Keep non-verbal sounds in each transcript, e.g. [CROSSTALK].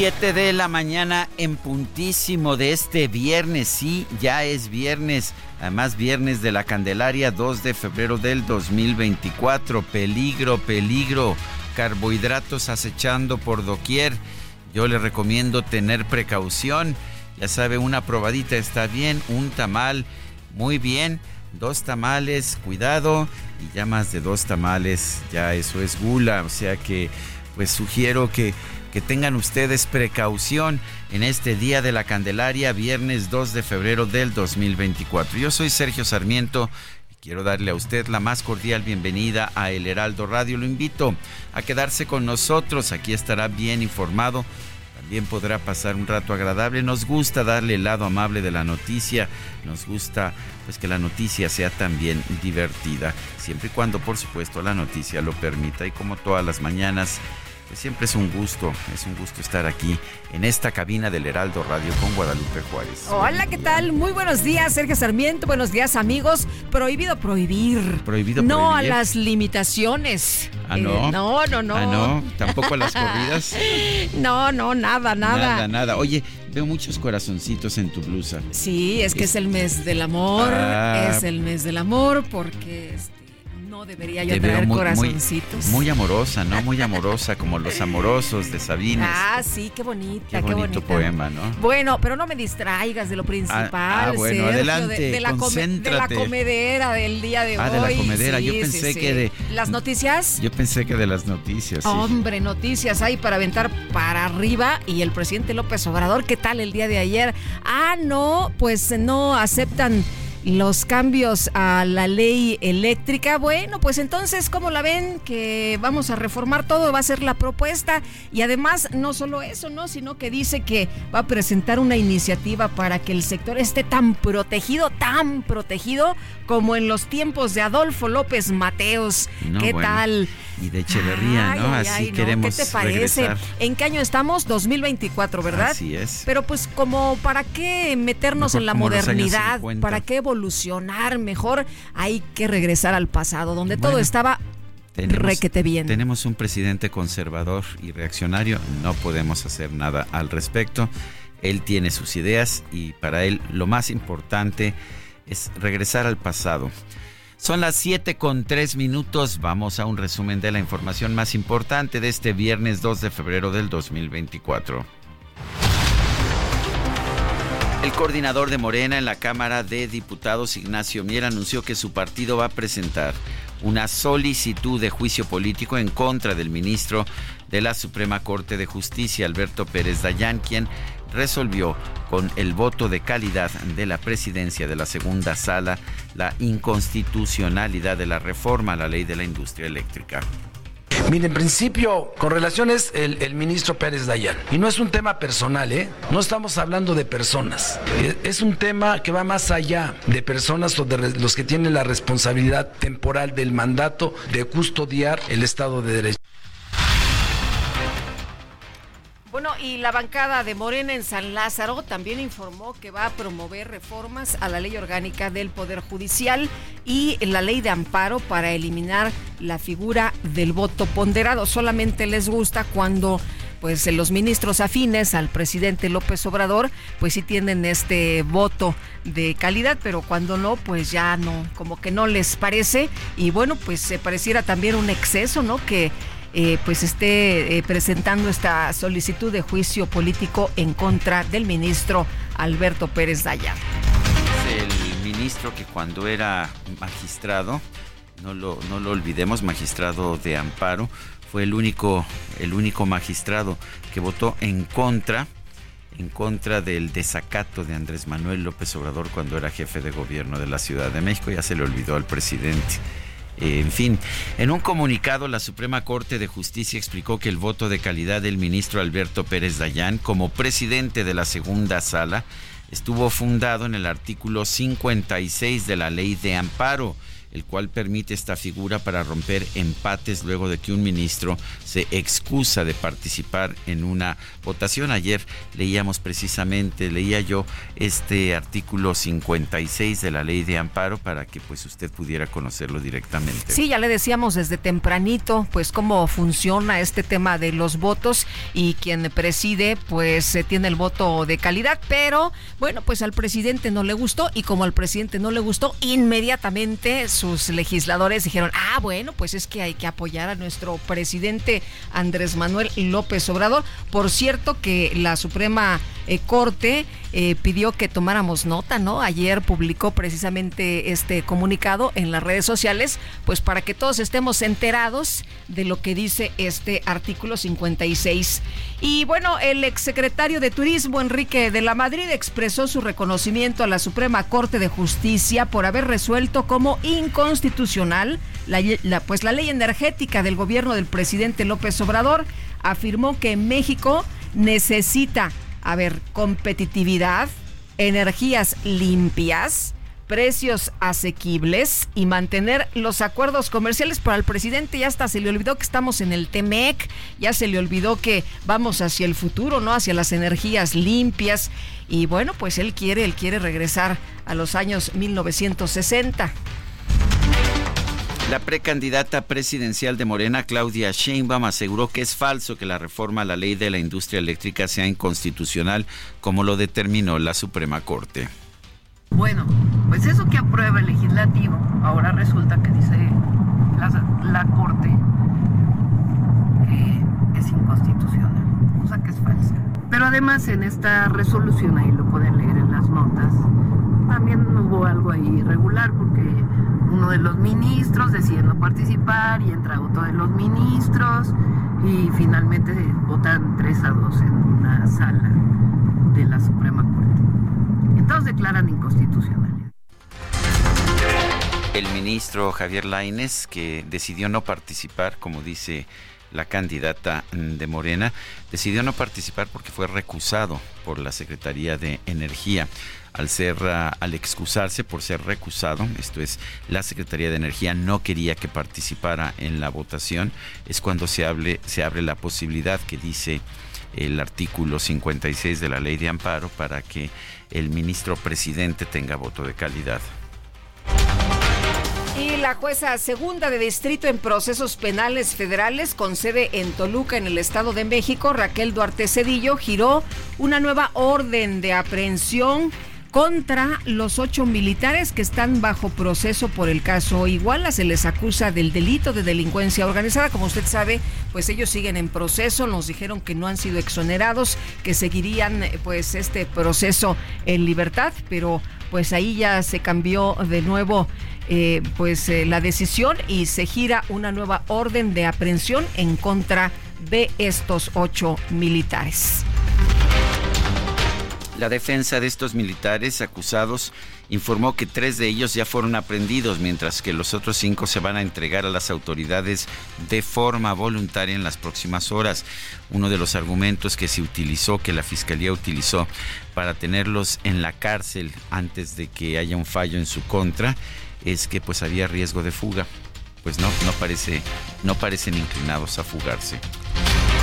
Siete de la mañana en puntísimo de este viernes, sí, ya es viernes, además viernes de la Candelaria, 2 de febrero del 2024, peligro, peligro, carbohidratos acechando por doquier, yo le recomiendo tener precaución, ya sabe, una probadita está bien, un tamal, muy bien, dos tamales, cuidado, y ya más de dos tamales, ya eso es gula, o sea que pues sugiero que que tengan ustedes precaución en este Día de la Candelaria, viernes 2 de febrero del 2024. Yo soy Sergio Sarmiento y quiero darle a usted la más cordial bienvenida a El Heraldo Radio. Lo invito a quedarse con nosotros, aquí estará bien informado. También podrá pasar un rato agradable. Nos gusta darle el lado amable de la noticia. Nos gusta pues que la noticia sea también divertida, siempre y cuando por supuesto la noticia lo permita. Y como todas las mañanas siempre es un gusto, es un gusto estar aquí en esta cabina del Heraldo Radio con Guadalupe Juárez. Hola, ¿qué tal? Muy buenos días, Sergio Sarmiento. Buenos días, amigos. Prohibido prohibir. Prohibido No prohibir. a las limitaciones. Ah, no. Eh, no, no, no. Ah, no, tampoco a las corridas. [LAUGHS] no, no, nada, nada. Nada, nada. Oye, veo muchos corazoncitos en tu blusa. Sí, es que es, el mes del amor. Ah. Es el mes del amor porque este, no debería yo Te traer muy, corazoncitos. muy amorosa, ¿no? Muy amorosa, como los amorosos de Sabines. Ah, sí, qué bonita, qué qué, bonito bonita. poema, ¿no? Bueno, pero no me distraigas de lo principal. ah, bueno, Sergio, adelante, de, de la de comedera del día de Ah, hoy. de la comedera. Yo Sí, sí, pensé sí. que de- ¿Las noticias? Yo pensé que de las noticias. sí. Hombre, noticias hay para aventar para arriba. Y el presidente López Obrador, ¿qué tal el día de ayer? Ah, no, pues no aceptan los cambios a la ley eléctrica. Bueno, pues entonces, ¿cómo la ven? Que vamos a reformar todo, va a ser la propuesta. Y además, no solo eso, ¿no? Sino que dice que va a presentar una iniciativa para que el sector esté tan protegido, tan protegido como en los tiempos de Adolfo López Mateos. No, ¿Qué bueno. tal? Y de Echeverría, Ay, ¿no? ay, Así ay, queremos ¿Qué te parece? regresar. ¿En qué año estamos? 2024, ¿verdad? Así es. Pero pues como para qué meternos Mejor en la modernidad, 50. para qué evolucionar, mejor hay que regresar al pasado, donde Bueno, todo estaba Tenemos- requete bien. Tenemos un presidente conservador y reaccionario, no podemos hacer nada al respecto. Él tiene sus ideas y para él lo más importante es regresar al pasado. Son las 7 con 3 minutos. Vamos a un resumen de la información más importante de este viernes 2 de febrero del 2024. El coordinador de Morena en la Cámara de Diputados, Ignacio Mier, anunció que su partido va a presentar una solicitud de juicio político en contra del ministro de la Suprema Corte de Justicia, Alberto Pérez Dayán, quien resolvió con el voto de calidad de la presidencia de la segunda sala la inconstitucionalidad de la reforma a la ley de la industria eléctrica. Mire, en principio, con relaciones el, el ministro Pérez Dayan. Y no es un tema personal, ¿eh? No estamos hablando de personas. Eh, Es un tema que va más allá de personas o de los que tienen la responsabilidad temporal del mandato de custodiar el Estado de Derecho. Bueno, y la bancada de Morena en San Lázaro también informó que va a promover reformas a la ley orgánica del Poder Judicial y la ley de amparo para eliminar la figura del voto ponderado. Solamente les gusta cuando pues los ministros afines al presidente López Obrador, pues sí tienen este voto de calidad, pero cuando no, pues ya no, como que no les parece. Y bueno, pues se pareciera también un exceso, ¿no? Que eh, pues esté eh, presentando esta solicitud de juicio político en contra del ministro Alberto Pérez Dayan. El ministro que cuando era magistrado, no lo, no lo olvidemos, magistrado de amparo, fue el único, el único magistrado que votó en contra, en contra del desacato de Andrés Manuel López Obrador cuando era jefe de gobierno de la Ciudad de México. Ya se le olvidó al presidente. En fin, en un comunicado la Suprema Corte de Justicia explicó que el voto de calidad del ministro Alberto Pérez Dayán como presidente de la segunda sala estuvo fundado en el artículo 56 de la ley de amparo el cual permite esta figura para romper empates luego de que un ministro se excusa de participar en una votación. Ayer leíamos precisamente, leía yo este artículo 56 de la ley de amparo para que pues usted pudiera conocerlo directamente. Sí, ya le decíamos desde tempranito pues cómo funciona este tema de los votos y quien preside pues eh, tiene el voto de calidad, pero bueno, pues al presidente no le gustó y como al presidente no le gustó, inmediatamente sus legisladores dijeron, ah, bueno, pues es que hay que apoyar a nuestro presidente Andrés Manuel López Obrador. Por cierto que la Suprema eh, Corte eh, pidió que tomáramos nota, ¿no? Ayer publicó precisamente este comunicado en las redes sociales, pues para que todos estemos enterados de lo que dice este artículo 56. Y bueno, el exsecretario de Turismo, Enrique de la Madrid, expresó su reconocimiento a la Suprema Corte de Justicia por haber resuelto como inconstitucional la, pues la ley energética del gobierno del presidente López Obrador. Afirmó que México necesita, a ver, competitividad, energías limpias, precios asequibles y mantener los acuerdos comerciales. Para el presidente ya hasta se le olvidó que estamos en el TEMEC, ya se le olvidó que vamos hacia el futuro, ¿no? Hacia las energías limpias. Y bueno, pues él quiere, él quiere regresar a los años 1960. La precandidata presidencial de Morena, Claudia Sheinbaum, aseguró que es falso que la reforma a la ley de la industria eléctrica sea inconstitucional, como lo determinó la Suprema Corte. Bueno, pues eso que aprueba el legislativo, ahora resulta que dice la, Corte que es inconstitucional, cosa que es falsa. Pero además en esta resolución, ahí lo pueden leer en las notas, también hubo algo ahí irregular porque uno de los ministros decide no participar y entra otro de los ministros y finalmente votan 3 a 2 en una sala de la Suprema Corte. Entonces declaran inconstitucional. El ministro Javier Laines, que decidió no participar, como dice la candidata de Morena, decidió no participar porque fue recusado por la Secretaría de Energía. Al ser, ah, al excusarse por ser recusado, esto es, la Secretaría de Energía no quería que participara en la votación, es cuando se, se abre la posibilidad que dice el artículo 56 de la ley de amparo para que el ministro presidente tenga voto de calidad. Y la jueza segunda de distrito en procesos penales federales con sede en Toluca, en el Estado de México, Raquel Duarte Cedillo, giró una nueva orden de aprehensión contra los ocho militares que están bajo proceso por el caso Iguala. Se les acusa del delito de delincuencia organizada. Como usted sabe, pues ellos siguen en proceso. Nos dijeron que no han sido exonerados, que seguirían pues este proceso en libertad, pero pues ahí ya se cambió de nuevo eh, pues eh, la decisión y se gira una nueva orden de aprehensión en contra de estos ocho militares. La defensa de estos militares acusados informó que tres de ellos ya fueron aprendidos, mientras que los otros cinco se van a entregar a las autoridades de forma voluntaria en las próximas horas. Uno de los argumentos que se utilizó, que la fiscalía utilizó para tenerlos en la cárcel antes de que haya un fallo en su contra, es que pues había riesgo de fuga. Pues no, no parece, no parecen inclinados a fugarse.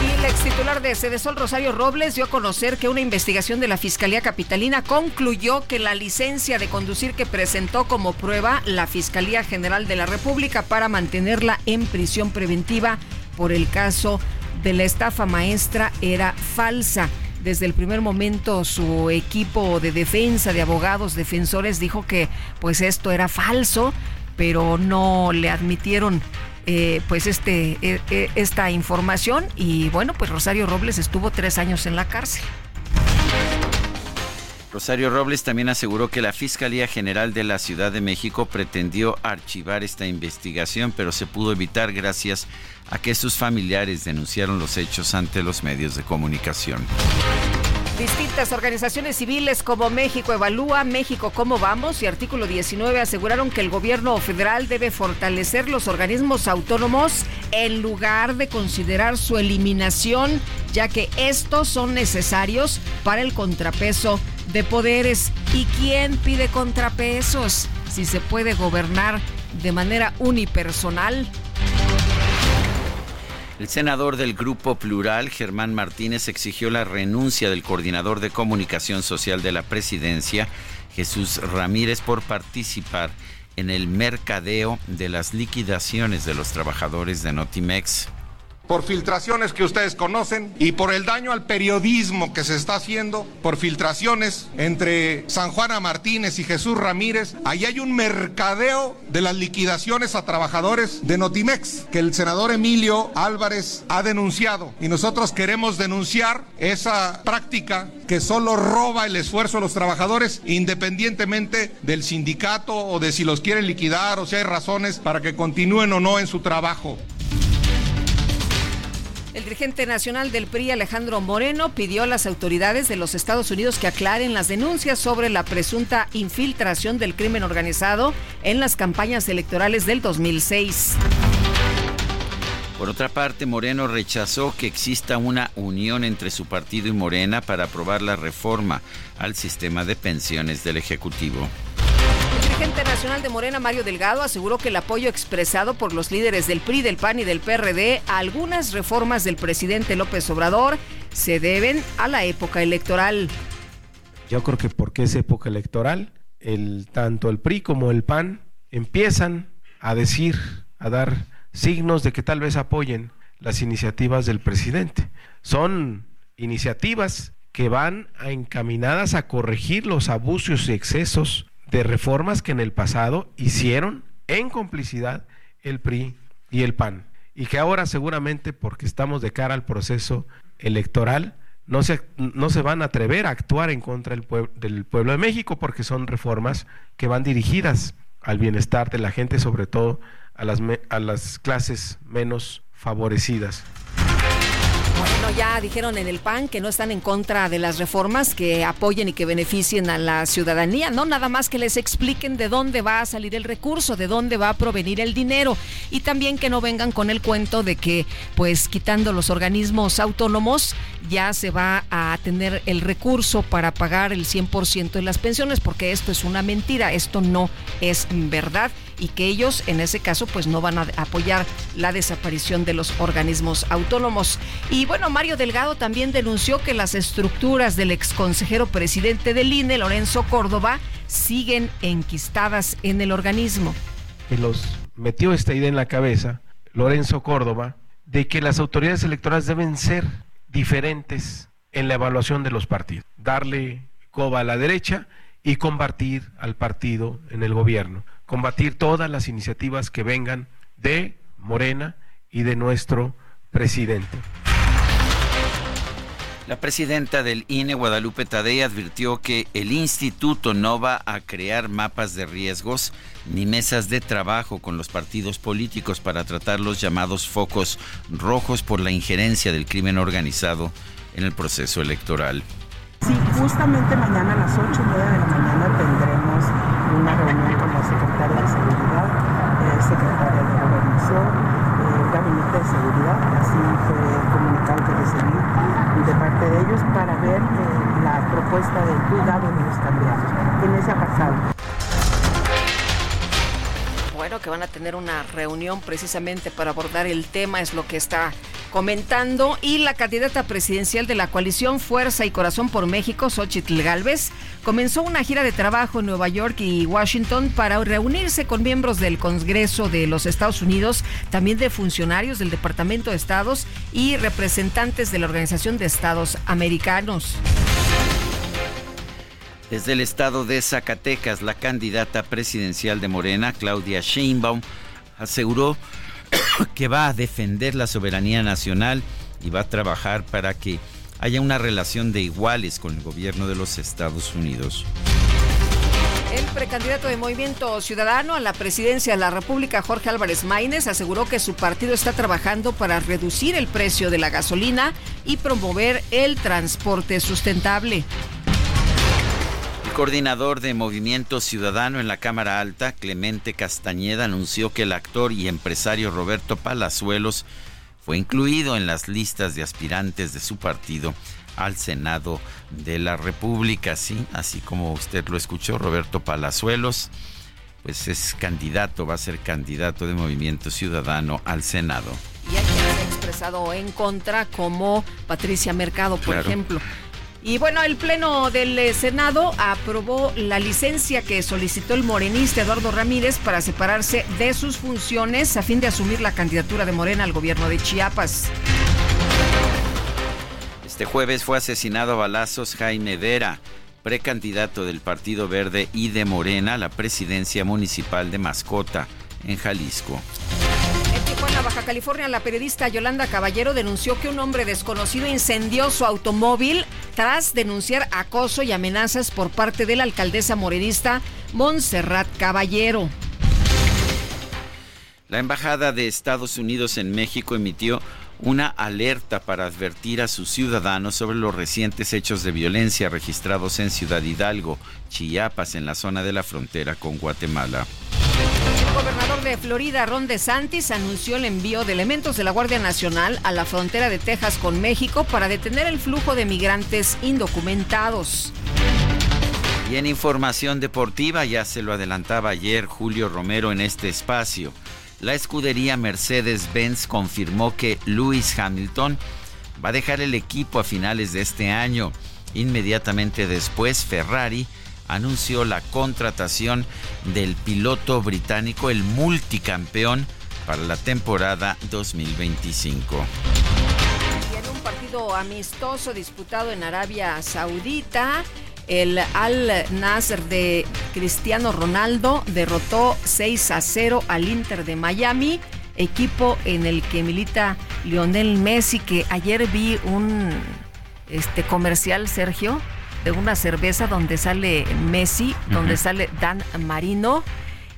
Y el ex titular de Cedesol, Rosario Robles, dio a conocer que una investigación de la Fiscalía Capitalina concluyó que la licencia de conducir que presentó como prueba la Fiscalía General de la República para mantenerla en prisión preventiva por el caso de la estafa maestra era falsa. Desde el primer momento su equipo de defensa, de abogados, defensores, dijo que pues esto era falso, pero no le admitieron eh, pues este, eh, eh, esta información y bueno, pues Rosario Robles estuvo tres años en la cárcel. Rosario Robles también aseguró que la Fiscalía General de la Ciudad de México pretendió archivar esta investigación, pero se pudo evitar gracias a que sus familiares denunciaron los hechos ante los medios de comunicación. Distintas organizaciones civiles como México Evalúa, México Cómo Vamos y Artículo 19 aseguraron que el gobierno federal debe fortalecer los organismos autónomos en lugar de considerar su eliminación, ya que estos son necesarios para el contrapeso de poderes. ¿Y quién pide contrapesos? Si se puede gobernar de manera unipersonal. El senador del Grupo Plural, Germán Martínez, exigió la renuncia del coordinador de comunicación social de la presidencia, Jesús Ramírez, por participar en el mercadeo de las liquidaciones de los trabajadores de Notimex por filtraciones que ustedes conocen y por el daño al periodismo que se está haciendo, por filtraciones entre San Juana Martínez y Jesús Ramírez. Ahí hay un mercadeo de las liquidaciones a trabajadores de Notimex que el senador Emilio Álvarez ha denunciado. Y nosotros queremos denunciar esa práctica que solo roba el esfuerzo de los trabajadores independientemente del sindicato o de si los quieren liquidar o si hay razones para que continúen o no en su trabajo. El dirigente nacional del PRI, Alejandro Moreno, pidió a las autoridades de los Estados Unidos que aclaren las denuncias sobre la presunta infiltración del crimen organizado en las campañas electorales del 2006. Por otra parte, Moreno rechazó que exista una unión entre su partido y Morena para aprobar la reforma al sistema de pensiones del Ejecutivo dirigente nacional de Morena, Mario Delgado, aseguró que el apoyo expresado por los líderes del PRI, del PAN y del PRD a algunas reformas del presidente López Obrador se deben a la época electoral. Yo creo que porque es época electoral, el, tanto el PRI como el PAN empiezan a decir, a dar signos de que tal vez apoyen las iniciativas del presidente. Son iniciativas que van encaminadas a corregir los abusos y excesos de reformas que en el pasado hicieron en complicidad el PRI y el PAN. Y que ahora seguramente porque estamos de cara al proceso electoral, no se, no se van a atrever a actuar en contra del, del pueblo de México porque son reformas que van dirigidas al bienestar de la gente, sobre todo a las, a las clases menos favorecidas. Bueno, ya dijeron en el PAN que no están en contra de las reformas que apoyen y que beneficien a la ciudadanía, no nada más que les expliquen de dónde va a salir el recurso, de dónde va a provenir el dinero. Y también que no vengan con el cuento de que pues quitando los organismos autónomos ya se va a tener el recurso para pagar el 100% de las pensiones porque esto es una mentira, esto no es verdad y que ellos en ese caso pues no van a apoyar la desaparición de los organismos autónomos. Y bueno, Mario Delgado también denunció que las estructuras del exconsejero presidente del INE, Lorenzo Córdoba, siguen enquistadas en el organismo. Que los metió esta idea en la cabeza, Lorenzo Córdoba, de que las autoridades electorales deben ser diferentes en la evaluación de los partidos. Darle coba a la derecha y combatir al partido en el gobierno combatir todas las iniciativas que vengan de Morena y de nuestro presidente. La presidenta del INE, Guadalupe Tadei, advirtió que el instituto no va a crear mapas de riesgos ni mesas de trabajo con los partidos políticos para tratar los llamados focos rojos por la injerencia del crimen organizado en el proceso electoral. Sí, justamente mañana a las ocho y media de la mañana tendremos una reunión con la secretaria de Seguridad, el secretaria de Gobernación, el Gabinete de Seguridad, así fue el comunicado que recibí de parte de ellos para ver eh, la de cuidado de los candidatos. ¿Qué les ha? Bueno, que van a tener una reunión precisamente para abordar el tema, es lo que está comentando y la candidata presidencial de la coalición Fuerza y Corazón por México, Xochitl Galvez, comenzó una gira de trabajo en Nueva York y Washington para reunirse con miembros del Congreso de los Estados Unidos, también de funcionarios del Departamento de Estados y representantes de la Organización de Estados Americanos. Desde el estado de Zacatecas, la candidata presidencial de Morena, Claudia Sheinbaum, aseguró [COUGHS] que va a defender la soberanía nacional y va a trabajar para que haya una relación de iguales con el gobierno de los Estados Unidos. El precandidato de Movimiento Ciudadano a la presidencia de la República, Jorge Álvarez Maínez, aseguró que su partido está trabajando para reducir el precio de la gasolina y promover el transporte sustentable. Coordinador de Movimiento Ciudadano en la Cámara Alta, Clemente Castañeda, anunció que el actor y empresario Roberto Palazuelos fue incluido en las listas de aspirantes de su partido al Senado de la República. Sí, así como usted lo escuchó, Roberto Palazuelos, pues es candidato, va a ser candidato de Movimiento Ciudadano al Senado. Y hay quien se ha expresado en contra, como Patricia Mercado, por ejemplo. Y bueno, el Pleno del eh, Senado aprobó la licencia que solicitó el morenista Eduardo Ramírez para separarse de sus funciones a fin de asumir la candidatura de Morena al gobierno de Chiapas. Este jueves fue asesinado a balazos Jaime Vera, precandidato del Partido Verde y de Morena a la presidencia municipal de Mascota, en Jalisco. En Baja California, la periodista Yolanda Caballero denunció que un hombre desconocido incendió su automóvil tras denunciar acoso y amenazas por parte de la alcaldesa morenista Montserrat Caballero. La Embajada de Estados Unidos en México emitió una alerta para advertir a sus ciudadanos sobre los recientes hechos de violencia registrados en Ciudad Hidalgo, Chiapas, en la zona de la frontera con Guatemala. El gobernador de Florida, Ron DeSantis, anunció el envío de elementos de la Guardia Nacional a la frontera de Texas con México para detener el flujo de migrantes indocumentados. Y en información deportiva, ya se lo adelantaba ayer Julio Romero en este espacio, la escudería Mercedes-Benz confirmó que Lewis Hamilton va a dejar el equipo a finales de este año. Inmediatamente después, Ferrari anunció la contratación del piloto británico, el multicampeón, para la temporada 2025. Y en un partido amistoso disputado en Arabia Saudita, el Al Nasr de Cristiano Ronaldo derrotó 6 a 0 al Inter de Miami, equipo en el que milita Lionel Messi, que ayer vi un este comercial, Sergio, una cerveza donde sale Messi, donde sale Dan Marino.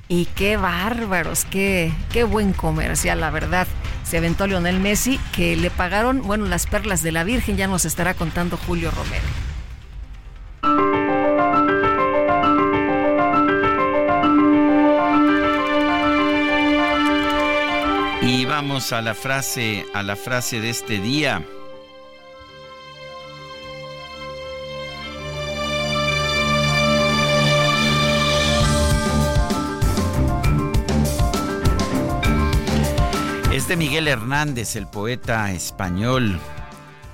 Y qué bárbaros, qué, qué buen comercial, la verdad. Se aventó Lionel Messi, que le pagaron, bueno, las perlas de la Virgen, ya nos estará contando Julio Romero. Y vamos a la frase, a la frase de este día. Es de Miguel Hernández, el poeta español.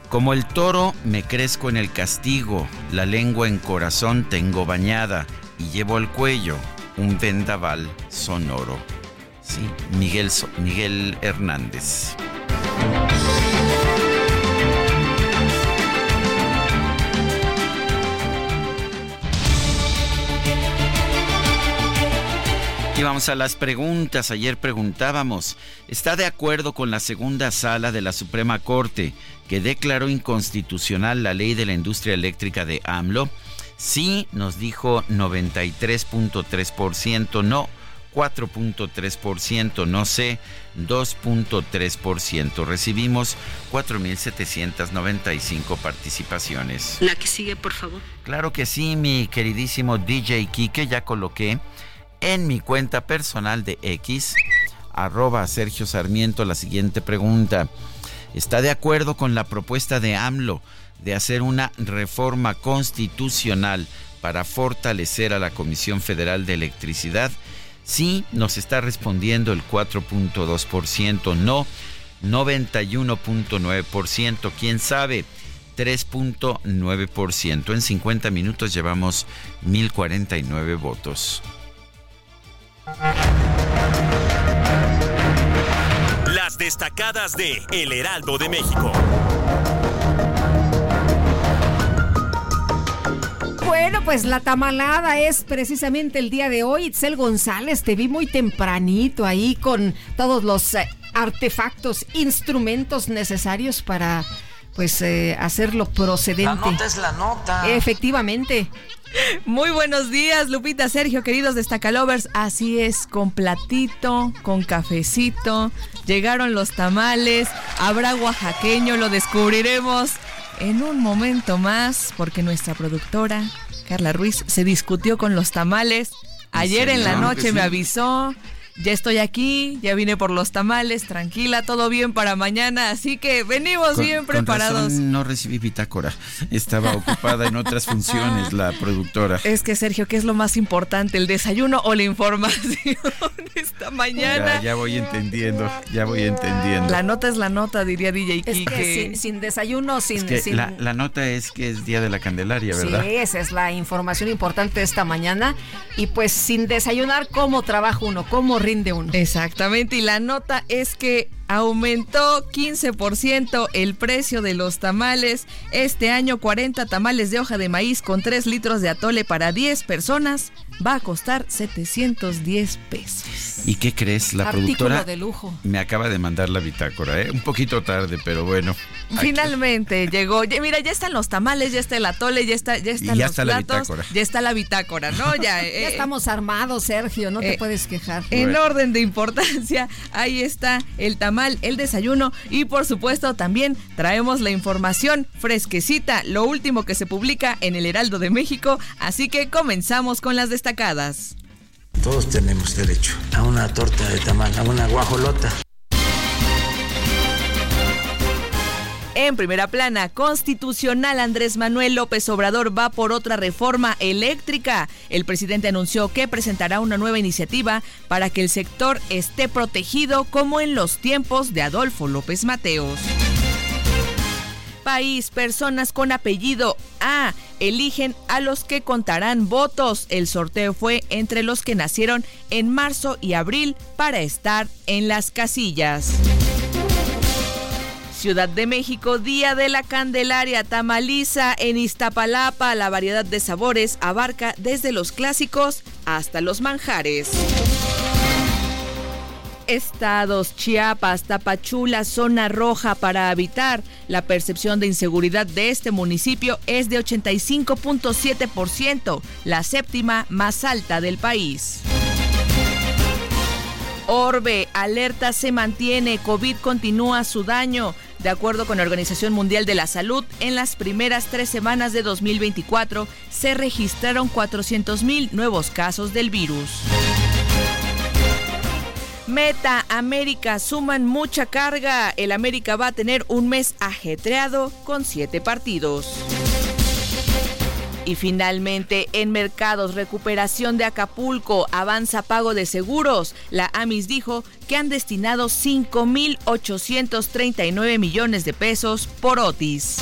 Como el toro me crezco en el castigo, la lengua en corazón tengo bañada y llevo al cuello un vendaval sonoro. Sí, Miguel, Miguel Hernández. Y vamos a las preguntas. Ayer preguntábamos, ¿está de acuerdo con la segunda sala de la Suprema Corte que declaró inconstitucional la ley de la industria eléctrica de AMLO? Sí, nos dijo 93.3%, no 4.3%, no sé 2.3%. Recibimos 4.795 participaciones. La que sigue, por favor. Claro que sí, mi queridísimo DJ Kike, ya coloqué en mi cuenta personal de X, arroba Sergio Sarmiento, la siguiente pregunta. ¿Está de acuerdo con la propuesta de AMLO de hacer una reforma constitucional para fortalecer a la Comisión Federal de Electricidad? Sí, nos está respondiendo el 4.2%, no 91.9%. ¿Quién sabe? 3.9%. En 50 minutos llevamos 1049 votos. Las destacadas de El Heraldo de México. Bueno, pues la tamalada es precisamente el día de hoy. Itzel González, te vi muy tempranito ahí con todos los eh, artefactos, instrumentos necesarios para pues eh, hacerlo procedente. La nota es la nota. Efectivamente. Muy buenos días, Lupita, Sergio, queridos destacalovers. Así es, con platito, con cafecito. Llegaron los tamales, habrá oaxaqueño, lo descubriremos en un momento más, porque nuestra productora, Carla Ruiz, se discutió con los tamales. Ayer en la noche me avisó ya estoy aquí, ya vine por los tamales, tranquila, todo bien para mañana, así que venimos bien preparados. no recibí bitácora, estaba ocupada en otras [LAUGHS] funciones la productora. Es que Sergio, ¿qué es lo más importante, el desayuno o la información [LAUGHS] esta mañana? Ya, voy entendiendo, ya voy entendiendo. La nota es la nota, diría DJ Kike. Es que sin, desayuno, sin... La, nota es que es Día de la Candelaria, ¿verdad? Sí, esa es la información importante esta mañana. Y pues sin desayunar, ¿cómo trabaja uno? ¿Cómo Exactamente, y la nota es que aumentó 15% el precio de los tamales. Este año 40 tamales de hoja de maíz con 3 litros de atole para 10 personas va a costar 710 pesos. ¿Y qué crees? La Artículo productora de lujo. me acaba de mandar la bitácora, ¿eh? un poquito tarde, pero bueno. Finalmente llegó. Mira, ya están los tamales, ya está el atole, ya está, ya están ya los está platos, la bitácora. ya está la bitácora, ¿no? Ya, [LAUGHS] eh, estamos armados, Sergio, no te eh, puedes quejar. En orden de importancia, ahí está el tamal, el desayuno y por supuesto también traemos la información fresquecita, lo último que se publica en el Heraldo de México, así que comenzamos con las destacadas. Todos tenemos derecho a una torta de tamal, a una guajolota. En primera plana, constitucional Andrés Manuel López Obrador va por otra reforma eléctrica. El presidente anunció que presentará una nueva iniciativa para que el sector esté protegido como en los tiempos de Adolfo López Mateos país, personas con apellido A eligen a los que contarán votos. El sorteo fue entre los que nacieron en marzo y abril para estar en las casillas. Ciudad de México, Día de la Candelaria, Tamaliza en Iztapalapa. La variedad de sabores abarca desde los clásicos hasta los manjares. Estados, Chiapas, Tapachula, zona roja para habitar. La percepción de inseguridad de este municipio es de 85.7%, la séptima más alta del país. Orbe, alerta se mantiene, COVID continúa su daño. De acuerdo con la Organización Mundial de la Salud, en las primeras tres semanas de 2024 se registraron 400.000 nuevos casos del virus. Meta América suman mucha carga. El América va a tener un mes ajetreado con siete partidos. Y finalmente, en mercados, recuperación de Acapulco, avanza pago de seguros. La AMIS dijo que han destinado 5.839 millones de pesos por Otis.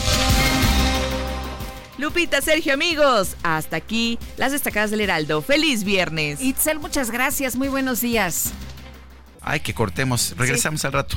Lupita, Sergio, amigos, hasta aquí las destacadas del Heraldo. ¡Feliz viernes! Itzel, muchas gracias, muy buenos días. Ay, que cortemos, regresamos al rato.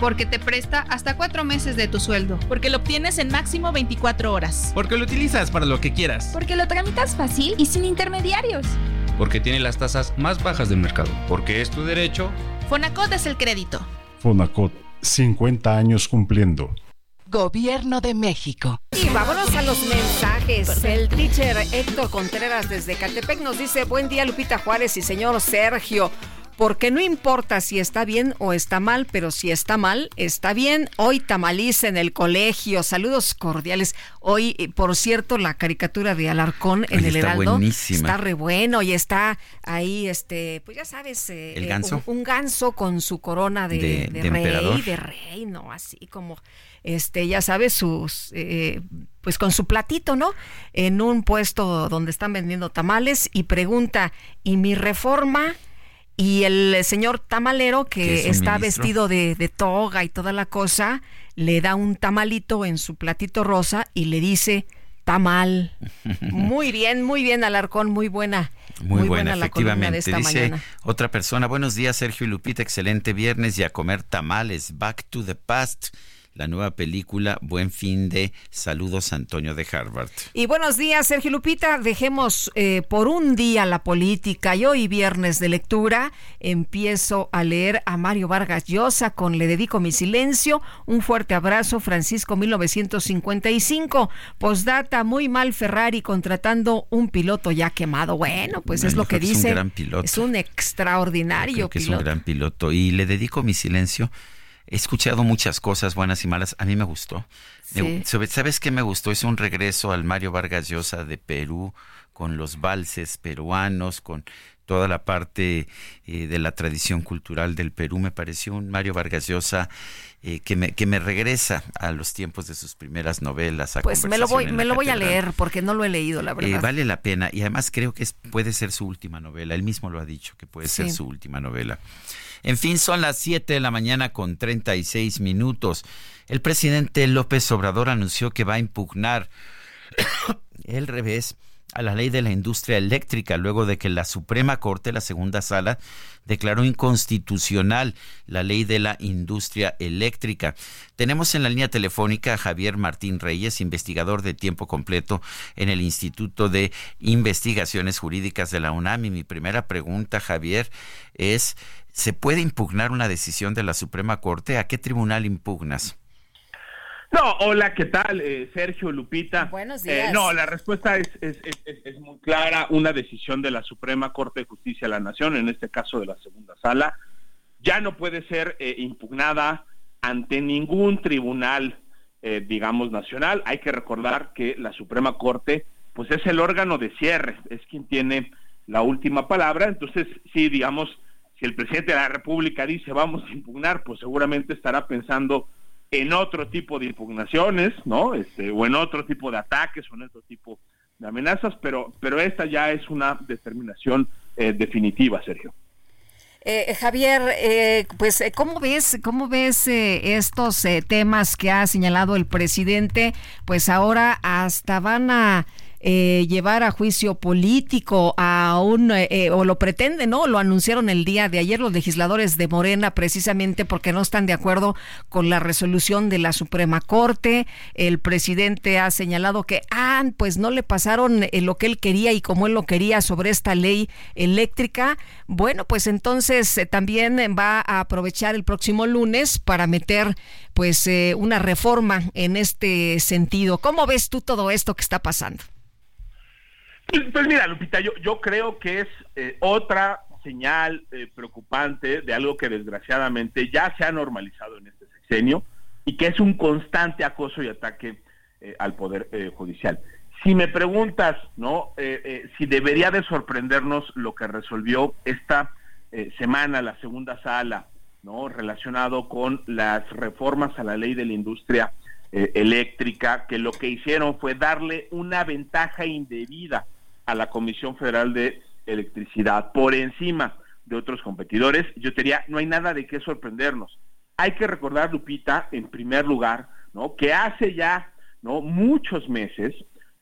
porque te presta hasta cuatro meses de tu sueldo. Porque lo obtienes en máximo 24 horas. Porque lo utilizas para lo que quieras. Porque lo tramitas fácil y sin intermediarios. Porque tiene las tasas más bajas del mercado. Porque es tu derecho. Fonacot es el crédito. Fonacot, 50 años cumpliendo. Gobierno de México. Y vámonos a los mensajes. El teacher Héctor Contreras desde Catepec nos dice, buen día Lupita Juárez y señor Sergio porque no importa si está bien o está mal, pero si está mal, está bien. Hoy tamaliza en el colegio. Saludos cordiales. Hoy, eh, por cierto, la caricatura de Alarcón en el Heraldo está re bueno y está ahí, este, pues ya sabes, eh, ¿El ganso? Un, ganso con su corona de, rey, de rey, no, así como, este, ya sabes, sus, eh, pues con su platito, ¿no? En un puesto donde están vendiendo tamales y pregunta, ¿y mi reforma? Y el señor tamalero, que está vestido de, toga y toda la cosa, le da un tamalito en su platito rosa y le dice, tamal. [LAUGHS] muy bien, muy bien, Alarcón, muy buena. Muy, buena, efectivamente. dice otra persona, buenos días, Sergio y Lupita, excelente viernes y a comer tamales, back to the past la nueva película Buen Fin de Saludos Antonio de Harvard. Y buenos días, Sergio Lupita. Dejemos eh, por un día la política y hoy viernes de lectura empiezo a leer a Mario Vargas Llosa con Le dedico mi silencio. Un fuerte abrazo, Francisco 1955. Postdata, muy mal Ferrari contratando un piloto ya quemado. Bueno, pues es lo que dice. Es un gran piloto. Es un extraordinario que Es un gran piloto y le dedico mi silencio He escuchado muchas cosas buenas y malas. A mí me gustó. ¿Sabes qué me gustó? Es un regreso al Mario Vargas Llosa de Perú, con los valses peruanos, con toda la parte eh, de la tradición cultural del Perú. Me pareció un Mario Vargas Llosa eh, que, me, que me regresa a los tiempos de sus primeras novelas. pues me lo voy, me lo voy a leer porque no lo he leído, la eh, verdad. vale la pena y además creo que puede ser su última novela. Él mismo lo ha dicho que puede ser su última novela. En fin, son las 7 de la mañana con 36 minutos. El presidente López Obrador anunció que va a impugnar [COUGHS] el revés a la ley de la industria eléctrica luego de que la Suprema Corte, la segunda sala, declaró inconstitucional la ley de la industria eléctrica. Tenemos en la línea telefónica a Javier Martín Reyes, investigador de tiempo completo en el Instituto de Investigaciones Jurídicas de la UNAM. Y mi primera pregunta, Javier, es ¿Se puede impugnar una decisión de la Suprema Corte? ¿A qué tribunal impugnas? No, hola, ¿qué tal? Eh, Sergio Lupita. Buenos eh, días. no, la respuesta es, es, es, muy clara. Una decisión de la Suprema Corte de Justicia de la Nación, en este caso de la segunda sala, ya no puede ser eh, impugnada ante ningún tribunal, digamos, nacional. Hay que recordar que la Suprema Corte, pues es el órgano de cierre, es quien tiene la última palabra. Entonces, sí, digamos, si el presidente de la República dice vamos a impugnar, pues seguramente estará pensando en otro tipo de impugnaciones, ¿no? Este, o en otro tipo de ataques o en otro tipo de amenazas, pero, pero esta ya es una determinación eh, definitiva, Sergio. Eh, Javier, eh, pues cómo ves, cómo ves estos temas que ha señalado el presidente, pues ahora hasta van a eh, llevar a juicio político a un, eh, eh, o lo pretende, ¿no? Lo anunciaron el día de ayer los legisladores de Morena precisamente porque no están de acuerdo con la resolución de la Suprema Corte. El presidente ha señalado que, ah, pues no le pasaron lo que él quería y como él lo quería sobre esta ley eléctrica. Bueno, pues entonces también va a aprovechar el próximo lunes para meter pues una reforma en este sentido. ¿Cómo ves tú todo esto que está pasando? Pues, pues, mira, Lupita, yo, yo creo que es eh, otra señal eh, preocupante de algo que desgraciadamente ya se ha normalizado en este sexenio y que es un constante acoso y ataque eh, al Poder Judicial. Si me preguntas, ¿no? si debería de sorprendernos lo que resolvió esta semana la segunda sala, ¿no? Relacionado con las reformas a la ley de la industria eléctrica, que lo que hicieron fue darle una ventaja indebida a la Comisión Federal de Electricidad por encima de otros competidores, yo diría, no hay nada de qué sorprendernos. Hay que recordar, Lupita, en primer lugar, ¿no? que hace ya ¿no? muchos meses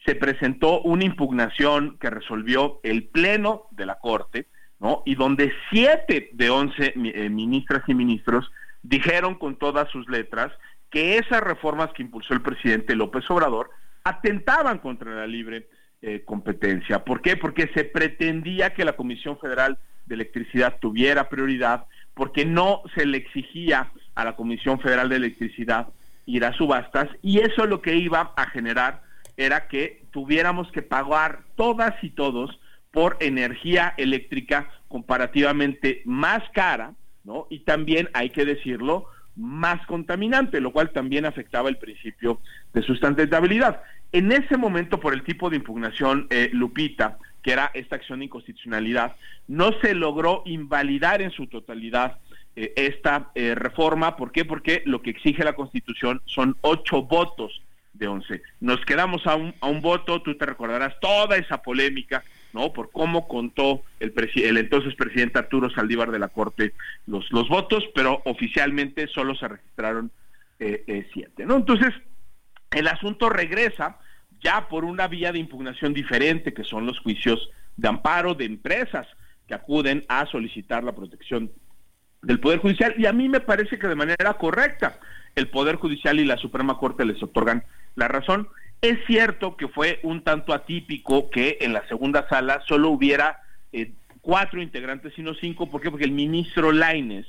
se presentó una impugnación que resolvió el Pleno de la Corte, ¿no? y donde siete de once eh, ministras y ministros dijeron con todas sus letras que esas reformas que impulsó el presidente López Obrador atentaban contra la libre eh, competencia. ¿Por qué? Porque se pretendía que la Comisión Federal de Electricidad tuviera prioridad, porque no se le exigía a la Comisión Federal de Electricidad ir a subastas y eso lo que iba a generar era que tuviéramos que pagar todas y todos por energía eléctrica comparativamente más cara, ¿no? Y también hay que decirlo, más contaminante, lo cual también afectaba el principio de sustentabilidad. En ese momento, por el tipo de impugnación, eh, Lupita, que era esta acción de inconstitucionalidad, no se logró invalidar en su totalidad eh, esta eh, reforma. ¿Por qué? Porque lo que exige la Constitución son ocho votos de once. Nos quedamos a un, a un voto, tú te recordarás toda esa polémica ¿no? Por cómo contó el, entonces presidente Arturo Saldívar de la Corte los, los votos, pero oficialmente solo se registraron siete, ¿no? Entonces, el asunto regresa ya por una vía de impugnación diferente, que son los juicios de amparo de empresas que acuden a solicitar la protección del Poder Judicial, y a mí me parece que de manera correcta el Poder Judicial y la Suprema Corte les otorgan la razón. Es cierto que fue un tanto atípico que en la segunda sala solo hubiera eh, cuatro integrantes y no cinco. ¿Por qué? Porque el ministro Laines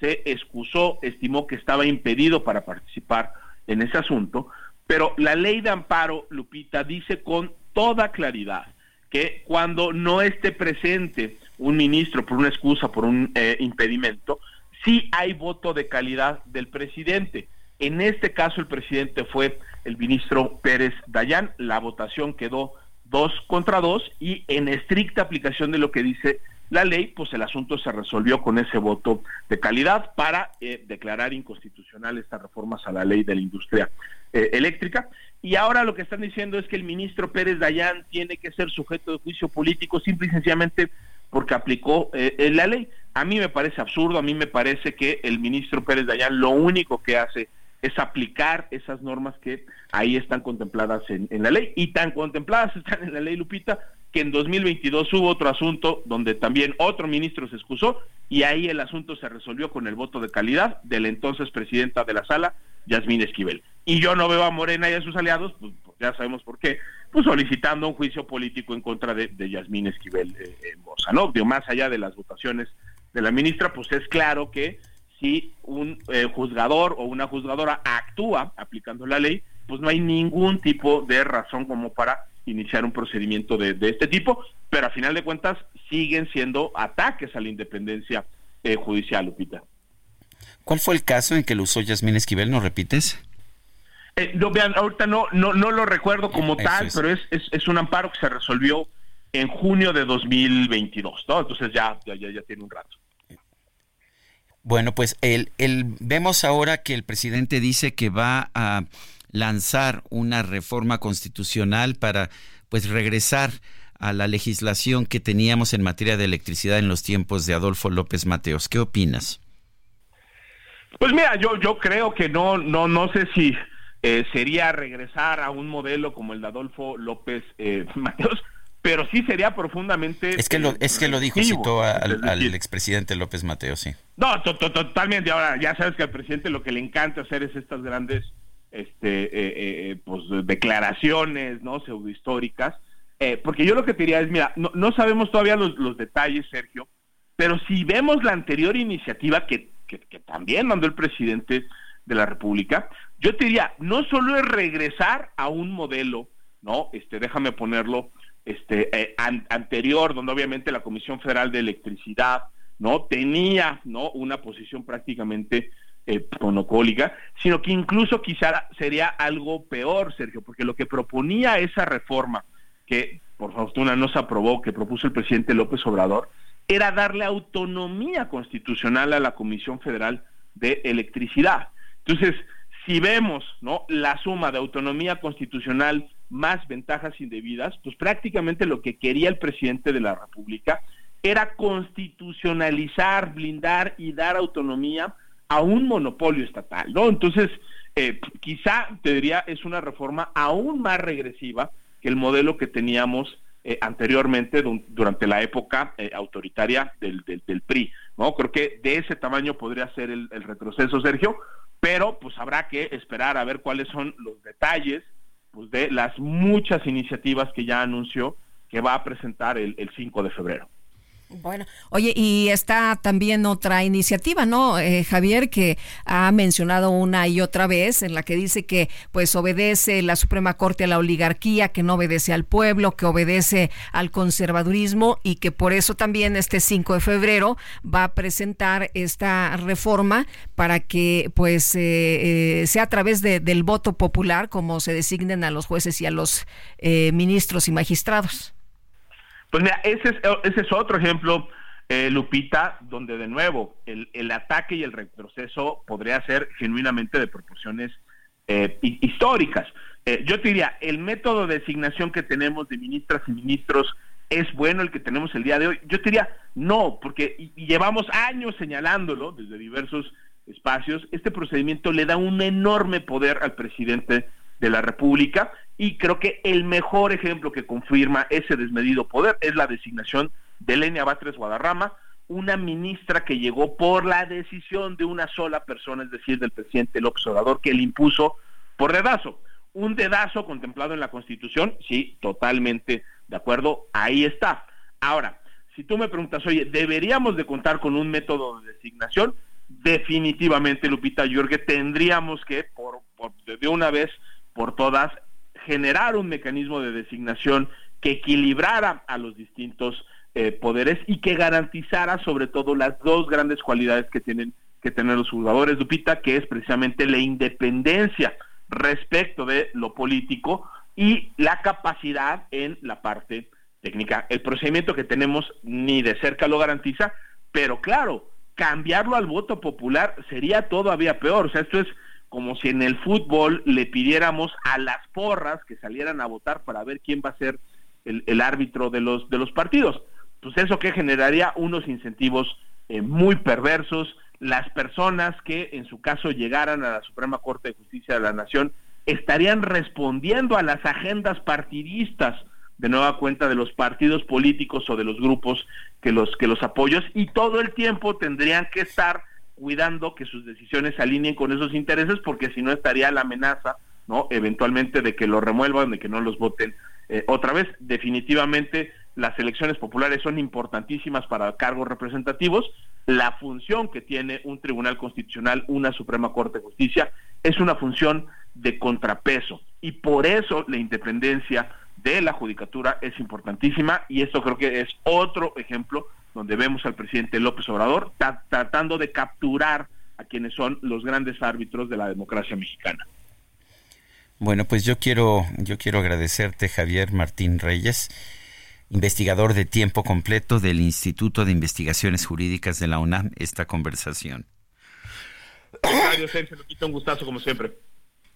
se excusó, estimó que estaba impedido para participar en ese asunto. Pero la ley de amparo, Lupita, dice con toda claridad que cuando no esté presente un ministro por una excusa, por un eh, impedimento, sí hay voto de calidad del presidente. En este caso el presidente fue el ministro Pérez Dayán. La votación quedó dos contra dos y en estricta aplicación de lo que dice la ley, pues el asunto se resolvió con ese voto de calidad para eh, declarar inconstitucional estas reformas a la ley de la industria eh, eléctrica. Y ahora lo que están diciendo es que el ministro Pérez Dayán tiene que ser sujeto de juicio político simple y sencillamente porque aplicó eh, la ley. A mí me parece absurdo, a mí me parece que el ministro Pérez Dayán lo único que hace es aplicar esas normas que ahí están contempladas en, la ley y tan contempladas están en la ley Lupita que en 2022 hubo otro asunto donde también otro ministro se excusó y ahí el asunto se resolvió con el voto de calidad de la entonces presidenta de la sala, Yasmín Esquivel. Y yo no veo a Morena y a sus aliados, pues, ya sabemos por qué, pues solicitando un juicio político en contra de, Yasmín Esquivel eh, en Bosa, ¿no? más allá de las votaciones de la ministra, pues es claro que si un eh, juzgador o una juzgadora actúa aplicando la ley, pues no hay ningún tipo de razón como para iniciar un procedimiento de, este tipo, pero a final de cuentas siguen siendo ataques a la independencia eh, judicial, Lupita. ¿Cuál fue el caso en que lo usó Yasmín Esquivel? ¿No repites? Eh, no, vean, ahorita no, no, no lo recuerdo como tal, pero es, es, un amparo que se resolvió en junio de 2022, ¿no? Entonces ya, ya, ya tiene un rato. Bueno, pues el, el, vemos ahora que el presidente dice que va a lanzar una reforma constitucional para pues regresar a la legislación que teníamos en materia de electricidad en los tiempos de Adolfo López Mateos. ¿Qué opinas? Pues mira, yo yo creo que no no no sé si eh, sería regresar a un modelo como el de Adolfo López eh, [LAUGHS] Mateos, pero sí sería profundamente... Es que lo, es que lo dijo, citó al, expresidente López Mateo, sí. No, totalmente. Ahora, ya sabes que al presidente lo que le encanta hacer es estas grandes este, eh, eh, eh, pues, declaraciones no pseudohistóricas. porque yo lo que te diría es, mira, no, sabemos todavía los, los, detalles, Sergio, pero si vemos la anterior iniciativa que, que, también mandó el presidente de la República, yo te diría, no solo es regresar a un modelo, ¿no? Este, déjame ponerlo, este, eh, anterior, donde obviamente la Comisión Federal de Electricidad no tenía no una posición prácticamente eh, monopólica, sino que incluso quizá sería algo peor, Sergio, porque lo que proponía esa reforma, que por fortuna no se aprobó, que propuso el presidente López Obrador, era darle autonomía constitucional a la Comisión Federal de Electricidad. Entonces, si vemos ¿no? la suma de autonomía constitucional más ventajas indebidas, pues prácticamente lo que quería el presidente de la República era constitucionalizar, blindar y dar autonomía a un monopolio estatal, ¿no? Entonces, eh, quizá, te diría, es una reforma aún más regresiva que el modelo que teníamos eh, anteriormente durante la época eh, autoritaria del, PRI, ¿no? Creo que de ese tamaño podría ser el, retroceso, Sergio, pero pues habrá que esperar a ver cuáles son los detalles pues, de las muchas iniciativas que ya anunció que va a presentar el 5 de febrero. Bueno, oye, y está también otra iniciativa, ¿no, eh, Javier, que ha mencionado una y otra vez, en la que dice que pues obedece la Suprema Corte a la oligarquía, que no obedece al pueblo, que obedece al conservadurismo y que por eso también este 5 de febrero va a presentar esta reforma para que pues eh, eh, sea a través del voto popular como se designen a los jueces y a los ministros y magistrados. Pues mira, ese es, otro ejemplo, eh, Lupita, donde de nuevo el, el, ataque y el retroceso podría ser genuinamente de proporciones eh, históricas. Eh, yo te diría, el método de designación que tenemos de ministras y ministros es bueno el que tenemos el día de hoy. Yo te diría, no, porque llevamos años señalándolo desde diversos espacios. Este procedimiento le da un enorme poder al presidente de la República y creo que el mejor ejemplo que confirma ese desmedido poder es la designación de Lenia Batres Guadarrama, una ministra que llegó por la decisión de una sola persona, es decir, del presidente López Obrador, que le impuso por dedazo. Un dedazo contemplado en la Constitución, sí, totalmente de acuerdo, ahí está. Ahora, si tú me preguntas, oye, ¿deberíamos de contar con un método de designación? Definitivamente, Lupita Jorge, tendríamos que, por, por de una vez por todas, generar un mecanismo de designación que equilibrara a los distintos eh, poderes y que garantizara sobre todo las dos grandes cualidades que tienen que tener los jugadores, Lupita, que es precisamente la independencia respecto de lo político y la capacidad en la parte técnica. El procedimiento que tenemos ni de cerca lo garantiza, pero claro, cambiarlo al voto popular sería todavía peor. O sea, esto es como si en el fútbol le pidiéramos a las porras que salieran a votar para ver quién va a ser el, árbitro de los, de los partidos. Pues eso que generaría unos incentivos eh, muy perversos. Las personas que en su caso llegaran a la Suprema Corte de Justicia de la Nación estarían respondiendo a las agendas partidistas de nueva cuenta de los partidos políticos o de los grupos que los que los apoyos y todo el tiempo tendrían que estar cuidando que sus decisiones se alineen con esos intereses, porque si no estaría la amenaza, ¿no? Eventualmente de que lo remuelvan, de que no los voten eh, otra vez. Definitivamente las elecciones populares son importantísimas para cargos representativos. La función que tiene un tribunal constitucional, una Suprema Corte de Justicia, es una función de contrapeso. Y por eso la independencia de la judicatura es importantísima y esto creo que es otro ejemplo donde vemos al presidente López Obrador tratando de capturar a quienes son los grandes árbitros de la democracia mexicana. Bueno, pues yo quiero, yo quiero agradecerte, Javier Martín Reyes, investigador de tiempo completo del Instituto de Investigaciones Jurídicas de la UNAM, esta conversación. Sergio, un gustazo como siempre.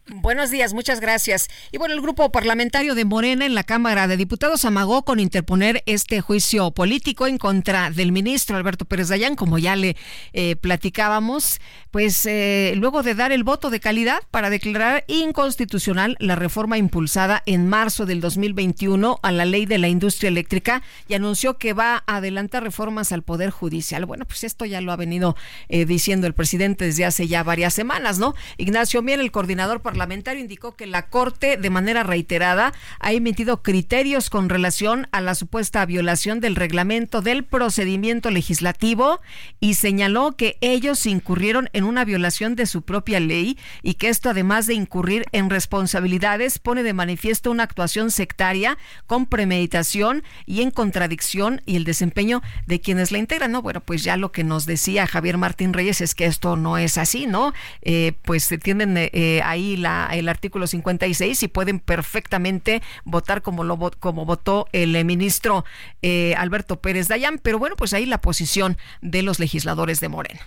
Buenos días, muchas gracias. Y bueno, el grupo parlamentario de Morena en la Cámara de Diputados amagó con interponer este juicio político en contra del ministro Alberto Pérez Dayán, como ya le eh, platicábamos, pues eh, luego de dar el voto de calidad para declarar inconstitucional la reforma impulsada en marzo del 2021 a la ley de la industria eléctrica y anunció que va a adelantar reformas al Poder Judicial. Bueno, pues esto ya lo ha venido eh, diciendo el presidente desde hace ya varias semanas, ¿no? Ignacio Mier, el coordinador parlamentario parlamentario indicó que la Corte de manera reiterada ha emitido criterios con relación a la supuesta violación del reglamento del procedimiento legislativo y señaló que ellos incurrieron en una violación de su propia ley y que esto además de incurrir en responsabilidades pone de manifiesto una actuación sectaria con premeditación y en contradicción y el desempeño de quienes la integran. No, bueno, pues ya lo que nos decía Javier Martín Reyes es que esto no es así, ¿no? Eh, pues se tienden eh, ahí la el artículo 56 y pueden perfectamente votar como, lo, como votó el eh, ministro eh, Alberto Pérez Dayán. Pero bueno, pues ahí la posición de los legisladores de Morena.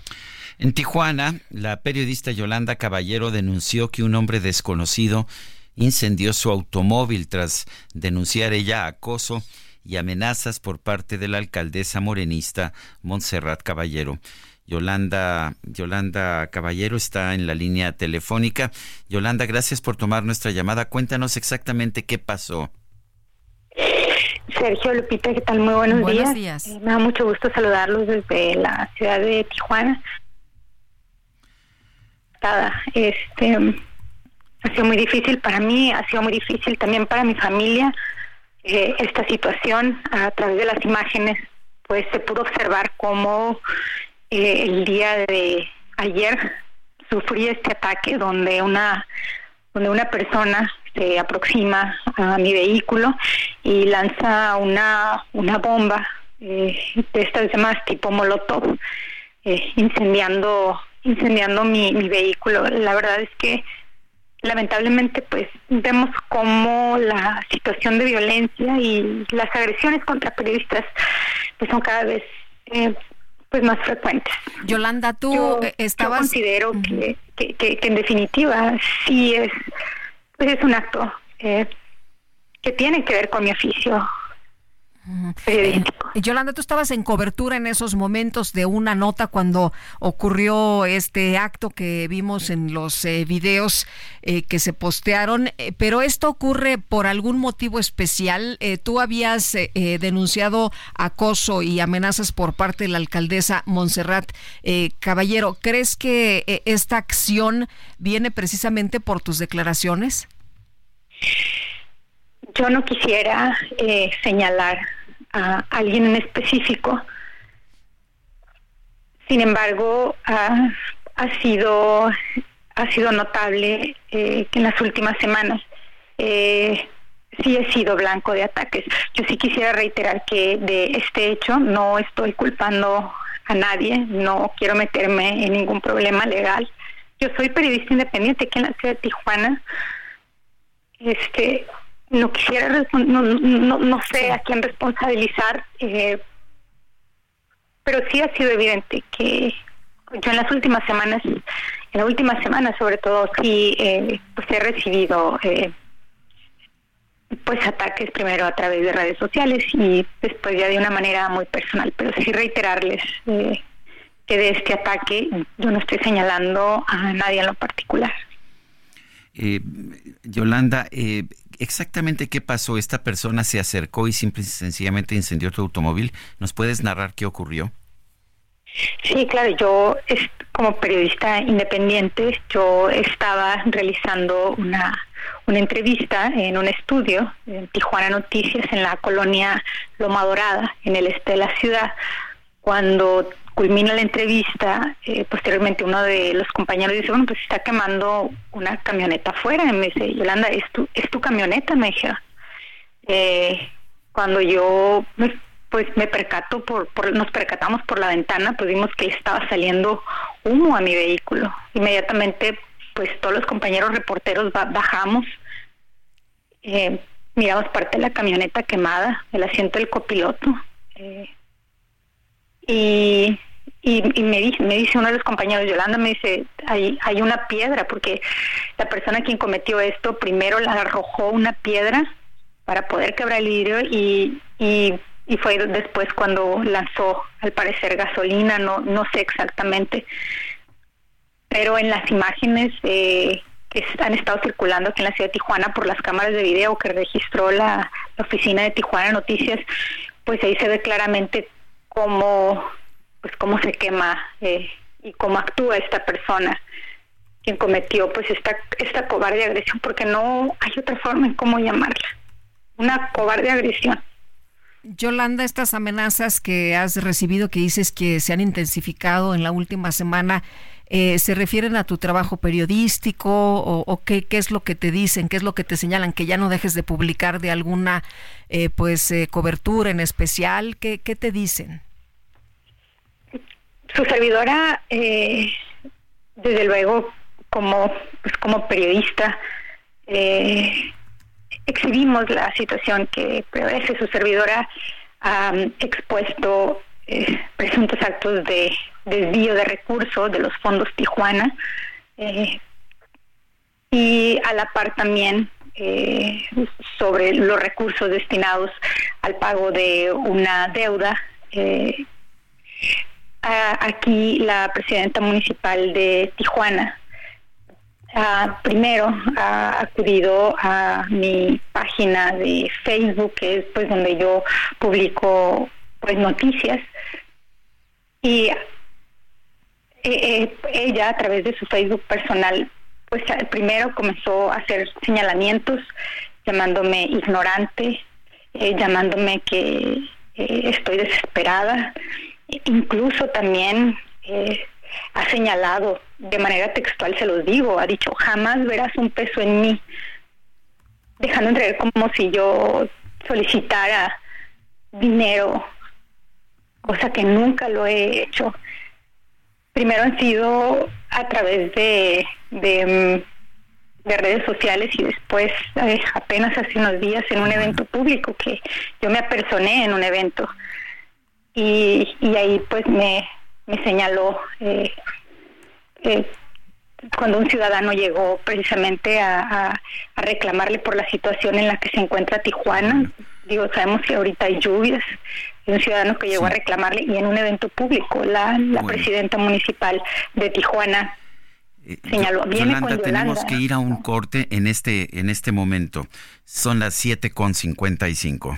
En Tijuana, la periodista Yolanda Caballero denunció que un hombre desconocido incendió su automóvil tras denunciar ella acoso y amenazas por parte de la alcaldesa morenista Montserrat Caballero. Yolanda, Yolanda Caballero está en la línea telefónica. Yolanda, gracias por tomar nuestra llamada. Cuéntanos exactamente qué pasó. Sergio Lupita, ¿qué tal? Muy buenos, buenos días. Eh, me da mucho gusto saludarlos desde la ciudad de Tijuana. Este, ha sido muy difícil para mí, ha sido muy difícil también para mi familia. Eh, esta situación a través de las imágenes, pues se pudo observar cómo eh, el día de ayer sufrí este ataque donde una donde una persona se aproxima a mi vehículo y lanza una una bomba eh, de estas demás tipo molotov eh, incendiando incendiando mi, vehículo. La verdad es que lamentablemente pues vemos cómo la situación de violencia y las agresiones contra periodistas pues son cada vez eh, pues más frecuentes. Yolanda, tú yo, estabas... considero que, que, que, en definitiva sí es, pues es un acto eh, que tiene que ver con mi oficio, eh, Yolanda, tú estabas en cobertura en esos momentos de una nota cuando ocurrió este acto que vimos en los eh, videos eh, que se postearon, pero esto ocurre por algún motivo especial. tú habías denunciado acoso y amenazas por parte de la alcaldesa Montserrat Caballero. ¿Crees que esta acción viene precisamente por tus declaraciones? Yo no quisiera señalar a alguien en específico. Sin embargo, ha, ha sido ha sido notable eh, que en las últimas semanas eh, sí he sido blanco de ataques. Yo sí quisiera reiterar que de este hecho no estoy culpando a nadie, no quiero meterme en ningún problema legal. Yo soy periodista independiente aquí en la ciudad de Tijuana. Este, no quisiera, no, no, no sé a quién responsabilizar, eh, pero sí ha sido evidente que yo en las últimas semanas, en la última semana sobre todo, sí eh, pues he recibido eh, pues ataques primero a través de redes sociales y después ya de una manera muy personal, pero sí reiterarles eh, que de este ataque yo no estoy señalando a nadie en lo particular. Eh, Yolanda, eh, exactamente qué pasó. Esta persona se acercó y simple y sencillamente incendió tu automóvil. ¿Nos puedes narrar qué ocurrió? Sí, claro, yo como periodista independiente, yo estaba realizando una, una entrevista en un estudio en Tijuana Noticias en la colonia Loma Dorada, en el este de la ciudad, cuando culmina la entrevista, eh, posteriormente uno de los compañeros dice, bueno, pues está quemando una camioneta afuera. Y me dice, Yolanda, ¿es tu, es tu camioneta? Me dije. Eh, cuando yo pues me percato, por, por, nos percatamos por la ventana, pues vimos que estaba saliendo humo a mi vehículo. Inmediatamente, pues todos los compañeros reporteros bajamos, eh, miramos parte de la camioneta quemada, el asiento del copiloto. Eh, y y, me, dice, me dice uno de los compañeros, Yolanda, me dice, hay, hay una piedra, porque la persona quien cometió esto primero la arrojó una piedra para poder quebrar el vidrio y, y, y fue después cuando lanzó, al parecer, gasolina, no, no sé exactamente. Pero en las imágenes eh, que han estado circulando aquí en la ciudad de Tijuana por las cámaras de video que registró la, la oficina de Tijuana Noticias, pues ahí se ve claramente cómo pues cómo se quema eh, y cómo actúa esta persona quien cometió pues esta esta cobarde agresión porque no hay otra forma en cómo llamarla. Una cobarde agresión. Yolanda, estas amenazas que has recibido, que dices que se han intensificado en la última semana, eh, ¿se refieren a tu trabajo periodístico o, qué, qué, es lo que te dicen, qué es lo que te señalan, que ya no dejes de publicar de alguna eh, pues cobertura en especial? ¿Qué, ¿Qué te dicen? Su servidora, eh, desde luego, como, pues como periodista, eh, exhibimos la situación que prevalece. Su servidora ha expuesto eh, presuntos actos de desvío de recursos de los fondos Tijuana y a la par también sobre los recursos destinados al pago de una deuda. Aquí la presidenta municipal de Tijuana. Primero ha acudido a mi página de Facebook, que es pues donde yo publico pues noticias. Y eh, eh, ella a través de su Facebook personal pues primero comenzó a hacer señalamientos llamándome ignorante, eh, llamándome que estoy desesperada, incluso también ha señalado de manera textual, se los digo, ha dicho, jamás verás un peso en mí, dejando entrever como si yo solicitara dinero, cosa que nunca lo he hecho. Primero han sido a través de, de, redes sociales y después eh, apenas hace unos días en un evento público que yo me apersoné en un evento y, y ahí pues me, me señaló eh, eh, cuando un ciudadano llegó precisamente a, reclamarle por la situación en la que se encuentra Tijuana. Digo, sabemos que ahorita hay lluvias. Es un ciudadano que llegó a reclamarle y en un evento público, la, la presidenta municipal de Tijuana eh, señaló. Yolanda, tenemos que ir a un corte en este, en este momento. Son las 7.55.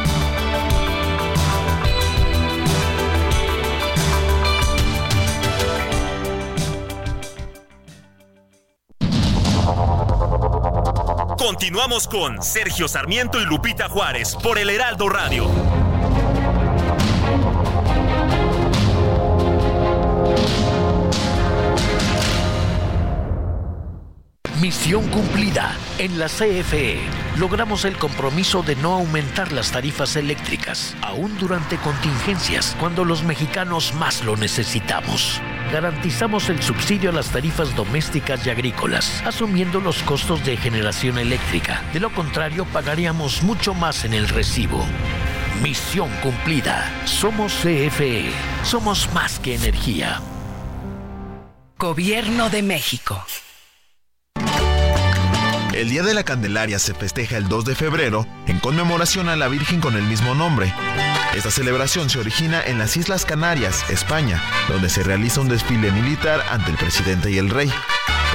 Continuamos con Sergio Sarmiento y Lupita Juárez por el Heraldo Radio. Misión cumplida. En la CFE logramos el compromiso de no aumentar las tarifas eléctricas, aún durante contingencias, cuando los mexicanos más lo necesitamos garantizamos el subsidio a las tarifas domésticas y agrícolas, asumiendo los costos de generación eléctrica. De lo contrario, pagaríamos mucho más en el recibo. Misión cumplida. Somos CFE. Somos más que energía. Gobierno de México. El Día de la Candelaria se festeja el 2 de febrero en conmemoración a la Virgen con el mismo nombre. Esta celebración se origina en las Islas Canarias, España, donde se realiza un desfile militar ante el presidente y el rey.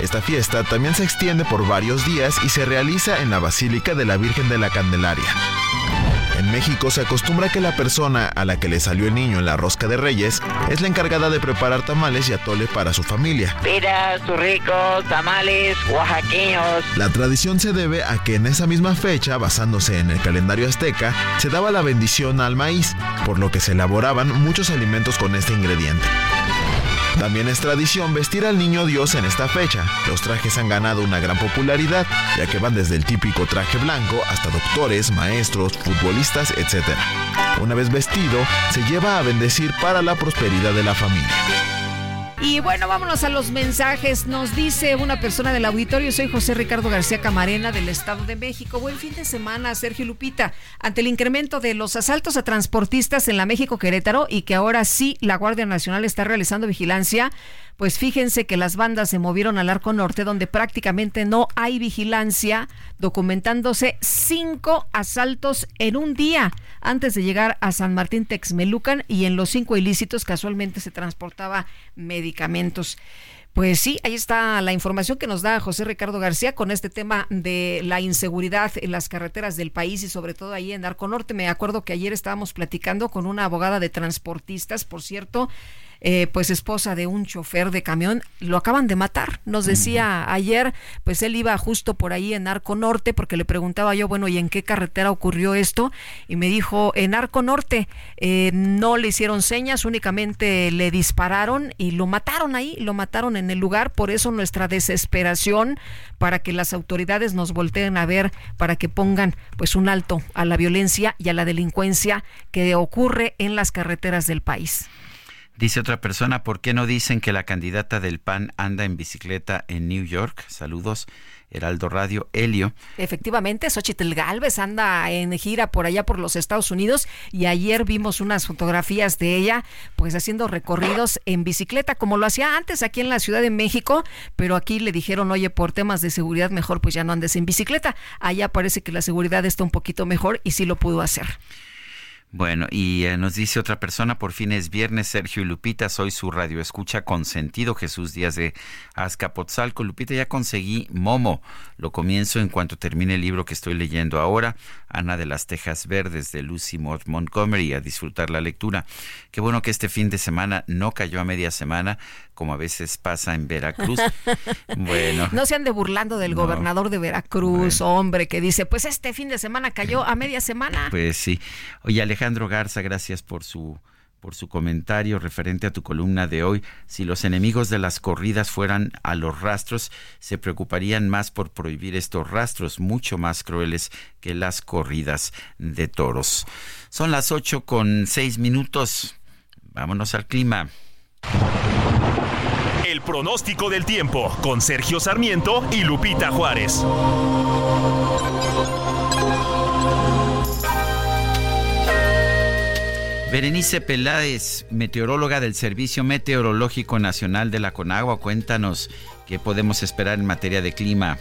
Esta fiesta también se extiende por varios días y se realiza en la Basílica de la Virgen de la Candelaria. México se acostumbra que la persona a la que le salió el niño en la rosca de reyes es la encargada de preparar tamales y atole para su familia. Piras, ricos, tamales, oaxaqueños. La tradición se debe a que en esa misma fecha, basándose en el calendario azteca, se daba la bendición al maíz, por lo que se elaboraban muchos alimentos con este ingrediente. También es tradición vestir al niño Dios en esta fecha. Los trajes han ganado una gran popularidad, ya que van desde el típico traje blanco hasta doctores, maestros, futbolistas, etc. Una vez vestido, se lleva a bendecir para la prosperidad de la familia. Y bueno, vámonos a los mensajes. Nos dice una persona del auditorio, soy José Ricardo García Camarena del Estado de México. Buen fin de semana, Sergio Lupita. Ante el incremento de los asaltos a transportistas en la México Querétaro y que ahora sí la Guardia Nacional está realizando vigilancia, pues fíjense que las bandas se movieron al Arco Norte, donde prácticamente no hay vigilancia, documentándose cinco asaltos en un día antes de llegar a San Martín Texmelucan y en los cinco ilícitos casualmente se transportaba medicamentos. Pues sí, ahí está la información que nos da José Ricardo García con este tema de la inseguridad en las carreteras del país y sobre todo ahí en Arco Norte. Me acuerdo que ayer estábamos platicando con una abogada de transportistas, por cierto, eh, pues esposa de un chofer de camión, lo acaban de matar. Nos decía ayer, pues él iba justo por ahí en Arco Norte, porque le preguntaba yo, bueno, ¿y en qué carretera ocurrió esto? Y me dijo, en Arco Norte, eh, no le hicieron señas, únicamente le dispararon y lo mataron ahí, lo mataron en el lugar, por eso nuestra desesperación para que las autoridades nos volteen a ver, para que pongan pues un alto a la violencia y a la delincuencia que ocurre en las carreteras del país. Dice otra persona, ¿por qué no dicen que la candidata del PAN anda en bicicleta en New York? Saludos. Heraldo Radio, Helio. Efectivamente, Xochitl Galvez anda en gira por allá por los Estados Unidos y ayer vimos unas fotografías de ella pues haciendo recorridos en bicicleta como lo hacía antes aquí en la Ciudad de México, pero aquí le dijeron, oye, por temas de seguridad mejor pues ya no andes en bicicleta. Allá parece que la seguridad está un poquito mejor y sí lo pudo hacer. Bueno, y eh, nos dice otra persona, por fin es viernes, Sergio y Lupita, soy su radio escucha consentido, Jesús Díaz de Azcapotzalco. Lupita, ya conseguí Momo, lo comienzo en cuanto termine el libro que estoy leyendo ahora, Ana de las Tejas Verdes, de Lucy Maud Montgomery, a disfrutar la lectura. Qué bueno que este fin de semana no cayó a media semana, como a veces pasa en Veracruz. [LAUGHS] bueno. No se ande burlando del gobernador de Veracruz, hombre, que dice, pues este fin de semana cayó a media semana. Pues sí. Oye, Alejandro Garza, gracias por su por su comentario referente a tu columna de hoy. Si los enemigos de las corridas fueran a los rastros, se preocuparían más por prohibir estos rastros, mucho más crueles que las corridas de toros. Son las ocho con seis minutos. Vámonos al clima. El pronóstico del tiempo con Sergio Sarmiento y Lupita Juárez. Berenice Peláez, meteoróloga del Servicio Meteorológico Nacional de la Conagua, cuéntanos qué podemos esperar en materia de clima.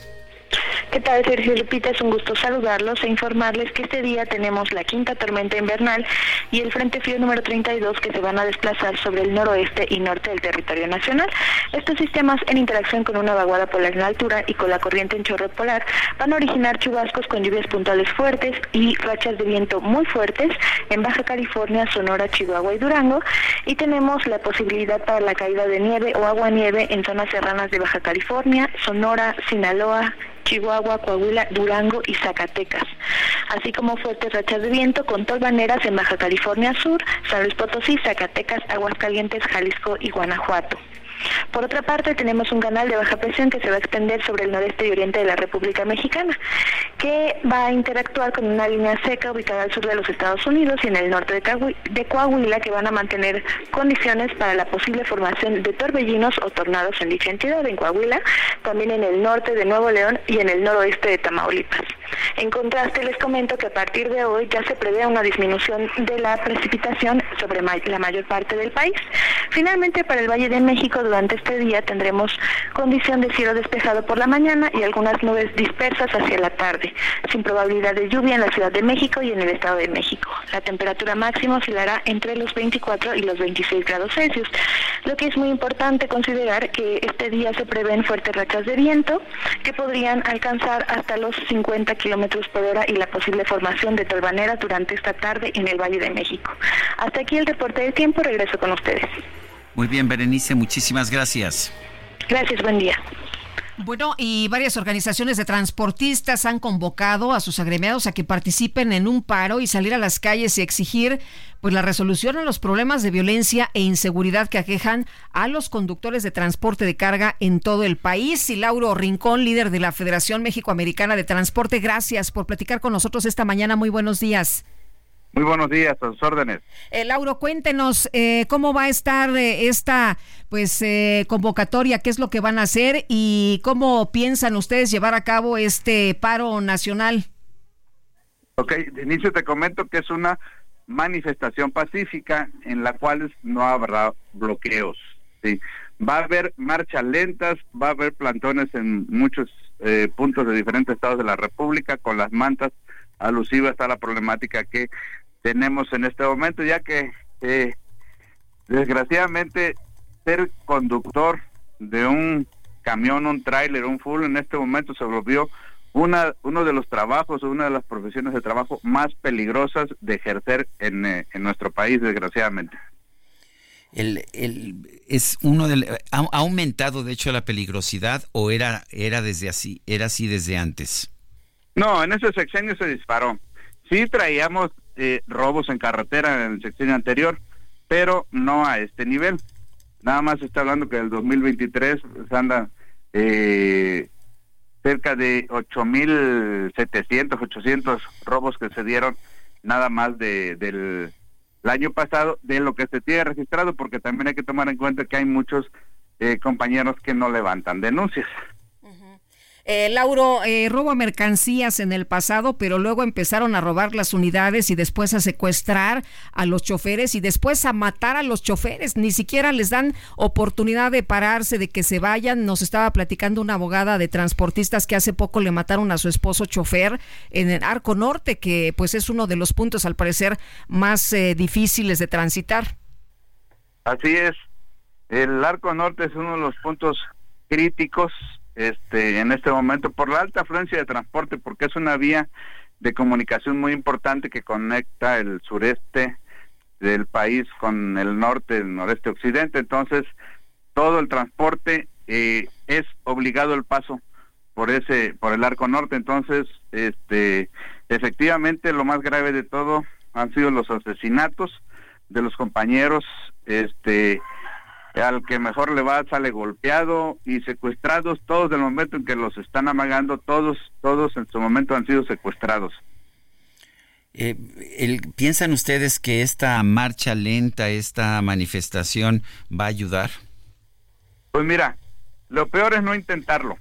¿Qué tal, Sergio Lupita? Es un gusto saludarlos e informarles que este día tenemos la quinta tormenta invernal y el Frente Frío número 32 que se van a desplazar sobre el noroeste y norte del territorio nacional. Estos sistemas, en interacción con una vaguada polar en altura y con la corriente en chorro polar, van a originar chubascos con lluvias puntuales fuertes y rachas de viento muy fuertes en Baja California, Sonora, Chihuahua y Durango. Y tenemos la posibilidad para la caída de nieve o agua nieve en zonas serranas de Baja California, Sonora, Sinaloa, Chihuahua, Coahuila, Durango y Zacatecas, así como fuertes rachas de viento con tolvaneras en Baja California Sur, San Luis Potosí, Zacatecas, Aguascalientes, Jalisco y Guanajuato. Por otra parte, tenemos un canal de baja presión que se va a extender sobre el noreste y oriente de la República Mexicana, que va a interactuar con una línea seca ubicada al sur de los Estados Unidos y en el norte de Coahuila, que van a mantener condiciones para la posible formación de torbellinos o tornados en dicha entidad, en Coahuila, también en el norte de Nuevo León y en el noroeste de Tamaulipas. En contraste, les comento que a partir de hoy ya se prevé una disminución de la precipitación sobre la mayor parte del país. Finalmente, para el Valle de México, durante este día tendremos condición de cielo despejado por la mañana y algunas nubes dispersas hacia la tarde, sin probabilidad de lluvia en la Ciudad de México y en el Estado de México. La temperatura máxima oscilará entre los 24 y los 26 grados Celsius, lo que es muy importante considerar que este día se prevén fuertes rachas de viento que podrían alcanzar hasta los 50 kilómetros por hora y la posible formación de tolvaneras durante esta tarde en el Valle de México. Hasta aquí el reporte del tiempo, regreso con ustedes. Muy bien, Berenice, muchísimas gracias. Gracias, buen día. Bueno, y varias organizaciones de transportistas han convocado a sus agremiados a que participen en un paro y salir a las calles y exigir pues la resolución a los problemas de violencia e inseguridad que aquejan a los conductores de transporte de carga en todo el país. Y Lauro Rincón, líder de la Federación México-Americana de Transporte, gracias por platicar con nosotros esta mañana. Muy buenos días. Muy buenos días, a sus órdenes. Eh, Lauro, cuéntenos eh, cómo va a estar eh, esta pues eh, convocatoria, qué es lo que van a hacer y cómo piensan ustedes llevar a cabo este paro nacional. Ok, de inicio te comento que es una manifestación pacífica en la cual no habrá bloqueos. ¿sí? Va a haber marchas lentas, va a haber plantones en muchos puntos de diferentes estados de la República con las mantas alusivas a la problemática que tenemos en este momento, ya que eh, desgraciadamente ser conductor de un camión, un tráiler, un full en este momento se volvió una, uno de los trabajos, una de las profesiones de trabajo más peligrosas de ejercer en, eh, en nuestro país, desgraciadamente. El, el, es uno del ha, aumentado de hecho la peligrosidad o era era desde así era así desde antes no en ese sexenio se disparó sí traíamos eh, robos en carretera en el sexenio anterior, pero no a este nivel. Nada más está hablando que el 2023 se anda eh, cerca de 8.700, 800 robos que se dieron nada más de, del, el año pasado de lo que se tiene registrado, porque también hay que tomar en cuenta que hay muchos eh, compañeros que no levantan denuncias. Eh, Lauro, eh, mercancías en el pasado, pero luego empezaron a robar las unidades y después a secuestrar a los choferes y después a matar a los choferes. Ni siquiera les dan oportunidad de pararse, de que se vayan. Nos estaba platicando una abogada de transportistas que hace poco le mataron a su esposo chofer en el Arco Norte, que pues es uno de los puntos al parecer más eh, difíciles de transitar. Así es. El Arco Norte es uno de los puntos críticos este, en este momento por la alta afluencia de transporte, porque es una vía de comunicación muy importante que conecta el sureste del país con el norte, el noreste, occidente. Entonces, todo el transporte eh, es obligado el paso por ese, por el arco norte. Entonces, este, efectivamente, lo más grave de todo han sido los asesinatos de los compañeros, este, al que mejor le va sale golpeado y secuestrados todos del momento en que los están amagando todos todos en su momento han sido secuestrados eh, ¿Piensan ustedes que esta marcha lenta, esta manifestación va a ayudar? Pues mira, lo peor es no intentarlo.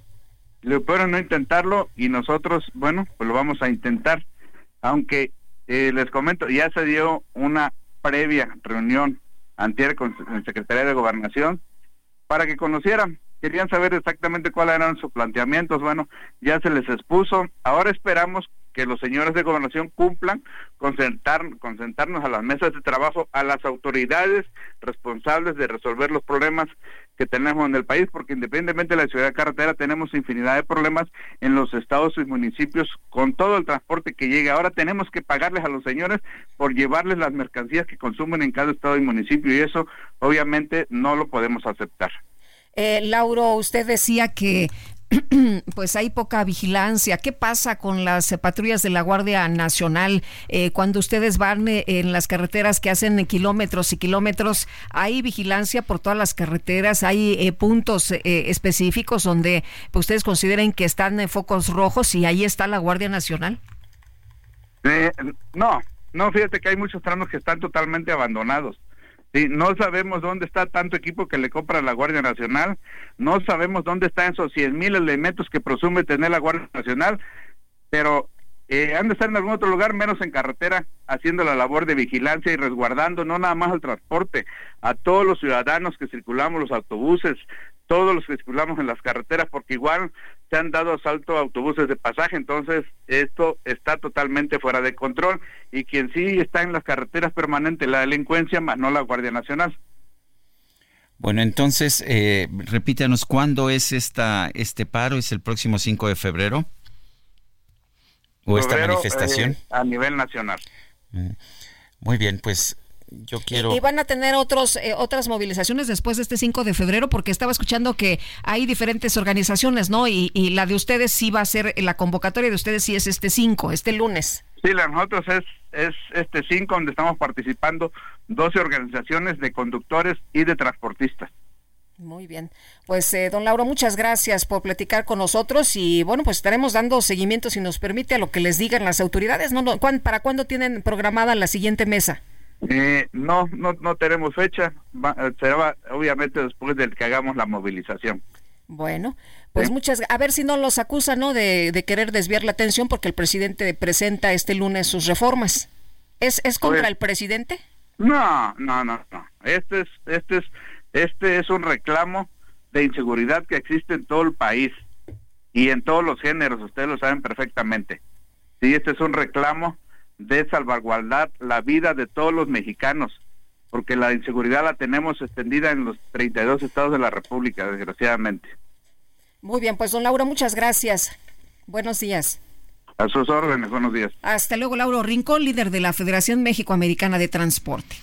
Lo peor es no intentarlo y nosotros, bueno, pues lo vamos a intentar. Aunque eh, les comento, ya se dio una previa reunión antier con el Secretaría de Gobernación para que conocieran. Querían saber exactamente cuáles eran sus planteamientos. Bueno, ya se les expuso. Ahora esperamos que los señores de gobernación cumplan con, sentarnos a las mesas de trabajo a las autoridades responsables de resolver los problemas que tenemos en el país, porque independientemente de la ciudad de carretera tenemos infinidad de problemas en los estados y municipios con todo el transporte que llega. Ahora tenemos que pagarles a los señores por llevarles las mercancías que consumen en cada estado y municipio y eso obviamente no lo podemos aceptar. Eh, Lauro, usted decía que [CLEARS THROAT] pues hay poca vigilancia. ¿Qué pasa con las eh, patrullas de la Guardia Nacional eh, cuando ustedes van eh, en las carreteras que hacen kilómetros y kilómetros? ¿Hay vigilancia por todas las carreteras? ¿Hay puntos específicos donde pues, ustedes consideren que están en focos rojos y ahí está la Guardia Nacional? no, no, fíjate que hay muchos tramos que están totalmente abandonados. Sí, no sabemos dónde está tanto equipo que le compra la Guardia Nacional, no sabemos dónde están esos 100 mil elementos que presume tener la Guardia Nacional, pero eh, han de estar en algún otro lugar, menos en carretera, haciendo la labor de vigilancia y resguardando no nada más al transporte, a todos los ciudadanos que circulamos los autobuses, todos los que circulamos en las carreteras, porque igual se han dado asalto a autobuses de pasaje, entonces esto está totalmente fuera de control y quien sí está en las carreteras permanente la delincuencia, más no la Guardia Nacional. Bueno, entonces, eh, repítanos, ¿cuándo es esta este paro? ¿Es el próximo 5 de febrero? ¿O esta manifestación? Eh, a nivel nacional. Mm. Muy bien, pues yo quiero... Y, van a tener otros eh, otras movilizaciones después de este 5 de febrero, porque estaba escuchando que hay diferentes organizaciones, ¿no? Y, la de ustedes sí va a ser, la convocatoria de ustedes sí es este 5, este lunes. Sí, la de nosotros es, es este 5, donde estamos participando 12 organizaciones de conductores y de transportistas. Muy bien. Pues, eh, don Lauro, muchas gracias por platicar con nosotros y bueno, pues estaremos dando seguimiento, si nos permite, a lo que les digan las autoridades. No, no, ¿Para cuándo tienen programada la siguiente mesa? Eh, no, no, no tenemos fecha. será obviamente después del que hagamos la movilización. Bueno, pues muchas, a ver si no los acusan, ¿no? De, de, querer desviar la atención porque el presidente presenta este lunes sus reformas. ¿Es, es contra pues el presidente? No, no, no, no. Este es, este es, este es un reclamo de inseguridad que existe en todo el país y en todos los géneros. Ustedes lo saben perfectamente. Sí, este es un reclamo de salvaguardar la vida de todos los mexicanos, porque la inseguridad la tenemos extendida en los 32 estados de la República, desgraciadamente. Muy bien, pues don Laura, muchas gracias. Buenos días. A sus órdenes, buenos días. Hasta luego, Lauro Rincón, líder de la Federación México-Americana de Transporte.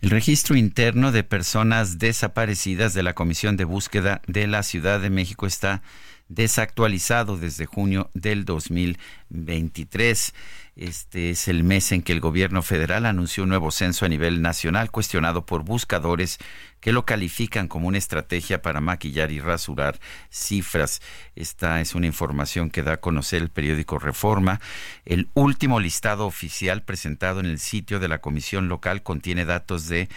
El registro interno de personas desaparecidas de la Comisión de Búsqueda de la Ciudad de México está desactualizado desde junio del 2023. Este es el mes en que el gobierno federal anunció un nuevo censo a nivel nacional cuestionado por buscadores que lo califican como una estrategia para maquillar y rasurar cifras. Esta es una información que da a conocer el periódico Reforma. El último listado oficial presentado en el sitio de la Comisión Local contiene datos de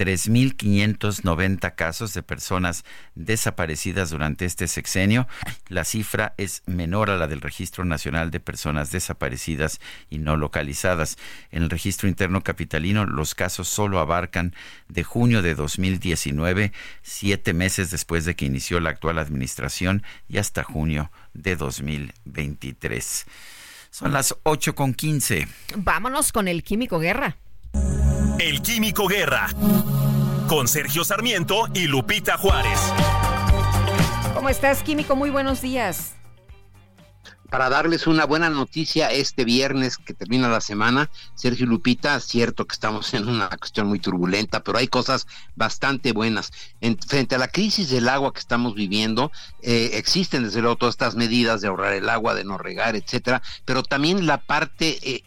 3.590 casos de personas desaparecidas durante este sexenio. La cifra es menor a la del Registro Nacional de Personas Desaparecidas y No Localizadas. En el registro interno capitalino, los casos solo abarcan de junio de 2019, siete meses después de que inició la actual administración, y hasta junio de 2023. Son las 8 con 15. Vámonos con el Químico Guerra. El Químico Guerra. Con Sergio Sarmiento y Lupita Juárez. ¿Cómo estás, Químico? Muy buenos días. Para darles una buena noticia este viernes que termina la semana, Sergio Lupita, cierto que estamos en una cuestión muy turbulenta, pero hay cosas bastante buenas. En, frente a la crisis del agua que estamos viviendo, eh, existen desde luego todas estas medidas de ahorrar el agua, de no regar, etcétera, pero también la parte eh,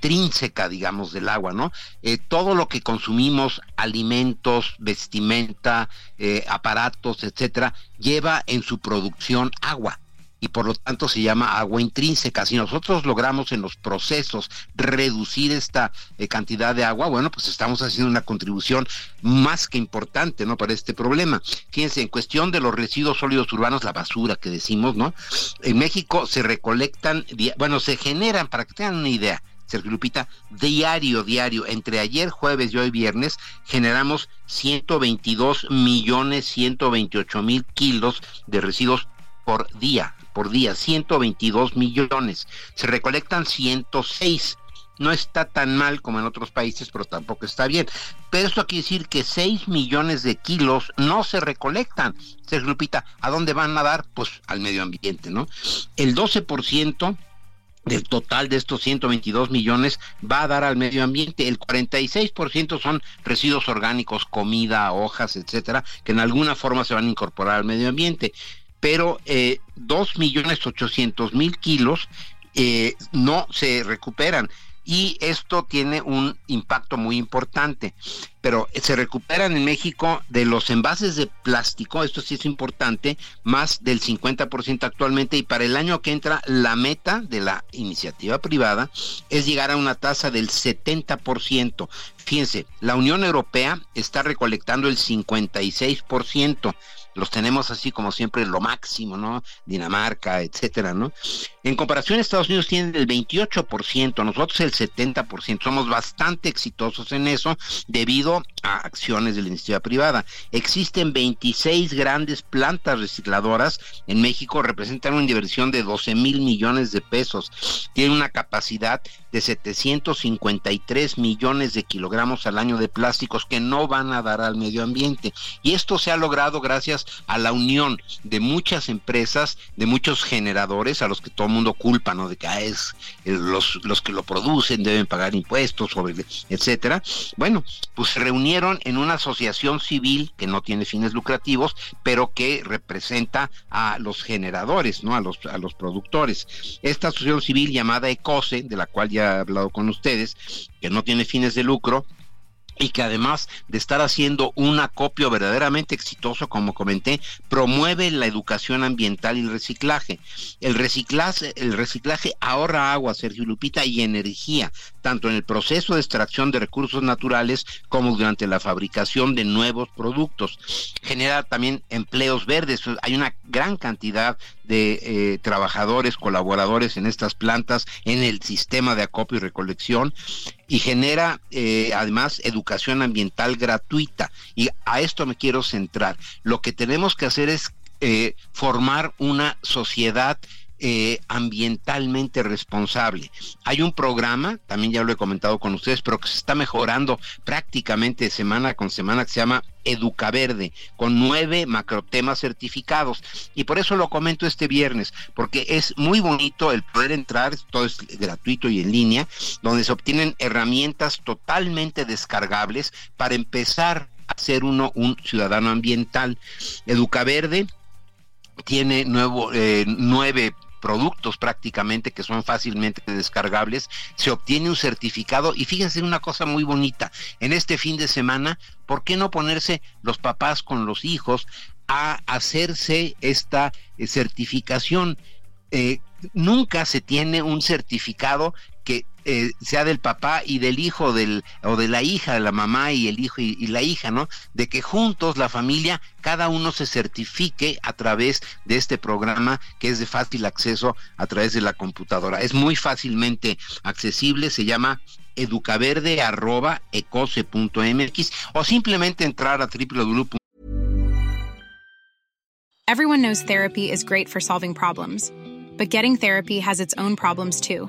intrínseca, digamos, del agua, ¿no? Eh, todo lo que consumimos, alimentos, vestimenta, eh, aparatos, etcétera, lleva en su producción agua y por lo tanto se llama agua intrínseca. Si nosotros logramos en los procesos reducir esta eh, cantidad de agua, bueno, pues estamos haciendo una contribución más que importante, ¿no? Para este problema. Fíjense, en cuestión de los residuos sólidos urbanos, la basura que decimos, ¿no? En México se recolectan, bueno, se generan, para que tengan una idea, Sergio Lupita, diario, diario, entre ayer jueves y hoy viernes, generamos 122 millones 128 mil kilos de residuos por día, por día, 122 millones. Se recolectan 106. No está tan mal como en otros países, pero tampoco está bien. Pero esto quiere decir que 6 millones de kilos no se recolectan. Sergio Lupita, ¿a dónde van a dar? Pues al medio ambiente, ¿no? El 12% del total de estos 122 millones va a dar al medio ambiente. El 46% son residuos orgánicos, comida, hojas, etcétera, que en alguna forma se van a incorporar al medio ambiente. Pero eh, 2 millones 800 mil kilos eh, no se recuperan y esto tiene un impacto muy importante. Pero se recuperan en México de los envases de plástico, esto sí es importante, más del 50% actualmente y para el año que entra la meta de la iniciativa privada es llegar a una tasa del 70%. Fíjense, la Unión Europea está recolectando el 56% los tenemos así como siempre lo máximo, ¿no? Dinamarca, etcétera, ¿no? En comparación, Estados Unidos tiene el 28%, nosotros el 70%. Somos bastante exitosos en eso debido a acciones de la iniciativa privada. Existen 26 grandes plantas recicladoras en México, representan una inversión de 12 mil millones de pesos. Tienen una capacidad de 753 millones de kilogramos al año de plásticos que no van a dar al medio ambiente. Y esto se ha logrado gracias a la unión de muchas empresas, de muchos generadores, a los que todo el mundo culpa, ¿no? De que ah, los, los que lo producen deben pagar impuestos, etcétera. Bueno, pues se reunieron en una asociación civil que no tiene fines lucrativos, pero que representa a los generadores, ¿no? A los, a los productores. Esta asociación civil llamada ECOSE, de la cual ya he hablado con ustedes, que no tiene fines de lucro, y que además de estar haciendo un acopio verdaderamente exitoso, como comenté, promueve la educación ambiental y el reciclaje. El reciclaje, el reciclaje ahorra agua, Sergio Lupita, y energía, tanto en el proceso de extracción de recursos naturales como durante la fabricación de nuevos productos. Genera también empleos verdes. Hay una gran cantidad de eh, trabajadores, colaboradores en estas plantas, en el sistema de acopio y recolección y genera eh, además educación ambiental gratuita. Y a esto me quiero centrar. Lo que tenemos que hacer es eh, formar una sociedad eh, ambientalmente responsable. Hay un programa, también ya lo he comentado con ustedes, pero que se está mejorando prácticamente semana con semana, que se llama Educaverde, con nueve macrotemas certificados. Y por eso lo comento este viernes, porque es muy bonito el poder entrar, todo es gratuito y en línea, donde se obtienen herramientas totalmente descargables para empezar a ser uno un ciudadano ambiental. Educaverde tiene nuevo, eh, nueve productos prácticamente que son fácilmente descargables, se obtiene un certificado y fíjense una cosa muy bonita, en este fin de semana, ¿por qué no ponerse los papás con los hijos a hacerse esta eh, certificación? Eh, nunca se tiene un certificado que eh, sea del papá y del hijo del o de la hija de la mamá y el hijo y, y, la hija, ¿no? De que juntos la familia cada uno se certifique a través de este programa que es de fácil acceso a través de la computadora. Es muy fácilmente accesible, se llama educaverde@ecose.mx o simplemente entrar a www. Everyone knows therapy is great for solving problems, but getting therapy has its own problems too.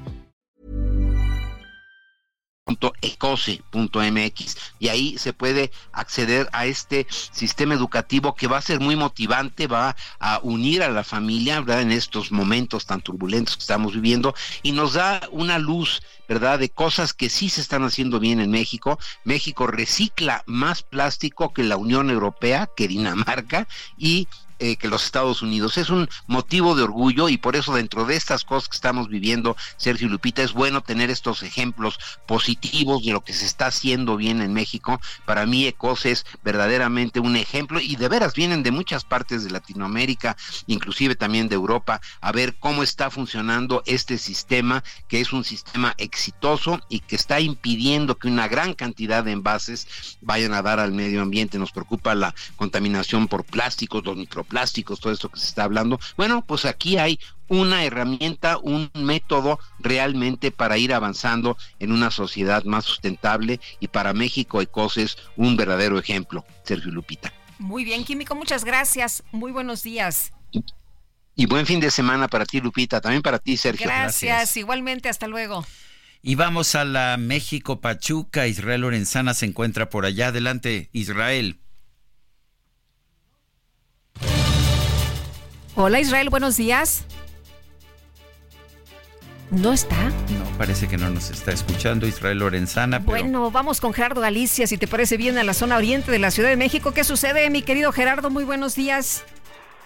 ecose.mx y ahí se puede acceder a este sistema educativo que va a ser muy motivante, va a unir a la familia ¿verdad? en estos momentos tan turbulentos que estamos viviendo y nos da una luz ¿verdad? De cosas que sí se están haciendo bien en México. México recicla más plástico que la Unión Europea, que Dinamarca, y eh, que los Estados Unidos. Es un motivo de orgullo y por eso dentro de estas cosas que estamos viviendo, Sergio Lupita, es bueno tener estos ejemplos positivos de lo que se está haciendo bien en México. Para mí Ecos es verdaderamente un ejemplo y de veras vienen de muchas partes de Latinoamérica, inclusive también de Europa, a ver cómo está funcionando este sistema, que es un sistema exitoso y que está impidiendo que una gran cantidad de envases vayan a dar al medio ambiente. Nos preocupa la contaminación por plásticos, los microplásticos, plásticos, todo esto que se está hablando. Bueno, pues aquí hay una herramienta, un método realmente para ir avanzando en una sociedad más sustentable y para México Ecos es un verdadero ejemplo, Sergio Lupita. Muy bien, Químico, muchas gracias. Muy buenos días. Y buen fin de semana para ti, Lupita, también para ti, Sergio. Gracias, gracias. igualmente, hasta luego. Y vamos a la México Pachuca. Israel Lorenzana se encuentra por allá. Adelante, Israel. Hola Israel, buenos días. ¿No está? No, parece que no nos está escuchando Israel Lorenzana. Pero... Bueno, vamos con Gerardo Galicia, si te parece bien, a la zona oriente de la Ciudad de México. ¿Qué sucede, mi querido Gerardo? Muy buenos días.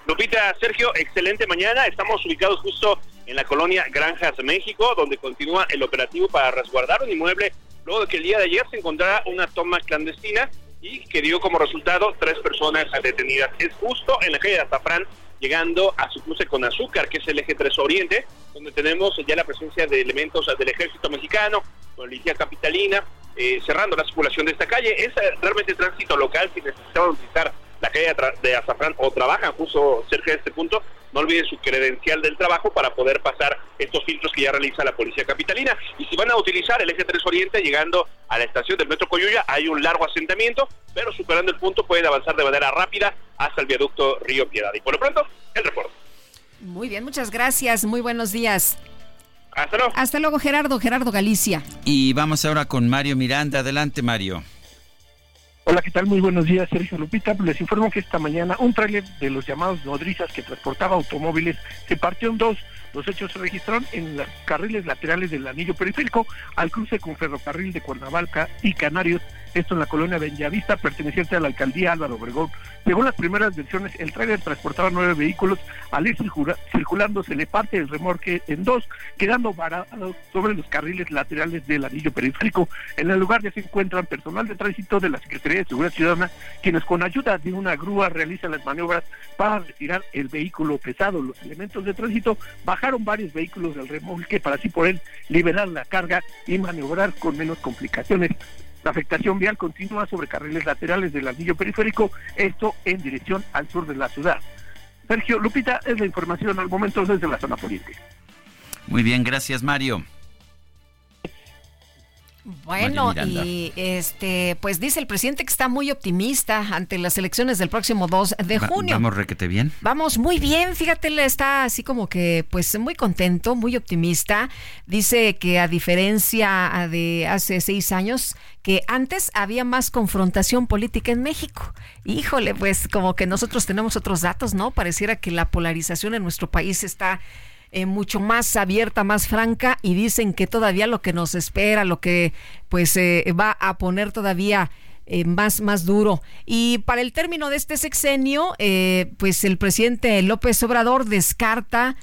Lupita, Sergio, excelente mañana. Estamos ubicados justo en la colonia Granjas, México, donde continúa el operativo para resguardar un inmueble luego de que el día de ayer se encontrara una toma clandestina y que dio como resultado tres personas detenidas. Es justo en la calle de Azafrán, llegando a su cruce con Azúcar, que es el eje 3 Oriente, donde tenemos ya la presencia de elementos del ejército mexicano, policía capitalina, eh, cerrando la circulación de esta calle. Es realmente tránsito local, si necesitaban utilizar la calle de Azafrán o trabajan justo cerca de este punto, no olviden su credencial del trabajo para poder pasar estos filtros que ya realiza la Policía Capitalina. Y si van a utilizar el eje 3 Oriente llegando a la estación del Metro Coyuya, hay un largo asentamiento, pero superando el punto pueden avanzar de manera rápida hasta el viaducto Río Piedad. Y por lo pronto, el reporte. Muy bien, muchas gracias. Muy buenos días. Hasta luego. Hasta luego, Gerardo. Gerardo Galicia. Y vamos ahora con Mario Miranda. Adelante, Mario. Hola, ¿qué tal? Muy buenos días, Sergio Lupita. Les informo que esta mañana un tráiler de los llamados nodrizas que transportaba automóviles se partió en dos. Los hechos se registraron en los carriles laterales del anillo periférico al cruce con ferrocarril de Cuernavaca y Canarios, esto en la colonia Bellavista, perteneciente a la alcaldía Álvaro Obregón. Según las primeras versiones, el tráiler transportaba nueve vehículos. Al ir circulando se le parte el remorque en dos, quedando varado sobre los carriles laterales del anillo periférico. En el lugar ya se encuentran personal de tránsito de la Secretaría de Seguridad Ciudadana, quienes con ayuda de una grúa realizan las maniobras para retirar el vehículo pesado. Los elementos de tránsito bajaron varios vehículos del remolque para así poder liberar la carga y maniobrar con menos complicaciones. La afectación vial continúa sobre carriles laterales del anillo periférico, esto en dirección al sur de la ciudad. Sergio Lupita, es la información al momento desde la zona poniente. Muy bien, gracias Mario. Bueno, y este, pues dice el presidente que está muy optimista ante las elecciones del próximo 2 de junio. vamos requete bien. Vamos muy bien, fíjate, está así como que pues muy contento, muy optimista. Dice que a diferencia de hace seis años, que antes había más confrontación política en México. Híjole, pues como que nosotros tenemos otros datos, ¿no? Pareciera que la polarización en nuestro país está eh, mucho más abierta, más franca y dicen que todavía lo que nos espera, lo que pues eh, va a poner todavía eh, más, más duro. Y para el término de este sexenio, pues el presidente López Obrador descarta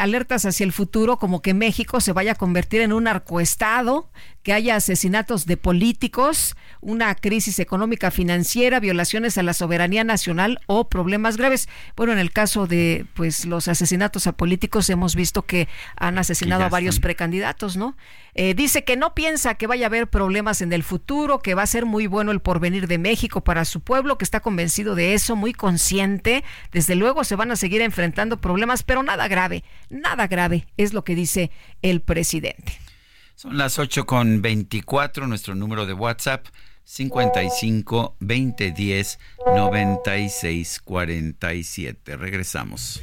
alertas hacia el futuro como que México se vaya a convertir en un narcoestado, que haya asesinatos de políticos, una crisis económica financiera, violaciones a la soberanía nacional o problemas graves. Bueno, en el caso de pues los asesinatos a políticos hemos visto que han asesinado a varios precandidatos, ¿no? Eh, dice que no piensa que vaya a haber problemas en el futuro, que va a ser muy bueno el porvenir de México para su pueblo, que está convencido de eso, muy consciente. Desde luego se van a seguir enfrentando problemas, pero nada grave, nada grave es lo que dice el presidente. Son las 8 con 24, nuestro número de WhatsApp 55 20 10 96 47. Regresamos.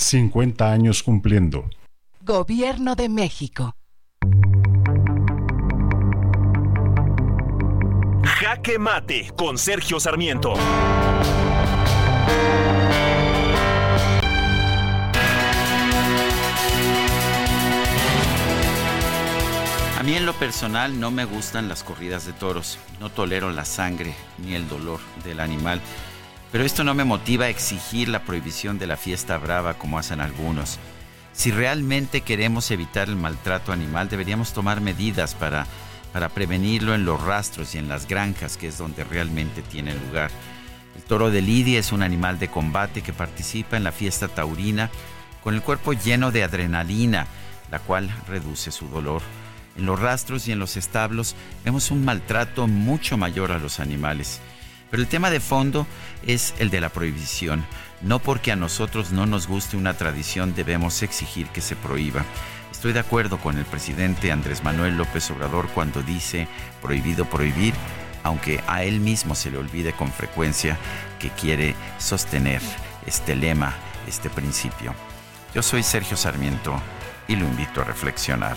50 años cumpliendo. Gobierno de México. Jaque Mate con Sergio Sarmiento. A mí en lo personal no me gustan las corridas de toros. No tolero la sangre ni el dolor del animal. Pero esto no me motiva a exigir la prohibición de la fiesta brava como hacen algunos. Si realmente queremos evitar el maltrato animal, deberíamos tomar medidas para, para prevenirlo en los rastros y en las granjas, que es donde realmente tiene lugar. El toro de Lidia es un animal de combate que participa en la fiesta taurina con el cuerpo lleno de adrenalina, la cual reduce su dolor. En los rastros y en los establos vemos un maltrato mucho mayor a los animales. Pero el tema de fondo es el de la prohibición. No porque a nosotros no nos guste una tradición debemos exigir que se prohíba. Estoy de acuerdo con el presidente Andrés Manuel López Obrador cuando dice prohibido prohibir, aunque a él mismo se le olvide con frecuencia que quiere sostener este lema, este principio. Yo soy Sergio Sarmiento y lo invito a reflexionar.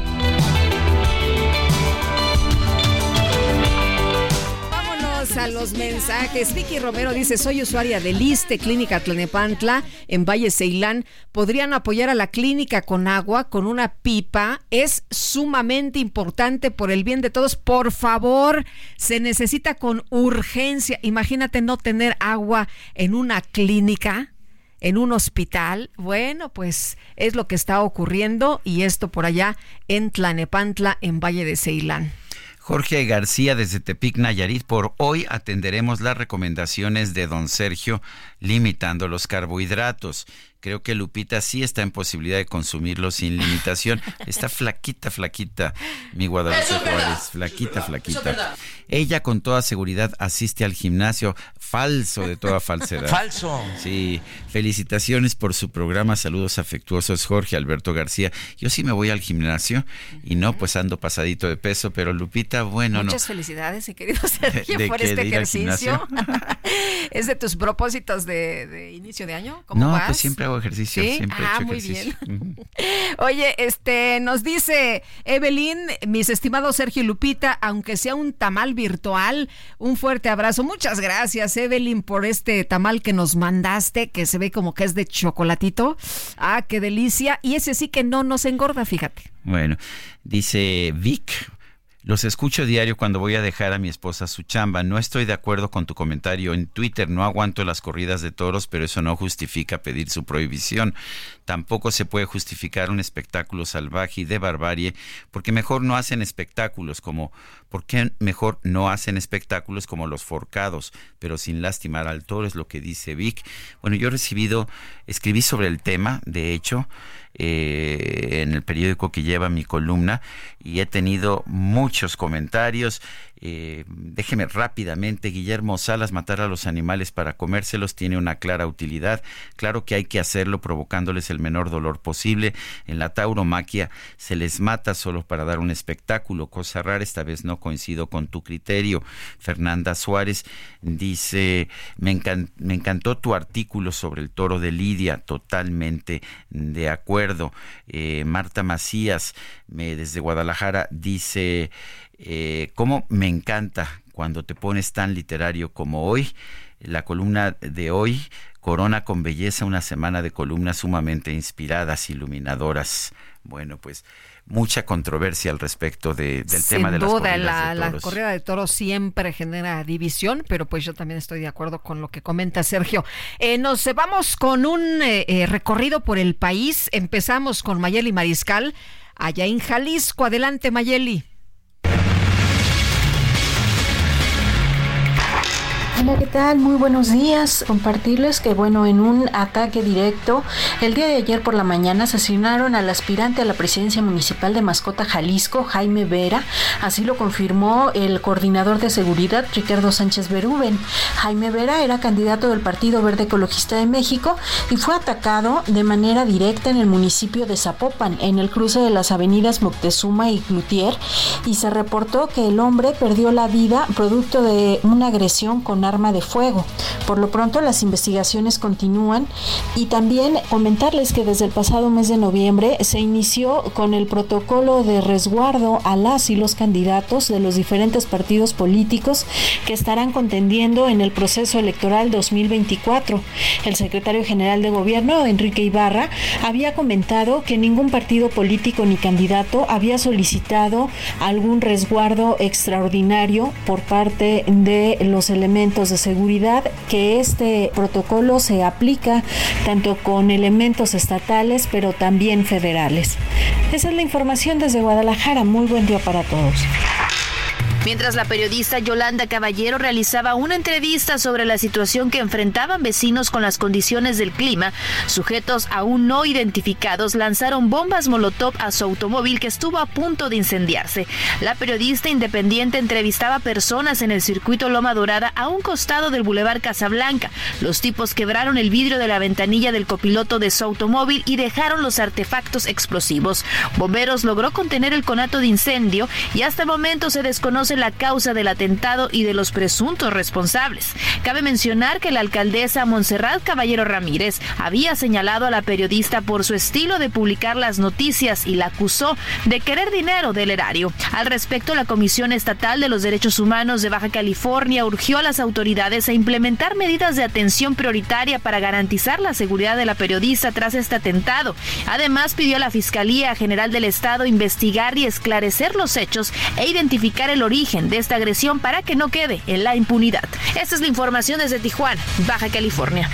A los mensajes. Vicky Romero dice, soy usuaria de Liste Clínica Tlanepantla en Valle Ceilán. ¿Podrían apoyar a la clínica con agua, con una pipa? Es sumamente importante por el bien de todos. Por favor, se necesita con urgencia. Imagínate no tener agua en una clínica en un hospital. Bueno, pues es lo que está ocurriendo y esto por allá en Tlanepantla, en Valle de Ceilán. Jorge García desde Tepic, Nayarit. Por hoy atenderemos las recomendaciones de don Sergio limitando los carbohidratos. Creo que Lupita sí está en posibilidad de consumirlo sin limitación. [LAUGHS] Está flaquita, flaquita, mi Guadalupe Juárez. Flaquita, flaquita. Ella con toda seguridad asiste al gimnasio. Falso de toda falsedad. [LAUGHS] Falso. Sí. Felicitaciones por su programa. Saludos afectuosos, Jorge Alberto García. Yo sí me voy al gimnasio y no, pues ando pasadito de peso, pero Lupita, bueno, Muchas felicidades, mi querido [LAUGHS] Sergio, por este ejercicio. ¿Es de tus propósitos de, inicio de año? ¿Cómo no, pues siempre hago ejercicio. Siempre ah, muy bien. [LAUGHS] Oye, este, nos dice Evelyn, mis estimados Sergio y Lupita, aunque sea un tamal virtual, un fuerte abrazo. Muchas gracias, Evelyn, por este tamal que nos mandaste, que se ve como que es de chocolatito. Ah, qué delicia. Y ese sí que no nos engorda, fíjate. Bueno, dice Vic. Los escucho diario cuando voy a dejar a mi esposa su chamba. No estoy de acuerdo con tu comentario en Twitter. No aguanto las corridas de toros, pero eso no justifica pedir su prohibición. Tampoco se puede justificar un espectáculo salvaje y de barbarie, porque mejor no hacen espectáculos como ¿por qué mejor no hacen espectáculos como los forcados, pero sin lastimar al toro? Es lo que dice Vic. Bueno, yo he recibido, escribí sobre el tema, de hecho, eh, en el periódico que lleva mi columna y he tenido muchos comentarios eh, déjeme rápidamente, Guillermo Salas, matar a los animales para comérselos tiene una clara utilidad. Claro que hay que hacerlo provocándoles el menor dolor posible. En la tauromaquia se les mata solo para dar un espectáculo, cosa rara. Esta vez no coincido con tu criterio. Fernanda Suárez dice, me, encantó tu artículo sobre el toro de Lidia, totalmente de acuerdo. Eh, Marta Macías, desde Guadalajara, dice, eh, cómo me encanta cuando te pones tan literario como hoy. La columna de hoy corona con belleza una semana de columnas sumamente inspiradas, iluminadoras. Bueno, pues mucha controversia al respecto del tema de las duda, la, la corrida de toros siempre genera división, pero pues yo también estoy de acuerdo con lo que comenta Sergio. Eh, nos vamos con un eh, eh, recorrido por el país. Empezamos con Mayeli Mariscal, allá en Jalisco. Adelante, Mayeli. Hola, ¿qué tal? Muy buenos días. Compartirles que, bueno, en un ataque directo, el día de ayer por la mañana asesinaron al aspirante a la presidencia municipal de Mascota, Jalisco, Jaime Vera. Así lo confirmó el coordinador de seguridad, Ricardo Sánchez Berúben. Jaime Vera era candidato del Partido Verde Ecologista de México y fue atacado de manera directa en el municipio de Zapopan, en el cruce de las avenidas Moctezuma y Cloutier, y se reportó que el hombre perdió la vida producto de una agresión con arma de fuego. Por lo pronto las investigaciones continúan y también comentarles que desde el pasado mes de noviembre se inició con el protocolo de resguardo a las y los candidatos de los diferentes partidos políticos que estarán contendiendo en el proceso electoral 2024. El secretario general de gobierno, Enrique Ibarra, había comentado que ningún partido político ni candidato había solicitado algún resguardo extraordinario por parte de los elementos de seguridad que este protocolo se aplica tanto con elementos estatales pero también federales. Esa es la información desde Guadalajara. Muy buen día para todos. Mientras la periodista Yolanda Caballero realizaba una entrevista sobre la situación que enfrentaban vecinos con las condiciones del clima, sujetos aún no identificados lanzaron bombas molotov a su automóvil que estuvo a punto de incendiarse. La periodista independiente entrevistaba personas en el circuito Loma Dorada a un costado del Boulevard Casablanca. Los tipos quebraron el vidrio de la ventanilla del copiloto de su automóvil y dejaron los artefactos explosivos. Bomberos logró contener el conato de incendio y hasta el momento se desconoce la causa del atentado y de los presuntos responsables. Cabe mencionar que la alcaldesa Montserrat Caballero Ramírez había señalado a la periodista por su estilo de publicar las noticias y la acusó de querer dinero del erario. Al respecto, la Comisión Estatal de los Derechos Humanos de Baja California urgió a las autoridades a implementar medidas de atención prioritaria para garantizar la seguridad de la periodista tras este atentado. Además, pidió a la Fiscalía General del Estado investigar y esclarecer los hechos e identificar el origen de esta agresión para que no quede en la impunidad. Esta es la información desde Tijuana, Baja California.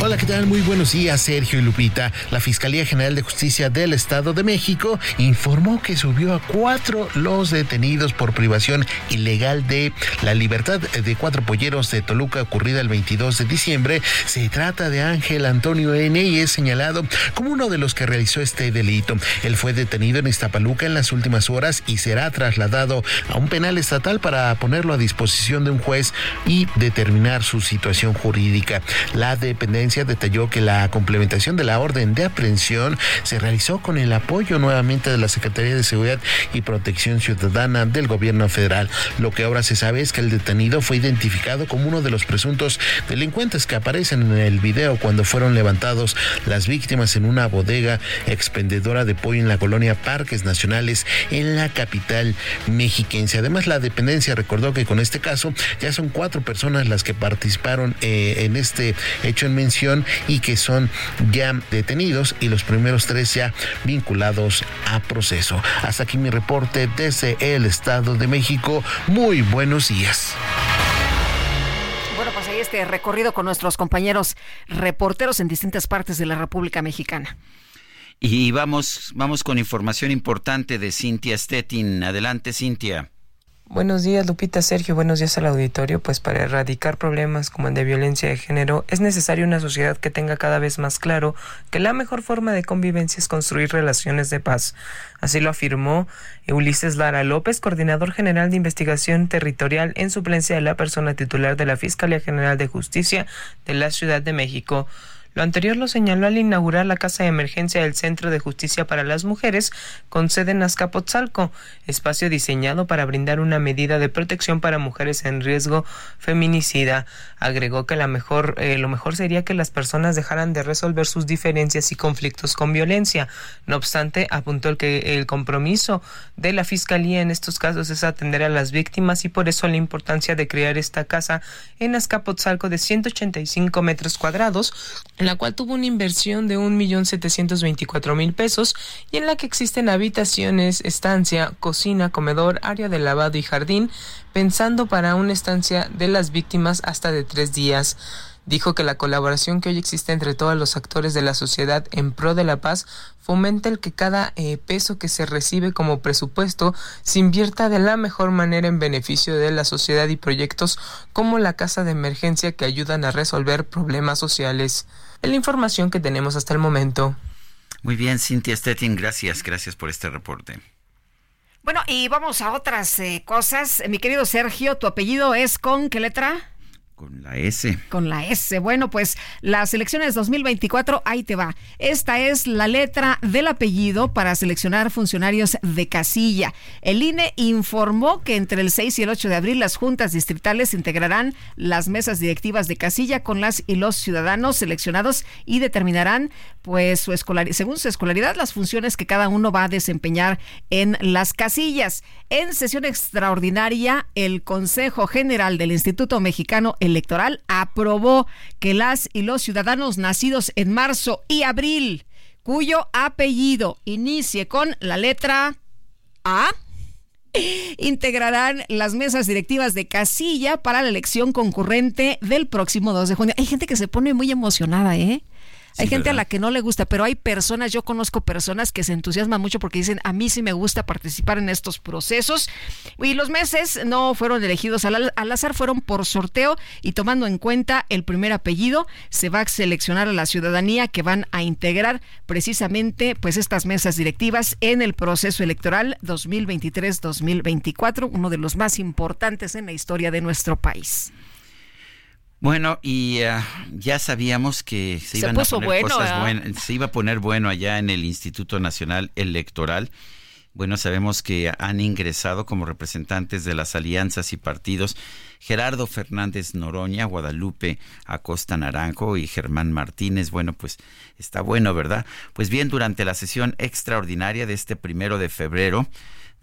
Hola, ¿qué tal? Muy buenos días, Sergio y Lupita. La Fiscalía General de Justicia del Estado de México informó que subió a cuatro los detenidos por privación ilegal de la libertad de cuatro polleros de Toluca ocurrida el 22 de diciembre. Se trata de Ángel Antonio N. y es señalado como uno de los que realizó este delito. Él fue detenido en Iztapaluca en las últimas horas y será trasladado a un penal estatal para ponerlo a disposición de un juez y determinar su situación jurídica. La dependencia detalló que la complementación de la orden de aprehensión se realizó con el apoyo nuevamente de la Secretaría de Seguridad y Protección Ciudadana del gobierno federal. Lo que ahora se sabe es que el detenido fue identificado como uno de los presuntos delincuentes que aparecen en el video cuando fueron levantados las víctimas en una bodega expendedora de pollo en la colonia Parques Nacionales en la capital mexiquense. Además, la dependencia recordó que con este caso ya son cuatro personas las que participaron eh, en este hecho en y que son ya detenidos y los primeros tres ya vinculados a proceso. Hasta aquí mi reporte desde el Estado de México. Muy buenos días. Bueno, pues ahí este recorrido con nuestros compañeros reporteros en distintas partes de la República Mexicana. Y vamos, vamos con información importante de Cintia Stettin. Adelante, Cintia. Buenos días, Lupita Sergio. Buenos días al auditorio. Pues para erradicar problemas como el de violencia de género es necesario una sociedad que tenga cada vez más claro que la mejor forma de convivencia es construir relaciones de paz. Así lo afirmó Ulises Lara López, coordinador general de investigación territorial en suplencia de la persona titular de la Fiscalía General de Justicia de la Ciudad de México. Lo anterior lo señaló al inaugurar la Casa de Emergencia del Centro de Justicia para las Mujeres con sede en Azcapotzalco, espacio diseñado para brindar una medida de protección para mujeres en riesgo feminicida. Agregó que la mejor, eh, lo mejor sería que las personas dejaran de resolver sus diferencias y conflictos con violencia. No obstante, apuntó que el compromiso de la Fiscalía en estos casos es atender a las víctimas y por eso la importancia de crear esta casa en Azcapotzalco de 185 metros cuadrados en la cual tuvo una inversión de un millón setecientos veinticuatro mil pesos y en la que existen habitaciones, estancia, cocina, comedor, área de lavado y jardín, pensando para una estancia de las víctimas hasta de tres días. Dijo que la colaboración que hoy existe entre todos los actores de la sociedad en pro de la paz fomenta el que cada eh, peso que se recibe como presupuesto se invierta de la mejor manera en beneficio de la sociedad y proyectos como la casa de emergencia que ayudan a resolver problemas sociales la información que tenemos hasta el momento. Muy bien, Cintia Stettin, gracias, gracias por este reporte. Bueno, y vamos a otras eh, cosas. Mi querido Sergio, ¿tu apellido es con qué letra? Con la S. Con la S. Bueno, pues las elecciones 2024, ahí te va. Esta es la letra del apellido para seleccionar funcionarios de casilla. El INE informó que entre el 6 y el 8 de abril las juntas distritales integrarán las mesas directivas de casilla con las y los ciudadanos seleccionados y determinarán, pues, su según su escolaridad, las funciones que cada uno va a desempeñar en las casillas. En sesión extraordinaria, el Consejo General del Instituto Mexicano Electoral aprobó que las y los ciudadanos nacidos en marzo y abril, cuyo apellido inicie con la letra A, integrarán las mesas directivas de casilla para la elección concurrente del próximo 2 de junio. Hay gente que se pone muy emocionada, ¿eh? Hay gente a la que no le gusta, pero hay personas, yo conozco personas que se entusiasman mucho porque dicen, a mí sí me gusta participar en estos procesos. Y los meses no fueron elegidos al, al azar, fueron por sorteo y tomando en cuenta el primer apellido, se va a seleccionar a la ciudadanía que van a integrar precisamente pues estas mesas directivas en el proceso electoral 2023-2024, uno de los más importantes en la historia de nuestro país. Bueno, y uh, ya sabíamos que se, iban a poner bueno, cosas ¿eh? buenas, se iba a poner bueno allá en el Instituto Nacional Electoral. Bueno, sabemos que han ingresado como representantes de las alianzas y partidos Gerardo Fernández Noroña, Guadalupe Acosta Naranjo y Germán Martínez. Bueno, pues está bueno, ¿verdad? Pues bien, durante la sesión extraordinaria de este primero de febrero,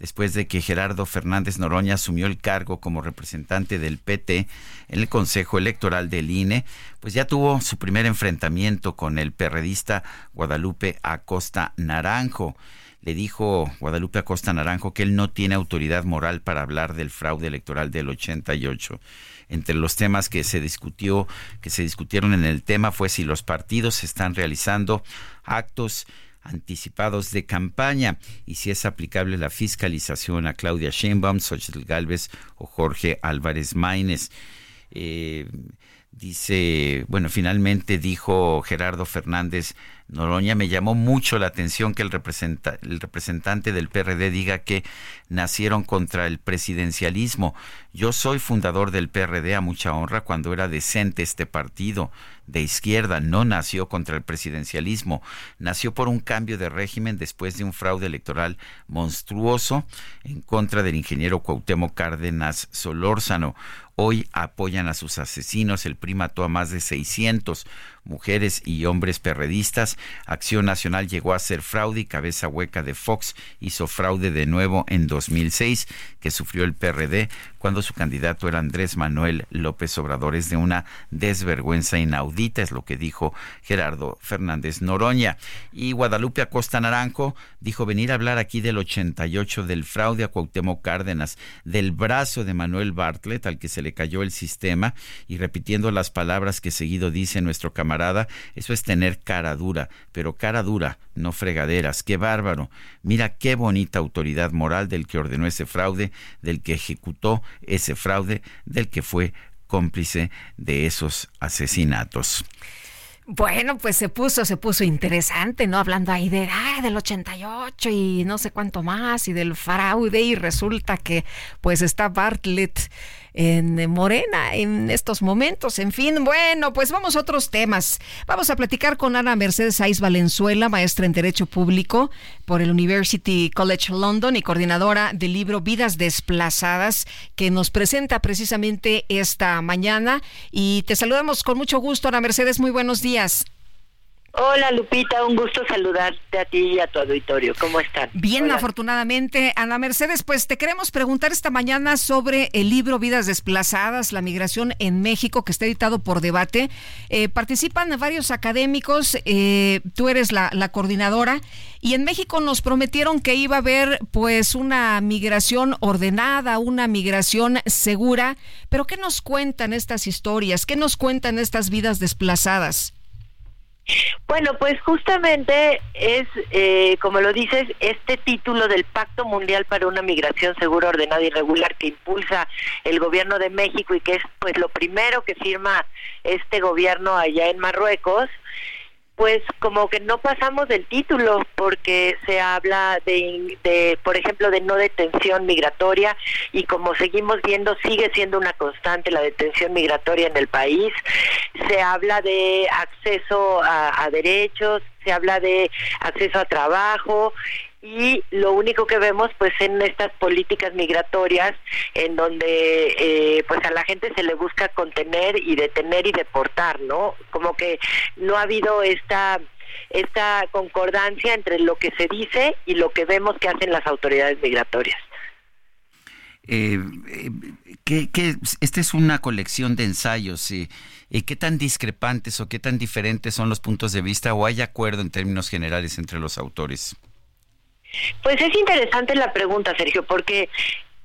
después de que Gerardo Fernández Noroña asumió el cargo como representante del PT en el Consejo Electoral del INE, pues ya tuvo su primer enfrentamiento con el perredista Guadalupe Acosta Naranjo. le dijo Guadalupe Acosta Naranjo que él no tiene autoridad moral para hablar del fraude electoral del 88. Entre los temas que se discutió, que se discutieron en el tema fue si los partidos están realizando actos anticipados de campaña y si es aplicable la fiscalización a Claudia Sheinbaum, Xochitl Galvez o Jorge Álvarez Maínez. Eh, dice, bueno, finalmente dijo Gerardo Fernández Noroña, me llamó mucho la atención que el, representante del PRD diga que nacieron contra el presidencialismo. Yo soy fundador del PRD a mucha honra cuando era decente este partido de izquierda, no nació contra el presidencialismo, nació por un cambio de régimen después de un fraude electoral monstruoso en contra del ingeniero Cuauhtémoc Cárdenas Solórzano. Hoy apoyan a sus asesinos, el PRI mató a más de 600 mujeres y hombres perredistas. Acción Nacional llegó a ser fraude y cabeza hueca de Fox hizo fraude de nuevo en 2006, que sufrió el PRD cuando su candidato era Andrés Manuel López Obrador. Es de una desvergüenza inaudita, es lo que dijo Gerardo Fernández Noroña. Y Guadalupe Acosta Naranjo dijo venir a hablar aquí del 88 del fraude a Cuauhtémoc Cárdenas, del brazo de Manuel Bartlett al que se le cayó el sistema y repitiendo las palabras que seguido dice nuestro camarada, eso es tener cara dura, pero cara dura, no fregaderas, qué bárbaro. Mira qué bonita autoridad moral del que ordenó ese fraude, del que ejecutó ese fraude del que fue cómplice de esos asesinatos. Bueno, pues se puso, se puso interesante, ¿no? Hablando ahí de, ah, del 88 y no sé cuánto más y del fraude y resulta que pues está Bartlett en Morena en estos momentos. En fin, bueno, pues vamos a otros temas. Vamos a platicar con Ana Mercedes Saiz Valenzuela, maestra en Derecho Público por el University College London y coordinadora del libro Vidas Desplazadas, que nos presenta precisamente esta mañana. Y te saludamos con mucho gusto, Ana Mercedes. Muy buenos días. Hola Lupita, un gusto saludarte a ti y a tu auditorio. ¿Cómo están? Bien, afortunadamente. Ana Mercedes, pues te queremos preguntar esta mañana sobre el libro Vidas Desplazadas, la migración en México, que está editado por debate. Eh, participan varios académicos, eh, tú eres la, la coordinadora, y en México nos prometieron que iba a haber pues una migración ordenada, una migración segura. Pero ¿qué nos cuentan estas historias? ¿Qué nos cuentan estas vidas desplazadas? Bueno, pues justamente es, eh, como lo dices, este título del Pacto Mundial para una Migración Segura, Ordenada y Regular que impulsa el gobierno de México y que es pues lo primero que firma este gobierno allá en Marruecos pues como que no pasamos del título porque se habla de, por ejemplo, de no detención migratoria y como seguimos viendo sigue siendo una constante la detención migratoria en el país. Se habla de acceso a derechos, se habla de acceso a trabajo y lo único que vemos pues en estas políticas migratorias en donde eh, pues a la gente se le busca contener y detener y deportar no como que no ha habido esta esta concordancia entre lo que se dice y lo que vemos que hacen las autoridades migratorias eh, eh que, esta es una colección de ensayos. Eh, ¿Qué tan discrepantes o qué tan diferentes son los puntos de vista o hay acuerdo en términos generales entre los autores? Pues es interesante la pregunta, Sergio, porque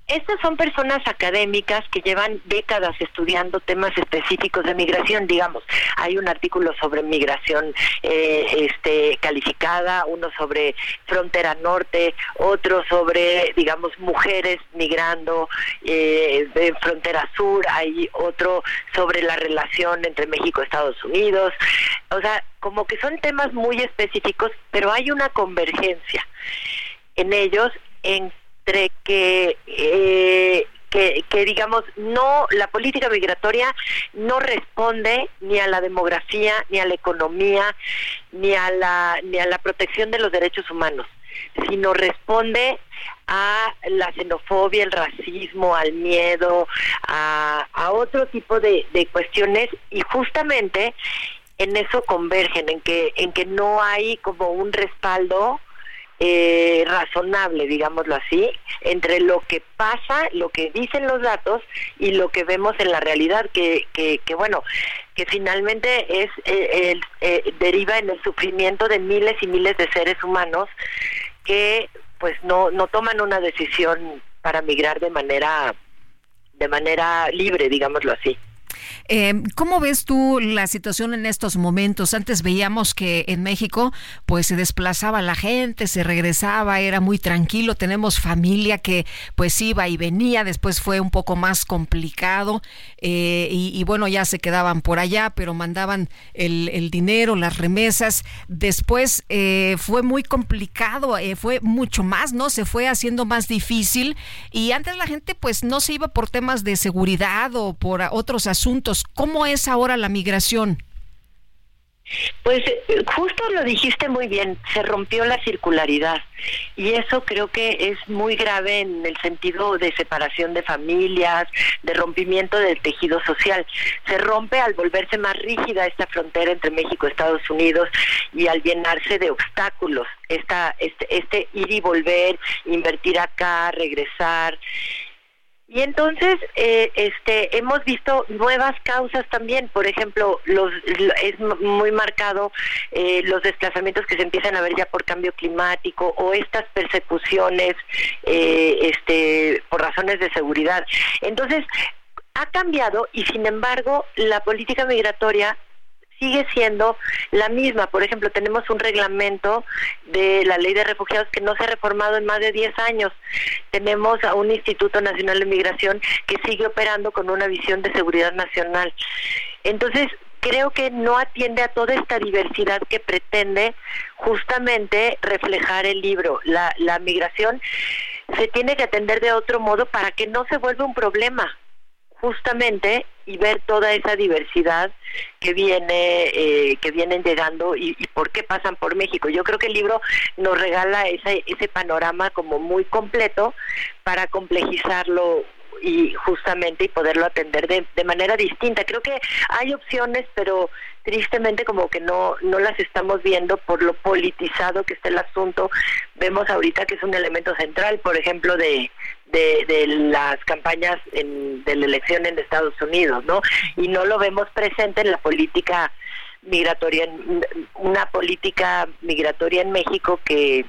estas son personas académicas que llevan décadas estudiando temas específicos de migración, digamos. Hay un artículo sobre migración eh, este, calificada, uno sobre frontera norte, otro sobre, digamos, mujeres migrando eh, en frontera sur, hay otro sobre la relación entre México y Estados Unidos. O sea, como que son temas muy específicos, pero hay una convergencia en ellos entre que, eh, que, que, digamos, no, la política migratoria no responde ni a la demografía, ni a la economía, ni a la, ni a la protección de los derechos humanos, sino responde a la xenofobia, el racismo, al miedo, a, a otro tipo de, de cuestiones y justamente en eso convergen, en que, en que no hay como un respaldo eh, razonable, digámoslo así, entre lo que pasa, lo que dicen los datos y lo que vemos en la realidad, que, que, que bueno, que finalmente es eh, eh, deriva en el sufrimiento de miles y miles de seres humanos que pues no no toman una decisión para migrar de manera de manera libre, digámoslo así. Eh, ¿Cómo ves tú la situación en estos momentos? Antes veíamos que en México pues se desplazaba la gente, se regresaba, era muy tranquilo, tenemos familia que pues iba y venía, después fue un poco más complicado eh, y, bueno, ya se quedaban por allá, pero mandaban el, dinero, las remesas, después eh, fue muy complicado, fue mucho más, ¿no? Se fue haciendo más difícil y antes la gente pues no se iba por temas de seguridad o por otros asuntos ¿Cómo es ahora la migración? Pues eh, justo lo dijiste muy bien, se rompió la circularidad y eso creo que es muy grave en el sentido de separación de familias, de rompimiento del tejido social. Se rompe al volverse más rígida esta frontera entre México y Estados Unidos y al llenarse de obstáculos, esta, este, este ir y volver, invertir acá, regresar. Y entonces, eh, este, hemos visto nuevas causas también. Por ejemplo, los, es muy marcado eh, los desplazamientos que se empiezan a ver ya por cambio climático o estas persecuciones, eh, este, por razones de seguridad. Entonces, ha cambiado y sin embargo, la política migratoria sigue siendo la misma. Por ejemplo, tenemos un reglamento de la ley de refugiados que no se ha reformado en más de 10 años. Tenemos a un Instituto Nacional de Migración que sigue operando con una visión de seguridad nacional. Entonces, creo que no atiende a toda esta diversidad que pretende justamente reflejar el libro. La, la migración se tiene que atender de otro modo para que no se vuelva un problema justamente y ver toda esa diversidad que viene eh, que vienen llegando y, por qué pasan por México. Yo creo que el libro nos regala ese, ese panorama como muy completo para complejizarlo y justamente y poderlo atender de, de manera distinta. Creo que hay opciones, pero tristemente como que no no las estamos viendo por lo politizado que está el asunto. Vemos ahorita que es un elemento central, por ejemplo, de, de, las campañas en, de la elección en Estados Unidos, ¿no? Y no lo vemos presente en la política migratoria, una política migratoria en México que,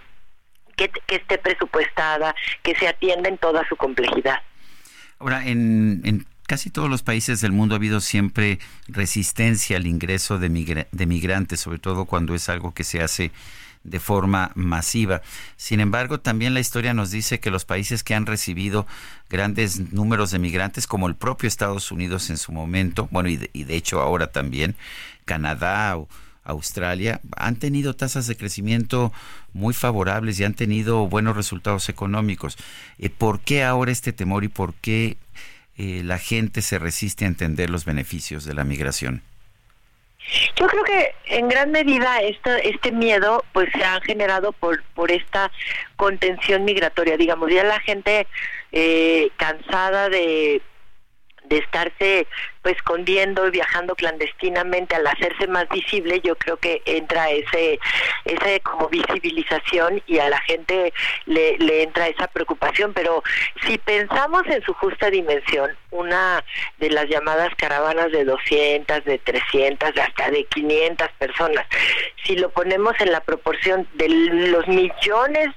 que, esté presupuestada, que se atienda en toda su complejidad. Ahora, en, en casi todos los países del mundo ha habido siempre resistencia al ingreso de, de migrantes, sobre todo cuando es algo que se hace de forma masiva. Sin embargo, también la historia nos dice que los países que han recibido grandes números de migrantes, como el propio Estados Unidos en su momento, bueno, y de, hecho ahora también, Canadá o Australia, han tenido tasas de crecimiento muy favorables y han tenido buenos resultados económicos. Eh, ¿Por qué ahora este temor y por qué eh, la gente se resiste a entender los beneficios de la migración? Yo creo que en gran medida este, miedo pues se ha generado por, por esta contención migratoria, digamos, ya la gente eh, cansada de de estarse pues escondiendo y viajando clandestinamente al hacerse más visible yo creo que entra ese ese como visibilización y a la gente le, le entra esa preocupación. Pero si pensamos en su justa dimensión una de las llamadas caravanas de 200 de 300 de hasta de 500 personas si lo ponemos en la proporción de los millones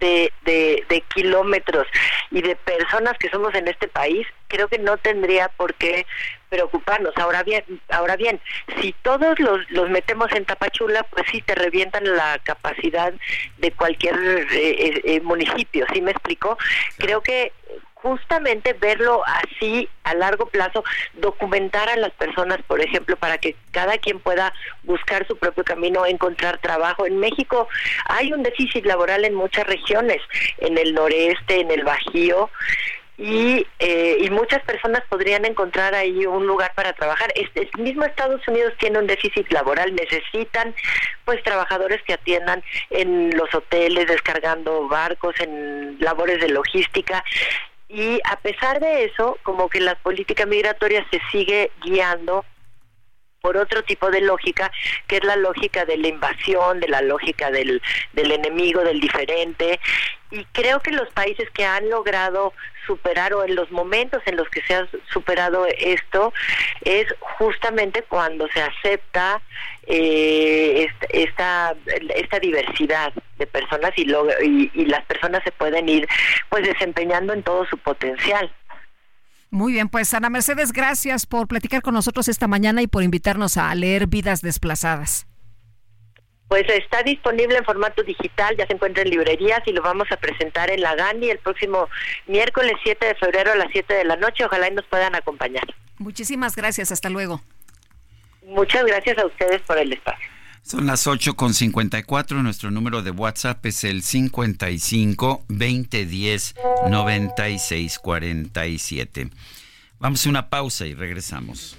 de, de, kilómetros y de personas que somos en este país, creo que no tendría por qué preocuparnos. Ahora bien, ahora bien, si todos los, los metemos en Tapachula, pues sí te revientan la capacidad de cualquier eh, eh, eh, municipio, ¿sí me explico? Creo que justamente verlo así a largo plazo, documentar a las personas, por ejemplo, para que cada quien pueda buscar su propio camino, encontrar trabajo. En México hay un déficit laboral en muchas regiones, en el noreste, en el Bajío, y, eh, y muchas personas podrían encontrar ahí un lugar para trabajar. Este, el mismo Estados Unidos tiene un déficit laboral, necesitan pues trabajadores que atiendan en los hoteles, descargando barcos, en labores de logística y a pesar de eso, como que la política migratoria se sigue guiando por otro tipo de lógica, que es la lógica de la invasión, de la lógica del, del enemigo, del diferente, y creo que los países que han logrado superar o en los momentos en los que se ha superado esto es justamente cuando se acepta eh, esta, esta diversidad de personas y, y, y las personas se pueden ir pues desempeñando en todo su potencial. Muy bien, pues Ana Mercedes, gracias por platicar con nosotros esta mañana y por invitarnos a leer Vidas Desplazadas. Pues está disponible en formato digital, ya se encuentra en librerías y lo vamos a presentar en la GANI el próximo miércoles 7 de febrero a las 7 de la noche. Ojalá y nos puedan acompañar. Muchísimas gracias, hasta luego. Muchas gracias a ustedes por el espacio. Son las 8 con 54. Nuestro número de WhatsApp es el 55 2010 96 47. Vamos a una pausa y regresamos.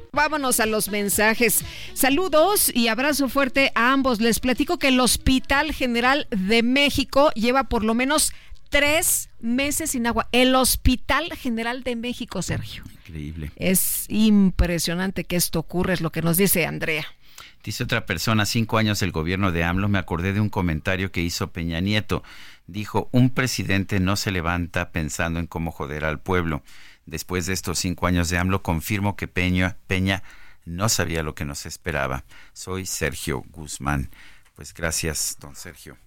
Vámonos a los mensajes. Saludos y abrazo fuerte a ambos. Les platico que el Hospital General de México lleva por lo menos tres meses sin agua. El Hospital General de México, Sergio. Increíble. Es impresionante que esto ocurra, es lo que nos dice Andrea. Dice otra persona, cinco años del gobierno de AMLO, me acordé de un comentario que hizo Peña Nieto. Dijo, un presidente no se levanta pensando en cómo joder al pueblo Después de estos cinco años de AMLO, confirmo que Peña, Peña no sabía lo que nos esperaba. Soy Sergio Guzmán. Pues gracias, don Sergio.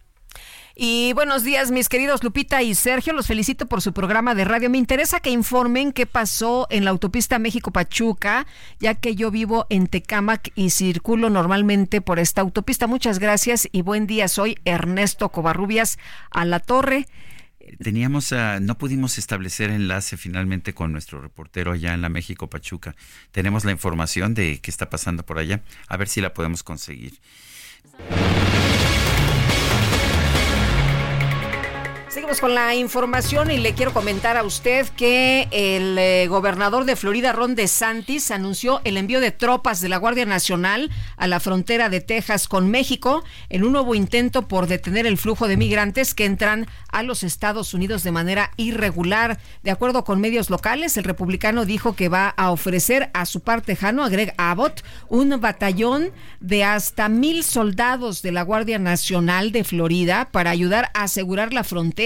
Y buenos días, mis queridos Lupita y Sergio. Los felicito por su programa de radio. Me interesa que informen qué pasó en la autopista México-Pachuca, ya que yo vivo en Tecámac y circulo normalmente por esta autopista. Muchas gracias y buen día. Soy Ernesto Covarrubias a la Torre teníamos, no pudimos establecer enlace finalmente con nuestro reportero allá en la México Pachuca. Tenemos la información de qué está pasando por allá. A ver si la podemos conseguir. Seguimos con la información y le quiero comentar a usted que el eh, gobernador de Florida, Ron DeSantis, anunció el envío de tropas de la Guardia Nacional a la frontera de Texas con México en un nuevo intento por detener el flujo de migrantes que entran a los Estados Unidos de manera irregular. De acuerdo con medios locales, el republicano dijo que va a ofrecer a su par tejano, a Greg Abbott, un batallón de hasta mil soldados de la Guardia Nacional de Florida para ayudar a asegurar la frontera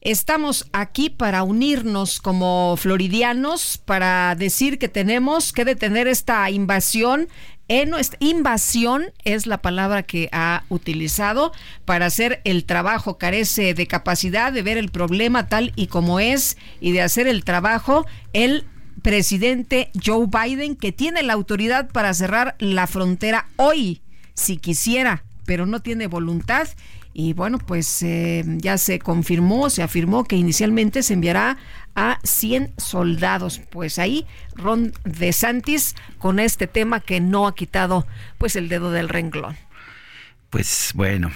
Estamos aquí para unirnos como floridianos, para decir que tenemos que detener esta invasión. En nuestra invasión es la palabra que ha utilizado para hacer el trabajo. Carece de capacidad de ver el problema tal y como es y de hacer el trabajo. El presidente Joe Biden, que tiene la autoridad para cerrar la frontera hoy, si quisiera, pero no tiene voluntad y bueno, pues eh, ya se confirmó, se afirmó que inicialmente se enviará a 100 soldados. Pues ahí Ron DeSantis con este tema que no ha quitado pues el dedo del renglón. Pues bueno,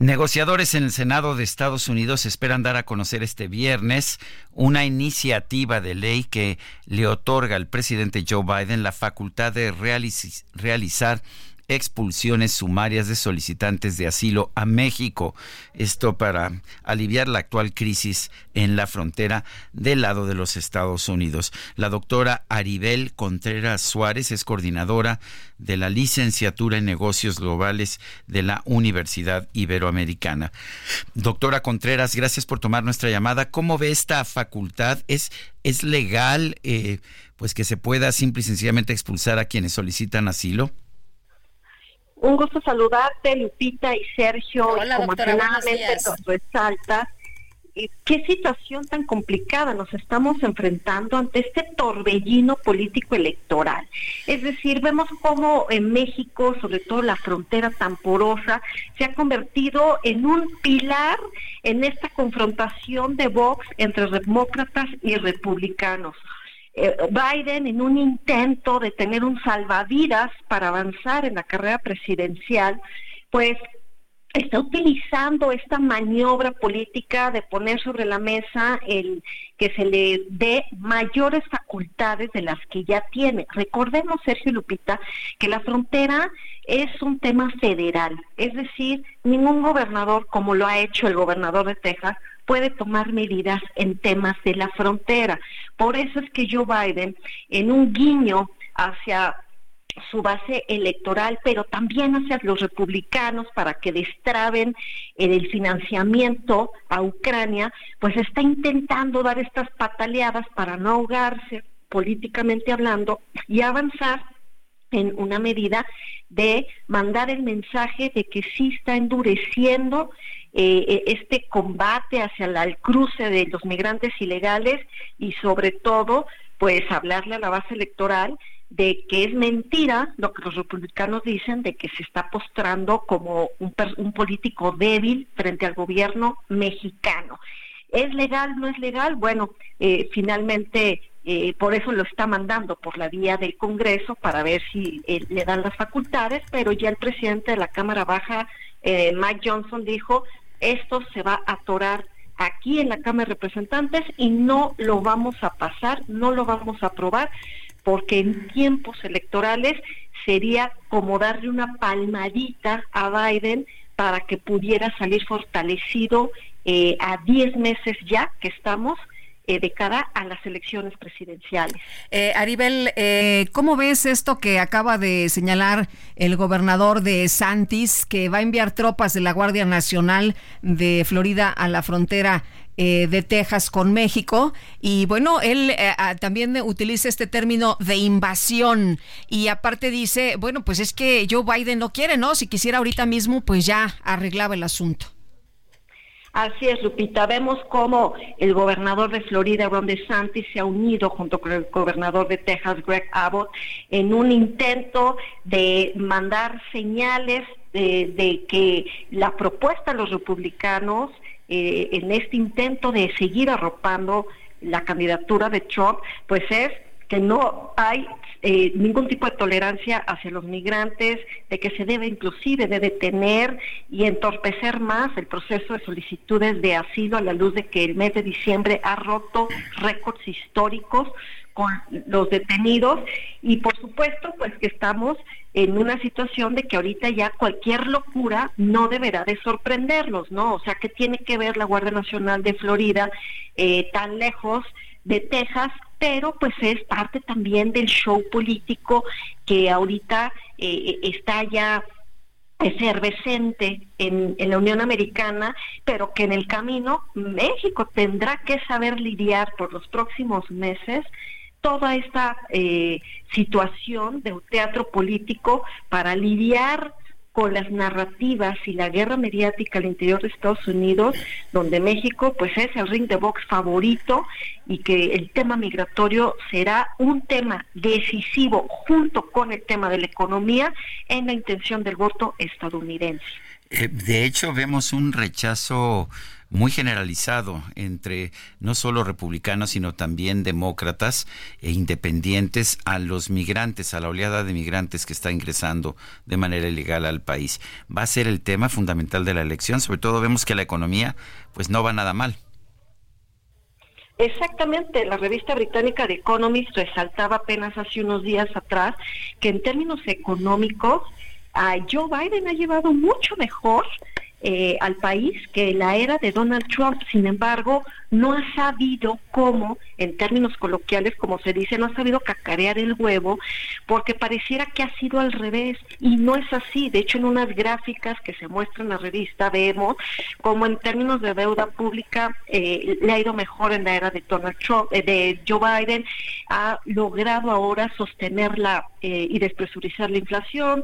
negociadores en el Senado de Estados Unidos esperan dar a conocer este viernes una iniciativa de ley que le otorga al presidente Joe Biden la facultad de realizar expulsiones sumarias de solicitantes de asilo a México. Esto para aliviar la actual crisis en la frontera del lado de los Estados Unidos. La doctora Aribel Contreras Suárez es coordinadora de la licenciatura en negocios globales de la Universidad Iberoamericana. Doctora Contreras, gracias por tomar nuestra llamada. ¿Cómo ve esta facultad? ¿Es, es legal eh, pues que se pueda simple y sencillamente expulsar a quienes solicitan asilo? Un gusto saludarte, Lupita y Sergio. Hola, como doctora, resaltas, eh, qué situación tan complicada nos estamos enfrentando ante este torbellino político electoral. Es decir, vemos cómo en México, sobre todo la frontera tan porosa, se ha convertido en un pilar en esta confrontación de Vox entre demócratas y republicanos. Eh, Biden en un intento de tener un salvavidas para avanzar en la carrera presidencial, pues está utilizando esta maniobra política de poner sobre la mesa el que se le dé mayores facultades de las que ya tiene. Recordemos, Sergio Lupita, que la frontera es un tema federal, es decir, ningún gobernador, como lo ha hecho el gobernador de Texas, puede tomar medidas en temas de la frontera. Por eso es que Joe Biden, en un guiño hacia su base electoral, pero también hacia los republicanos para que destraben el financiamiento a Ucrania, pues está intentando dar estas pataleadas para no ahogarse políticamente hablando y avanzar en una medida de mandar el mensaje de que sí está endureciendo eh, eh, este combate hacia el cruce de los migrantes ilegales y sobre todo pues hablarle a la base electoral de que es mentira lo que los republicanos dicen de que se está postrando como un, político débil frente al gobierno mexicano. ¿Es legal? ¿No es legal? Bueno, eh, finalmente por eso lo está mandando por la vía del Congreso para ver si le dan las facultades, pero ya el presidente de la Cámara Baja, Mike Johnson, dijo, esto se va a atorar aquí en la Cámara de Representantes y no lo vamos a pasar, no lo vamos a aprobar porque en tiempos electorales sería como darle una palmadita a Biden para que pudiera salir fortalecido eh, a 10 meses ya que estamos eh, de cara a las elecciones presidenciales. Eh, Aribel, eh, ¿cómo ves esto que acaba de señalar el gobernador de Santis, que va a enviar tropas de la Guardia Nacional de Florida a la frontera eh, de Texas con México. Y bueno, él eh, ah, también utiliza este término de invasión. Y aparte dice, bueno, pues es que Joe Biden no quiere, ¿no? Si quisiera ahorita mismo, pues ya arreglaba el asunto. Así es, Lupita. Vemos cómo el gobernador de Florida, Ron DeSantis, se ha unido junto con el gobernador de Texas, Greg Abbott, en un intento de mandar señales de, que la propuesta de los republicanos eh, en este intento de seguir arropando la candidatura de Trump, pues es que no hay eh, ningún tipo de tolerancia hacia los migrantes, de que se debe inclusive de detener y entorpecer más el proceso de solicitudes de asilo a la luz de que el mes de diciembre ha roto récords históricos con los detenidos y por supuesto pues que estamos en una situación de que ahorita ya cualquier locura no deberá de sorprenderlos, ¿no? O sea, que tiene que ver la Guardia Nacional de Florida eh, tan lejos de Texas, pero pues es parte también del show político que ahorita eh, está ya efervescente en, en, la Unión Americana, pero que en el camino México tendrá que saber lidiar por los próximos meses toda esta eh, situación de un teatro político para lidiar con las narrativas y la guerra mediática al interior de Estados Unidos, donde México pues es el ring de box favorito y que el tema migratorio será un tema decisivo junto con el tema de la economía en la intención del voto estadounidense. Eh, de hecho, vemos un rechazo muy generalizado entre no solo republicanos, sino también demócratas e independientes a los migrantes, a la oleada de migrantes que está ingresando de manera ilegal al país. Va a ser el tema fundamental de la elección, sobre todo vemos que la economía pues no va nada mal. Exactamente, la revista británica The Economist resaltaba apenas hace unos días atrás que en términos económicos a Joe Biden ha llevado mucho mejor eh, al país que la era de Donald Trump. Sin embargo, no ha sabido cómo, en términos coloquiales, como se dice, no ha sabido cacarear el huevo, porque pareciera que ha sido al revés. Y no es así. De hecho, en unas gráficas que se muestran en la revista vemos como en términos de deuda pública eh, le ha ido mejor en la era de Donald Trump, eh, de Joe Biden, ha logrado ahora sostenerla y despresurizar la inflación,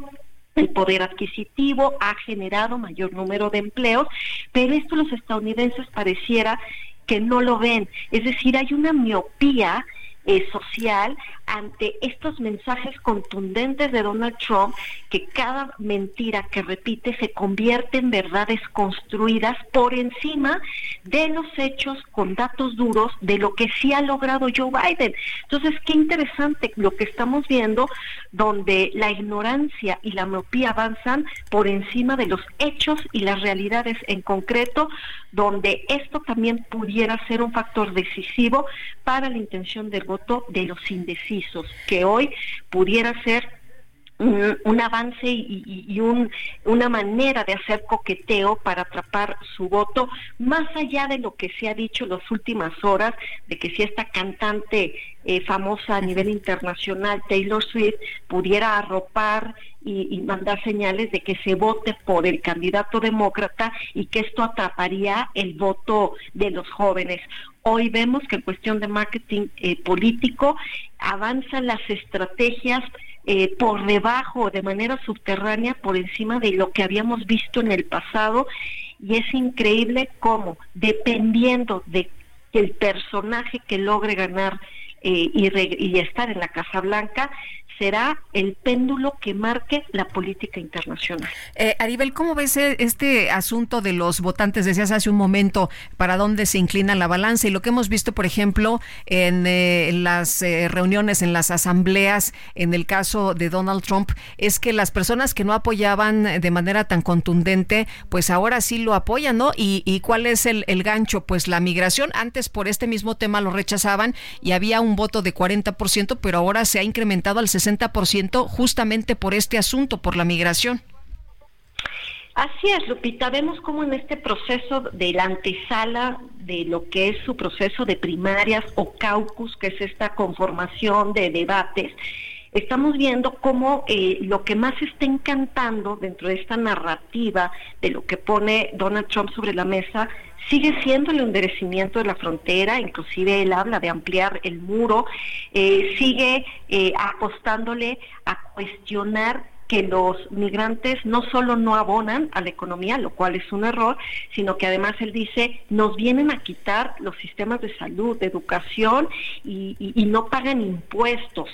el poder adquisitivo, ha generado mayor número de empleos, pero esto los estadounidenses pareciera que no lo ven. Es decir, hay una miopía eh, social ante estos mensajes contundentes de Donald Trump que cada mentira que repite se convierte en verdades construidas por encima de los hechos con datos duros de lo que sí ha logrado Joe Biden. Entonces, qué interesante lo que estamos viendo, donde la ignorancia y la miopía avanzan por encima de los hechos y las realidades en concreto, donde esto también pudiera ser un factor decisivo para la intención del voto de los indecisos, que hoy pudiera ser un, avance y, un, una manera de hacer coqueteo para atrapar su voto, más allá de lo que se ha dicho en las últimas horas, de que si esta cantante eh, famosa a nivel internacional, Taylor Swift, pudiera arropar y, mandar señales de que se vote por el candidato demócrata y que esto atraparía el voto de los jóvenes. Hoy vemos que en cuestión de marketing eh, político avanzan las estrategias eh, por debajo, de manera subterránea, por encima de lo que habíamos visto en el pasado. Y es increíble cómo, dependiendo de el personaje que logre ganar eh, y, y, estar en la Casa Blanca, será el péndulo que marque la política internacional. Eh, Aribel, ¿cómo ves e-, este asunto de los votantes? Decías hace un momento para dónde se inclina la balanza y lo que hemos visto, por ejemplo, en, eh, las eh, reuniones, en las asambleas, en el caso de Donald Trump, es que las personas que no apoyaban de manera tan contundente, pues ahora sí lo apoyan, ¿no? ¿Y, y cuál es el, el gancho? Pues la migración, antes por este mismo tema lo rechazaban y había un voto de 40%, pero ahora se ha incrementado al 60%. 60% justamente por este asunto, por la migración. Así es, Lupita. Vemos cómo en este proceso de la antesala de lo que es su proceso de primarias o caucus, que es esta conformación de debates, estamos viendo cómo eh, lo que más está encantando dentro de esta narrativa de lo que pone Donald Trump sobre la mesa sigue siendo el enderecimiento de la frontera, inclusive él habla de ampliar el muro, eh, sigue eh, apostándole a cuestionar que los migrantes no solo no abonan a la economía, lo cual es un error, sino que además él dice, nos vienen a quitar los sistemas de salud, de educación y, no pagan impuestos.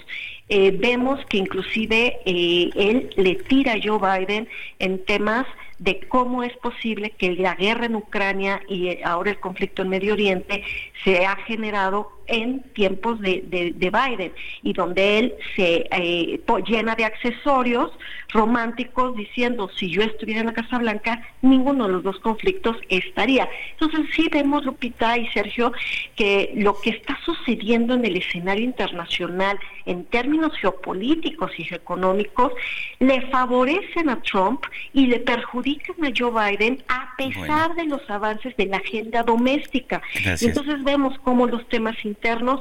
Eh, vemos que inclusive él le tira a Joe Biden en temas de cómo es posible que la guerra en Ucrania y ahora el conflicto en Medio Oriente se ha generado en tiempos de, de, Biden y donde él se eh, llena de accesorios románticos diciendo si yo estuviera en la Casa Blanca ninguno de los dos conflictos estaría. Entonces sí vemos Lupita y Sergio que lo que está sucediendo en el escenario internacional en términos geopolíticos y económicos le favorecen a Trump y le perjudican a Joe Biden a pesar de los avances de la agenda doméstica. Y entonces vemos cómo los temas internos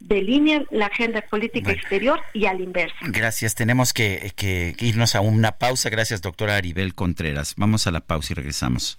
delinean la agenda política exterior y al inverso. Gracias. Tenemos que, que, irnos a una pausa. Gracias, doctora Aribel Contreras. Vamos a la pausa y regresamos.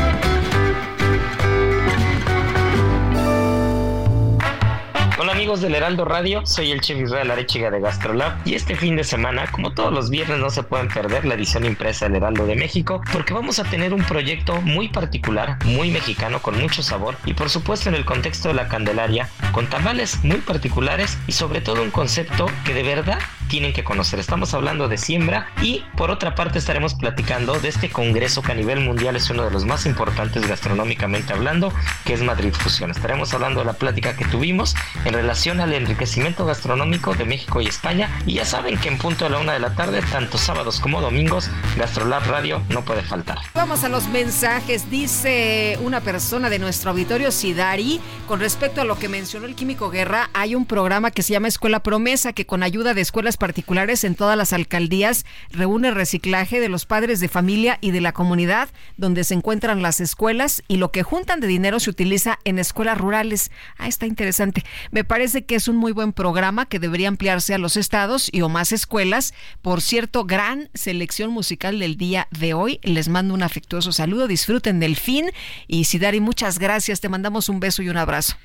Hola amigos del Heraldo Radio, soy el chef Israel Arechiga de Gastrolab y este fin de semana, como todos los viernes, no se pueden perder la edición impresa del Heraldo de México porque vamos a tener un proyecto muy particular, muy mexicano, con mucho sabor y por supuesto en el contexto de la Candelaria, con tamales muy particulares y sobre todo un concepto que de verdad tienen que conocer. Estamos hablando de siembra y por otra parte estaremos platicando de este congreso que a nivel mundial es uno de los más importantes gastronómicamente hablando, que es Madrid Fusión. Estaremos hablando de la plática que tuvimos relación al enriquecimiento gastronómico de México y España. Y ya saben que en punto de la una de la tarde, tanto sábados como domingos, Gastrolab Radio no puede faltar. Vamos a los mensajes. Dice una persona de nuestro auditorio, Sidari, con respecto a lo que mencionó el químico Guerra, hay un programa que se llama Escuela Promesa, que con ayuda de escuelas particulares en todas las alcaldías reúne reciclaje de los padres de familia y de la comunidad donde se encuentran las escuelas y lo que juntan de dinero se utiliza en escuelas rurales. Ah, está interesante. Me parece que es un muy buen programa que debería ampliarse a los estados y o más escuelas. Por cierto, gran selección musical del día de hoy. Les mando un afectuoso saludo. Disfruten del fin. Y Sidari, muchas gracias. Te mandamos un beso y un abrazo.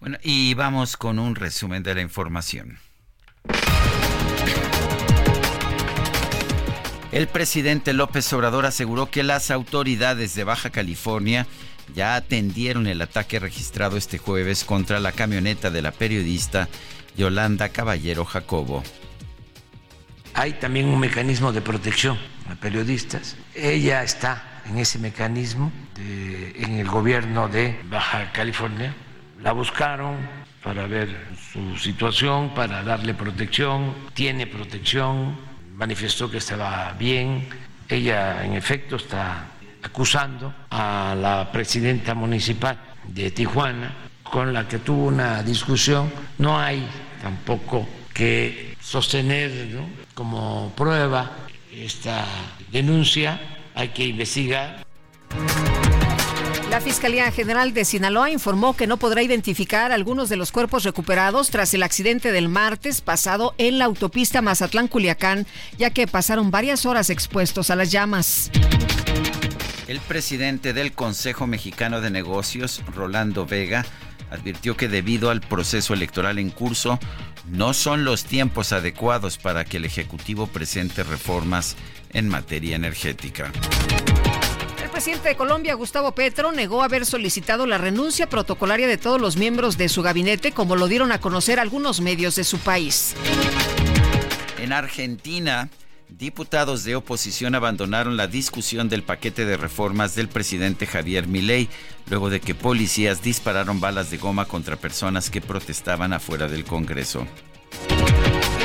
Bueno, y vamos con un resumen de la información. El presidente López Obrador aseguró que las autoridades de Baja California ya atendieron el ataque registrado este jueves contra la camioneta de la periodista Yolanda Caballero Jacobo. Hay también un mecanismo de protección a periodistas. Ella está en ese mecanismo en el gobierno de Baja California. La buscaron para ver su situación, para darle protección. Tiene protección, manifestó que estaba bien. Ella, en efecto, está acusando a la presidenta municipal de Tijuana, con la que tuvo una discusión. No hay tampoco que sostener como prueba esta denuncia, hay que investigar. La Fiscalía General de Sinaloa informó que no podrá identificar algunos de los cuerpos recuperados tras el accidente del martes pasado en la autopista Mazatlán-Culiacán, ya que pasaron varias horas expuestos a las llamas. El presidente del Consejo Mexicano de Negocios, Rolando Vega, advirtió que debido al proceso electoral en curso, no son los tiempos adecuados para que el Ejecutivo presente reformas en materia energética. El presidente de Colombia, Gustavo Petro, negó haber solicitado la renuncia protocolaria de todos los miembros de su gabinete, como lo dieron a conocer algunos medios de su país. En Argentina, Diputados de oposición abandonaron la discusión del paquete de reformas del presidente Javier Milei, luego de que policías dispararon balas de goma contra personas que protestaban afuera del Congreso.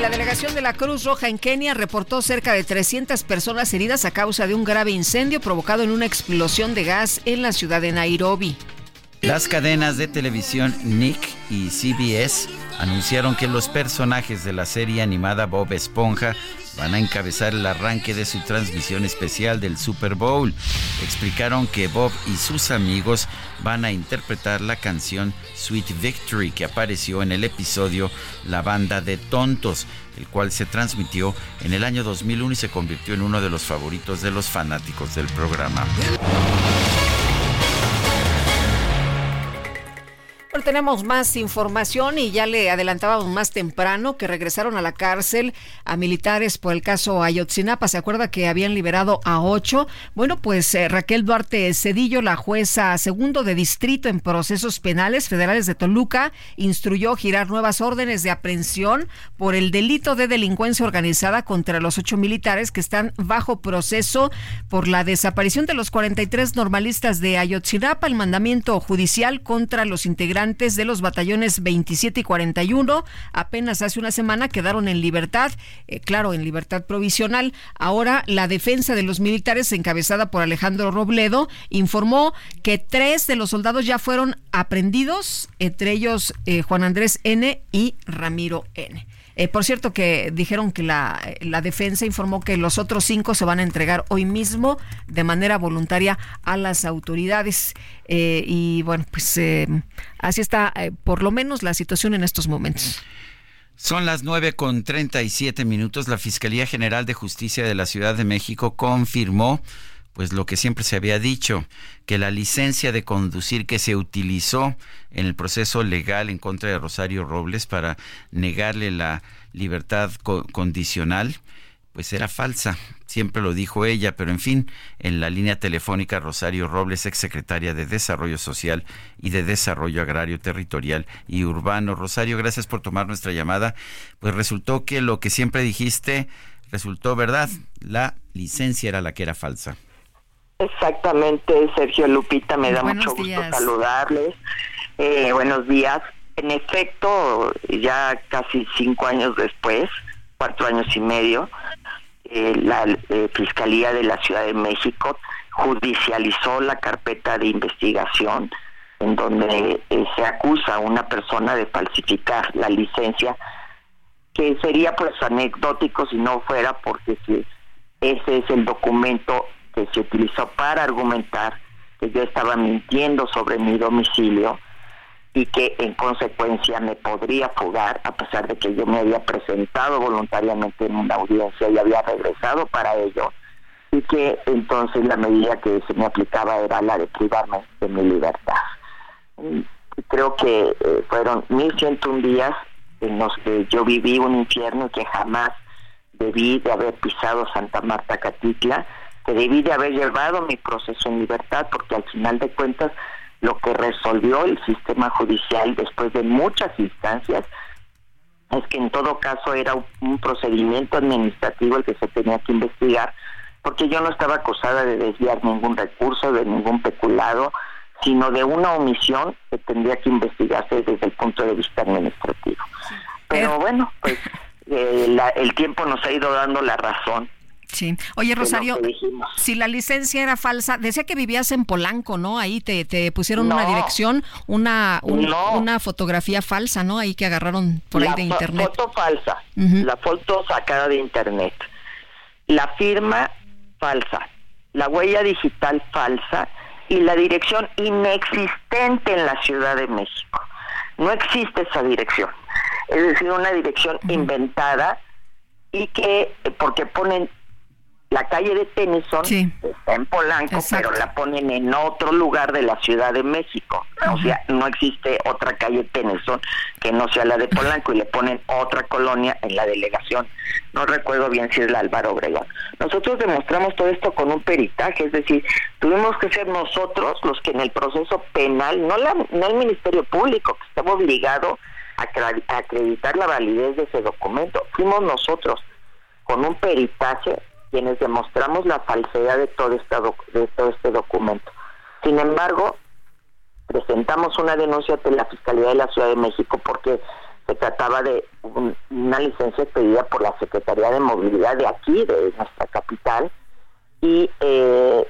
La delegación de la Cruz Roja en Kenia reportó cerca de 300 personas heridas a causa de un grave incendio provocado en una explosión de gas en la ciudad de Nairobi. Las cadenas de televisión Nick y CBS anunciaron que los personajes de la serie animada Bob Esponja van a encabezar el arranque de su transmisión especial del Super Bowl. Explicaron que Bob y sus amigos van a interpretar la canción Sweet Victory que apareció en el episodio La banda de tontos, el cual se transmitió en el año 2001 y se convirtió en uno de los favoritos de los fanáticos del programa. Tenemos más información y ya le adelantábamos más temprano que regresaron a la cárcel a militares por el caso Ayotzinapa. ¿Se acuerda que habían liberado a ocho? Bueno, pues eh, Raquel Duarte Cedillo, la jueza segundo de distrito en procesos penales federales de Toluca, instruyó girar nuevas órdenes de aprehensión por el delito de delincuencia organizada contra los ocho militares que están bajo proceso por la desaparición de los 43 normalistas de Ayotzinapa, el mandamiento judicial contra los integrantes de los batallones 27 y 41 apenas hace una semana quedaron en libertad, eh, claro, en libertad provisional. Ahora la defensa de los militares, encabezada por Alejandro Robledo, informó que tres de los soldados ya fueron aprendidos, entre ellos eh, Juan Andrés N. y Ramiro N. Eh, por cierto, que dijeron que la, defensa informó que los otros cinco se van a entregar hoy mismo de manera voluntaria a las autoridades. Eh, y bueno, pues eh, así está por lo menos la situación en estos momentos. Son las nueve con siete minutos. La Fiscalía General de Justicia de la Ciudad de México confirmó pues lo que siempre se había dicho, que la licencia de conducir que se utilizó en el proceso legal en contra de Rosario Robles para negarle la libertad condicional, pues era falsa. Siempre lo dijo ella, pero en fin, en la línea telefónica Rosario Robles, exsecretaria de Desarrollo Social y de Desarrollo Agrario Territorial y Urbano. Rosario, gracias por tomar nuestra llamada. Pues resultó que lo que siempre dijiste resultó verdad. La licencia era la que era falsa. Exactamente, Sergio Lupita, me da mucho gusto saludarles. Eh, buenos días. En efecto, ya casi cinco años después, cuatro años y medio, eh, la eh, Fiscalía de la Ciudad de México judicializó la carpeta de investigación en donde eh, se acusa a una persona de falsificar la licencia, que sería pues anecdótico si no fuera porque ese es el documento que se utilizó para argumentar que yo estaba mintiendo sobre mi domicilio y que en consecuencia me podría fugar a pesar de que yo me había presentado voluntariamente en una audiencia y había regresado para ello y que entonces la medida que se me aplicaba era la de privarme de mi libertad. Creo que eh, fueron 1101 días en los que yo viví un infierno que jamás debí de haber pisado Santa Marta Catitla, que debí de haber llevado mi proceso en libertad porque al final de cuentas lo que resolvió el sistema judicial después de muchas instancias es que en todo caso era un procedimiento administrativo el que se tenía que investigar, porque yo no estaba acusada de desviar ningún recurso, de ningún peculado, sino de una omisión que tendría que investigarse desde el punto de vista administrativo. Pero bueno, pues [LAUGHS] eh, el tiempo nos ha ido dando la razón Sí. Oye, Rosario, si la licencia era falsa, decía que vivías en Polanco, ¿no? Ahí te, te pusieron una dirección, una, una fotografía falsa, ¿no? Ahí que agarraron por ahí de internet. La foto falsa, la foto sacada de internet. La firma falsa, la huella digital falsa y la dirección inexistente en la Ciudad de México. No existe esa dirección. Es decir, una dirección inventada y que, porque ponen la calle de Tennyson está en Polanco, pero la ponen en otro lugar de la Ciudad de México. O sea, no existe otra calle Tennyson que no sea la de Polanco y le ponen otra colonia en la delegación. No recuerdo bien si es la Álvaro Obregón. Nosotros demostramos todo esto con un peritaje, es decir, tuvimos que ser nosotros los que en el proceso penal, no, la, no el Ministerio Público, que estaba obligado a acreditar la validez de ese documento, fuimos nosotros con un peritaje quienes demostramos la falsedad de todo, este, de todo este documento. Sin embargo, presentamos una denuncia ante la Fiscalía de la Ciudad de México porque se trataba de una licencia pedida por la Secretaría de Movilidad de aquí, de nuestra capital, y eh,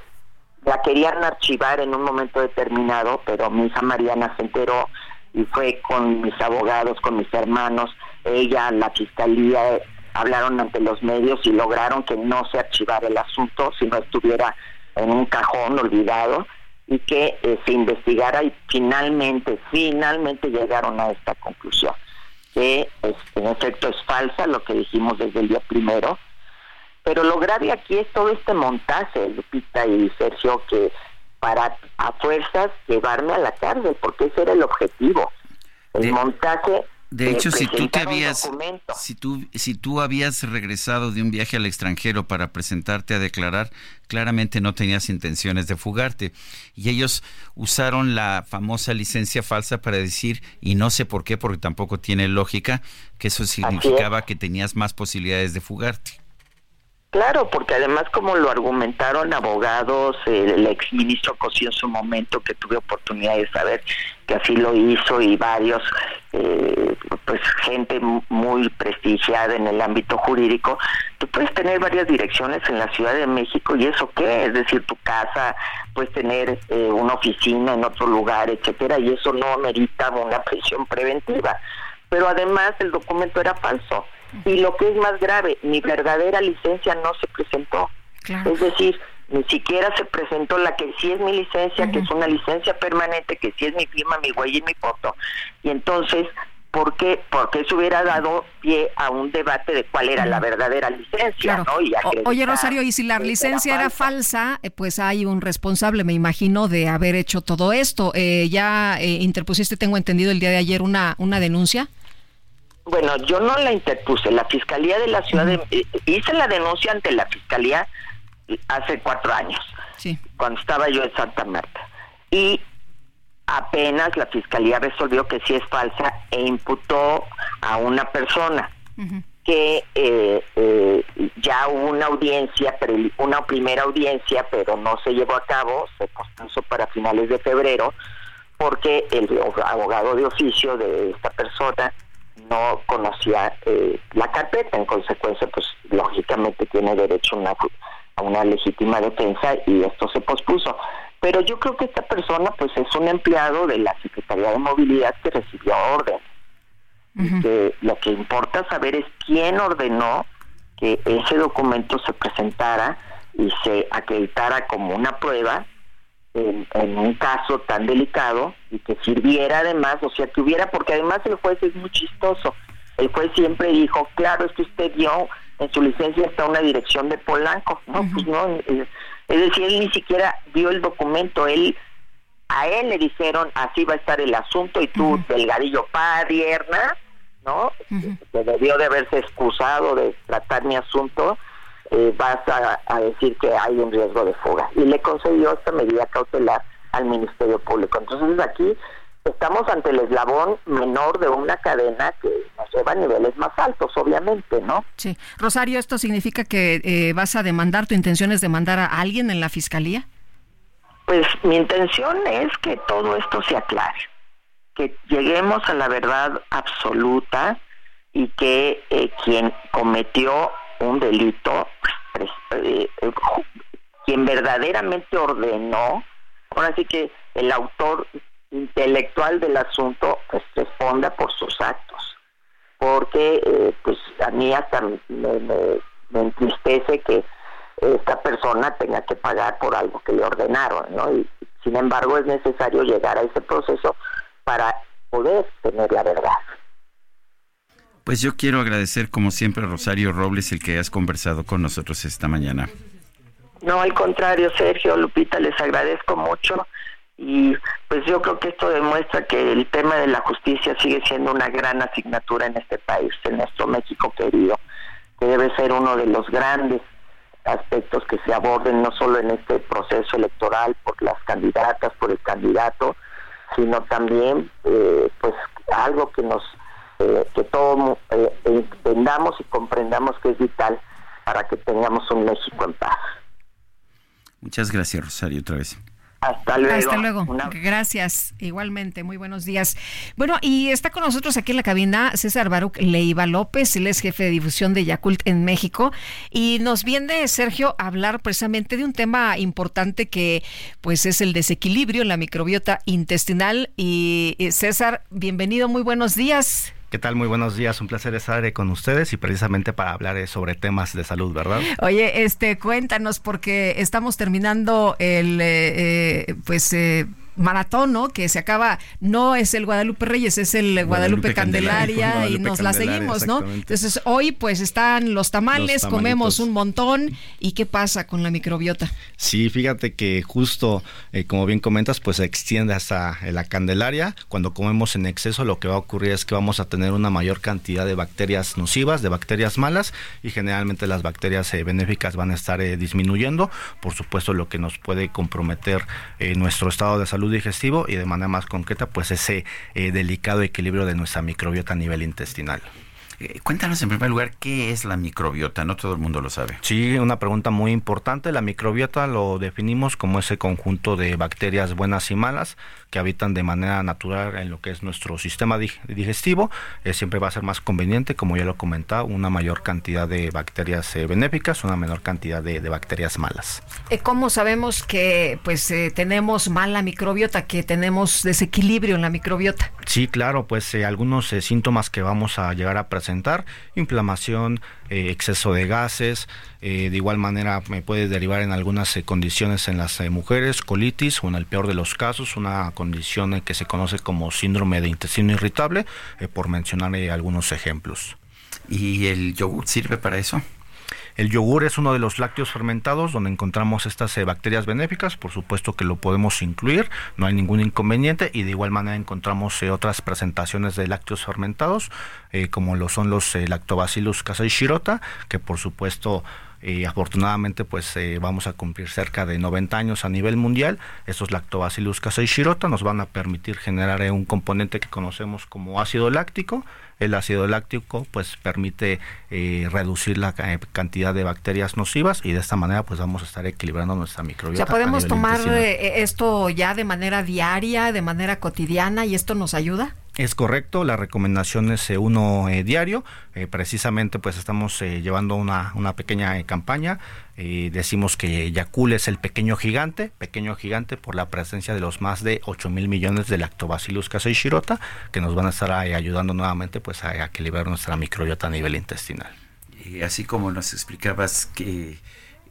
la querían archivar en un momento determinado, pero mi hija Mariana se enteró y fue con mis abogados, con mis hermanos, ella, la Fiscalía, hablaron ante los medios y lograron que no se archivara el asunto, sino estuviera en un cajón olvidado y que eh, se investigara y finalmente, finalmente llegaron a esta conclusión, que en efecto es falsa lo que dijimos desde el día primero, pero lo grave aquí es todo este montaje, Lupita y Sergio, que para a fuerzas llevarme a la cárcel, porque ese era el objetivo. El montaje de hecho, si tú te habías, si tú, si tú habías regresado de un viaje al extranjero para presentarte a declarar, claramente no tenías intenciones de fugarte. Y ellos usaron la famosa licencia falsa para decir, y no sé por qué, porque tampoco tiene lógica, que eso significaba que tenías más posibilidades de fugarte. Claro, porque además como lo argumentaron abogados, el exministro Cosío en su momento, que tuve oportunidad de saber que así lo hizo y varios, eh, pues gente muy prestigiada en el ámbito jurídico, tú puedes tener varias direcciones en la Ciudad de México y eso qué, es decir, tu casa, puedes tener eh, una oficina en otro lugar, etcétera, y eso no amerita una prisión preventiva. Pero además el documento era falso y lo que es más grave, mi verdadera licencia no se presentó. Es decir, ni siquiera se presentó la que sí es mi licencia, que es una licencia permanente, que sí es mi firma, mi huella y mi foto. Y entonces, ¿por qué? Porque eso hubiera dado pie a un debate de cuál era la verdadera licencia, Oye, Rosario, y si la licencia era falsa, eh, pues hay un responsable, me imagino, de haber hecho todo esto. Eh, ¿Ya eh, interpusiste, tengo entendido, el día de ayer una, una denuncia? Bueno, yo no la interpuse. La Fiscalía de la Ciudad de... Eh, hice la denuncia ante la Fiscalía hace cuatro años, sí. cuando estaba yo en Santa Marta. Y apenas la Fiscalía resolvió que sí es falsa e imputó a una persona que eh, eh, ya hubo una audiencia, una primera audiencia, pero no se llevó a cabo, se pospuso para finales de febrero, porque el abogado de oficio de esta persona no conocía eh, la carpeta, en consecuencia, pues lógicamente tiene derecho a una legítima defensa y esto se pospuso. Pero yo creo que esta persona pues es un empleado de la Secretaría de Movilidad que recibió orden. que lo que importa saber es quién ordenó que ese documento se presentara y se acreditara como una prueba en, un caso tan delicado y que sirviera además, o sea, que hubiera, porque además el juez es muy chistoso. El juez siempre dijo, claro, es que usted dio en su licencia está una dirección de Polanco. No, pues no, es, decir, él ni siquiera vio el documento, él a él le dijeron así va a estar el asunto y tú, delgadillo padierna, ¿no? Que debió de haberse excusado de tratar mi asunto eh, vas a, decir que hay un riesgo de fuga. Y le concedió esta medida cautelar al Ministerio Público. Entonces aquí estamos ante el eslabón menor de una cadena que nos lleva a niveles más altos, obviamente, ¿no? Sí. Rosario, ¿esto significa que eh, vas a demandar, tu intención es demandar a alguien en la Fiscalía? Pues mi intención es que todo esto se aclare, que lleguemos a la verdad absoluta y que eh, quien cometió un delito, pues, eh, quien verdaderamente ordenó, ahora sí que el autor intelectual del asunto pues responda por sus actos, porque eh, pues a mí hasta me, me, entristece que esta persona tenga que pagar por algo que le ordenaron, ¿no? Y sin embargo es necesario llegar a ese proceso para poder tener la verdad. Pues yo quiero agradecer como siempre a Rosario Robles el que hayas conversado con nosotros esta mañana. No, al contrario, Sergio, Lupita, les agradezco mucho y pues yo creo que esto demuestra que el tema de la justicia sigue siendo una gran asignatura en este país, en nuestro México querido, que debe ser uno de los grandes aspectos que se aborden no solo en este proceso electoral por las candidatas, por el candidato, sino también eh, pues algo que nos eh, que todos eh, entendamos y comprendamos que es vital para que tengamos un México en paz. Muchas gracias, Rosario, otra vez. Hasta luego. Hasta luego. Gracias. Igualmente. Muy buenos días. Bueno, y está con nosotros aquí en la cabina César Baruch Leiva López. Él es jefe de difusión de Yakult en México. Y nos viene, Sergio, a hablar precisamente de un tema importante que pues es el desequilibrio en la microbiota intestinal. Y César, bienvenido. Muy buenos días. ¿Qué tal? Muy buenos días. Un placer estar con ustedes y precisamente para hablar eh, sobre temas de salud, ¿verdad? Oye, este, cuéntanos porque estamos terminando el, eh, eh pues, eh, maratón, ¿no? Que se acaba, no es el Guadalupe Reyes, es el Guadalupe, Candelaria, y nos la seguimos, ¿no? Entonces hoy pues están los tamales, comemos un montón y ¿qué pasa con la microbiota? Sí, fíjate que justo eh, como bien comentas pues se extiende hasta la Candelaria, cuando comemos en exceso lo que va a ocurrir es que vamos a tener una mayor cantidad de bacterias nocivas, de bacterias malas y generalmente las bacterias eh, benéficas van a estar eh, disminuyendo, por supuesto lo que nos puede comprometer nuestro estado de salud digestivo y de manera más concreta pues ese eh, delicado equilibrio de nuestra microbiota a nivel intestinal. Eh, cuéntanos en primer lugar qué es la microbiota, no todo el mundo lo sabe. Sí, una pregunta muy importante. La microbiota lo definimos como ese conjunto de bacterias buenas y malas que habitan de manera natural en lo que es nuestro sistema digestivo, eh, siempre va a ser más conveniente, como ya lo comentaba, una mayor cantidad de bacterias eh, benéficas, una menor cantidad de, bacterias malas. Eh, ¿Cómo sabemos que pues tenemos mala microbiota, que tenemos desequilibrio en la microbiota? Sí, claro, pues algunos síntomas que vamos a llegar a presentar, inflamación, exceso de gases, de igual manera me puede derivar en algunas condiciones en las mujeres, colitis o en el peor de los casos una condición que se conoce como síndrome de intestino irritable, eh, por mencionar algunos ejemplos. ¿Y el yogur sirve para eso? El yogur es uno de los lácteos fermentados donde encontramos estas eh, bacterias benéficas, por supuesto que lo podemos incluir, no hay ningún inconveniente y de igual manera encontramos eh, otras presentaciones de lácteos fermentados eh, como lo son los lactobacillus casei shirota, que por supuesto y afortunadamente pues vamos a cumplir cerca de 90 años a nivel mundial. Estos lactobacillus casei shirota nos van a permitir generar un componente que conocemos como ácido láctico. El ácido láctico pues permite eh, reducir la cantidad de bacterias nocivas y de esta manera pues vamos a estar equilibrando nuestra microbiota. O sea, podemos tomar esto ya de manera diaria, de manera cotidiana y esto nos ayuda. Es correcto, la recomendación es uno diario. precisamente pues estamos llevando una, una pequeña campaña. decimos que Yakul es el pequeño gigante, pequeño gigante por la presencia de los más de 8 mil millones de lactobacillus casei shirota que nos van a estar ayudando nuevamente pues a, equilibrar nuestra microbiota a nivel intestinal. Y así como nos explicabas que,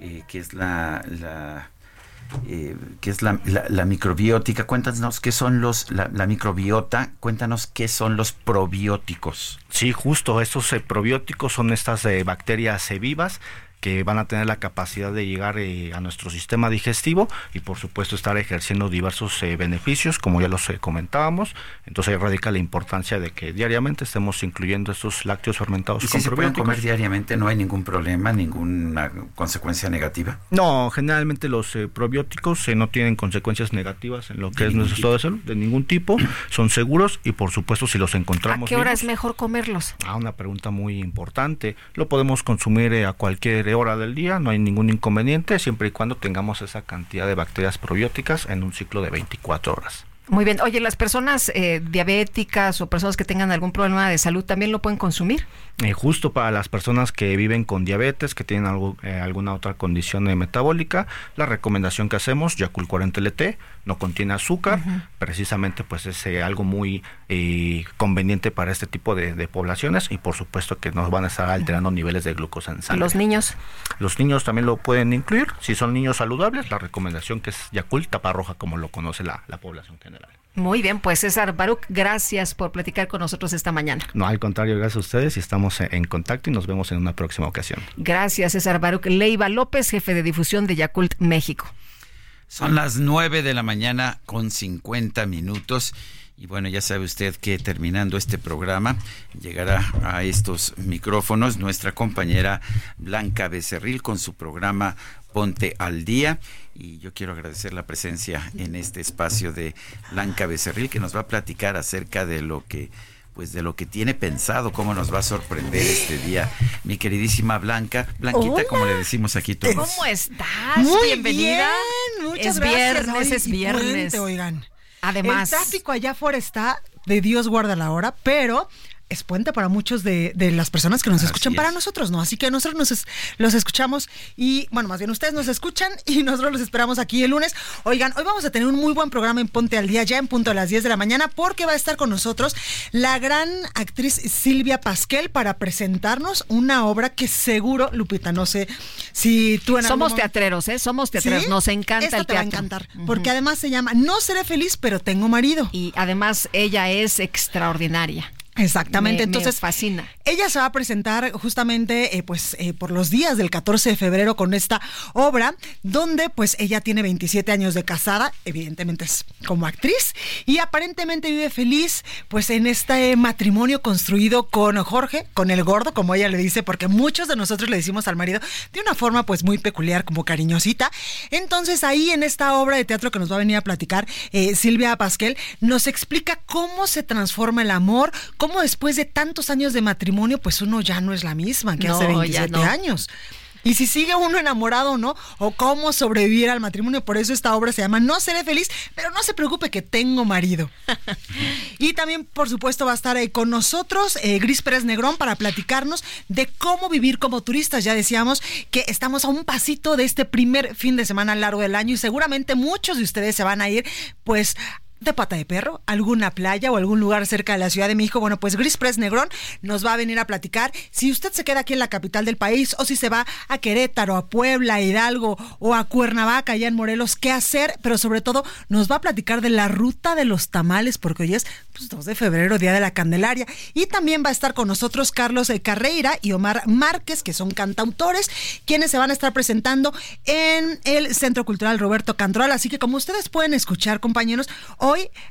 eh, que es la eh, que es la, microbiótica. Cuéntanos qué son los, la, microbiota, cuéntanos qué son los probióticos. Sí, justo, estos eh, probióticos son estas bacterias vivas que van a tener la capacidad de llegar eh, a nuestro sistema digestivo y por supuesto estar ejerciendo diversos eh, beneficios, como ya los eh, comentábamos. Entonces ahí radica la importancia de que diariamente estemos incluyendo estos lácteos fermentados. ¿Y si se pueden comer diariamente no hay ningún problema, ninguna consecuencia negativa? No, generalmente los probióticos no tienen consecuencias negativas en lo que es nuestro estado de salud, de ningún tipo, [CLEARS THROAT] son seguros y por supuesto si los encontramos... ¿A qué hora es mejor comerlos? Ah, una pregunta muy importante. Lo podemos consumir a cualquier hora del día, no hay ningún inconveniente, siempre y cuando tengamos esa cantidad de bacterias probióticas en un ciclo de 24 horas. Muy bien. Oye, ¿las personas eh, diabéticas o personas que tengan algún problema de salud también lo pueden consumir? Eh, justo para las personas que viven con diabetes, que tienen algo, eh, alguna otra condición metabólica, la recomendación que hacemos, Yacul 40 LT, no contiene azúcar, precisamente pues es algo muy conveniente para este tipo de, poblaciones y por supuesto que nos van a estar alterando niveles de glucosa en sangre. ¿Los niños? Los niños también lo pueden incluir, si son niños saludables, la recomendación que es Yacul tapa roja como lo conoce la población general. Muy bien, pues César Baruch, gracias por platicar con nosotros esta mañana. No, al contrario, gracias a ustedes y estamos en contacto y nos vemos en una próxima ocasión. Gracias, César Baruch. Leiva López, jefe de difusión de Yakult México. Son las 9 de la mañana con 50 minutos. Y bueno, ya sabe usted que terminando este programa llegará a estos micrófonos nuestra compañera Blanca Becerril con su programa Ponte al Día. Y yo quiero agradecer la presencia en este espacio de Blanca Becerril, que nos va a platicar acerca de lo que pues de lo que tiene pensado, cómo nos va a sorprender este día. Mi queridísima Blanca, Blanquita, como le decimos aquí todos. ¿Cómo estás? Muy Bienvenida. Bien, muchas es viernes, es viernes. oigan. Además. El tráfico allá afuera está de Dios guarda la hora, pero es puente para muchos de, las personas que nos escuchan, para nosotros, ¿no? Así que nosotros nos los escuchamos y, bueno, más bien ustedes nos escuchan y [LAUGHS] nosotros los esperamos aquí el lunes. Oigan, hoy vamos a tener un muy buen programa en Ponte al Día, ya en punto a las 10 de la mañana, porque va a estar con nosotros la gran actriz Silvia Pasquel para presentarnos una obra que seguro, Lupita, no sé si tú en Somos teatreros, ¿eh? Somos teatreros, nos encanta el te va a encantar, porque además se llama No seré feliz, pero tengo marido. Y además ella es extraordinaria. Exactamente, entonces fascina. Ella se va a presentar justamente eh, pues eh, por los días del 14 de febrero con esta obra donde pues ella tiene 27 años de casada, evidentemente es como actriz y aparentemente vive feliz pues en este matrimonio construido con Jorge, con el gordo como ella le dice, porque muchos de nosotros le decimos al marido de una forma pues muy peculiar, como cariñosita. Entonces ahí en esta obra de teatro que nos va a venir a platicar eh, Silvia Pasquel nos explica cómo se transforma el amor, cómo después de tantos años de matrimonio, pues uno ya no es la misma que hace 27 años. Y si sigue uno enamorado o no, o cómo sobrevivir al matrimonio. Por eso esta obra se llama No seré feliz, pero no se preocupe que tengo marido. [LAUGHS] y también, por supuesto, va a estar ahí con nosotros eh, Gris Pérez Negrón para platicarnos de cómo vivir como turistas. Ya decíamos que estamos a un pasito de este primer fin de semana largo del año y seguramente muchos de ustedes se van a ir, pues, de pata de perro, alguna playa o algún lugar cerca de la Ciudad de México, bueno, pues Gris Press Negrón nos va a venir a platicar si usted se queda aquí en la capital del país o si se va a Querétaro, a Puebla, Hidalgo o a Cuernavaca, allá en Morelos, qué hacer, pero sobre todo nos va a platicar de la ruta de los tamales, porque hoy es pues, 2 de febrero, Día de la Candelaria. Y también va a estar con nosotros Carlos Carreira y Omar Márquez, que son cantautores, quienes se van a estar presentando en el Centro Cultural Roberto Candral. Así que como ustedes pueden escuchar, compañeros,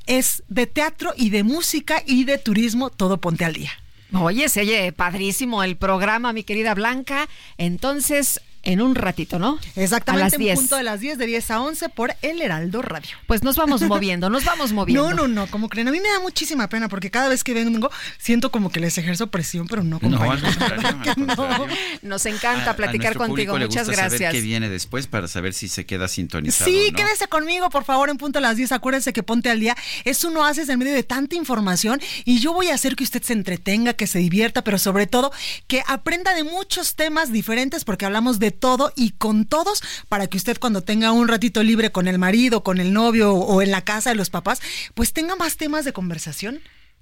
es de teatro y de música y de turismo, todo ponte al día. Oye, se oye padrísimo el programa, mi querida Blanca. Entonces, en un ratito, ¿no? Exactamente, a las 10. punto de las 10, de 10 a 11 por El Heraldo Radio. Pues nos vamos moviendo, nos vamos moviendo. No, no, no, como creen, a mí me da muchísima pena porque cada vez que vengo siento como que les ejerzo presión, pero no como no, [LAUGHS] no. Nos encanta platicar contigo, muchas le gracias. Saber qué viene después para saber si se queda sintonizado. Sí, ¿no? quédese conmigo, por favor, en punto a las 10. Acuérdense que Ponte al Día es uno haces en medio de tanta información y yo voy a hacer que usted se entretenga, que se divierta, pero sobre todo que aprenda de muchos temas diferentes porque hablamos de todo y con todos para que usted cuando tenga un ratito libre con el marido, con el novio o en la casa de los papás, pues tenga más temas de conversación.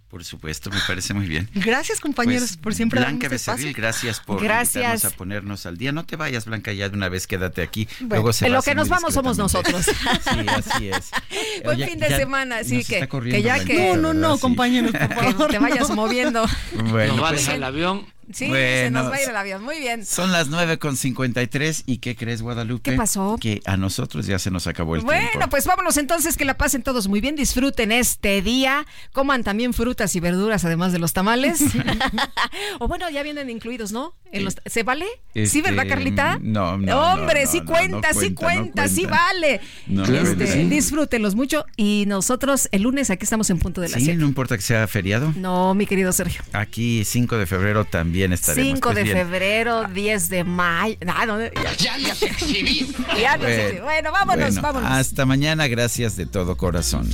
Por supuesto, me parece muy bien. Gracias, compañeros, pues, por siempre Blanca Becerril, gracias por gracias. a ponernos al día. No te vayas, Blanca, ya de una vez quédate aquí. Bueno, Luego se en lo que nos vamos somos nosotros. [LAUGHS] sí, así es. [LAUGHS] Buen fin de semana, así que, que ya que... No, no, no, sí. compañeros, por favor. [LAUGHS] Que te vayas moviendo. Bueno, Nos va a pues, dejar el avión. Sí, Bueno, se nos va a ir el avión. Muy bien. son las 9 con 53 y ¿qué crees, Guadalupe? ¿Qué pasó? Que a nosotros ya se nos acabó el Bueno, tiempo. pues vámonos entonces, que la pasen todos muy bien, disfruten este día, coman también frutas y verduras además de los tamales. [LAUGHS] [LAUGHS] o bueno, ya vienen incluidos, ¿no? En los- ¿Se vale? ¿Sí, verdad, Este, Carlita? no, no, Hombre, no, sí no, cuenta, no sí cuenta, sí vale. Este, sí. Disfrútenlos mucho y nosotros el lunes aquí estamos en punto de las Sí, 7. no importa que sea feriado. No, mi querido Sergio. Aquí 5 de febrero también estaremos. 5 Pues de bien. febrero, 10 de mayo. Ah, no, ya, Ya exhibí. ya no sé. Bueno, Bueno, vámonos, Bueno, vámonos. Hasta mañana, gracias de todo corazón.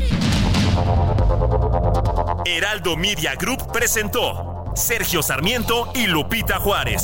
Heraldo Media Group presentó Sergio Sarmiento y Lupita Juárez.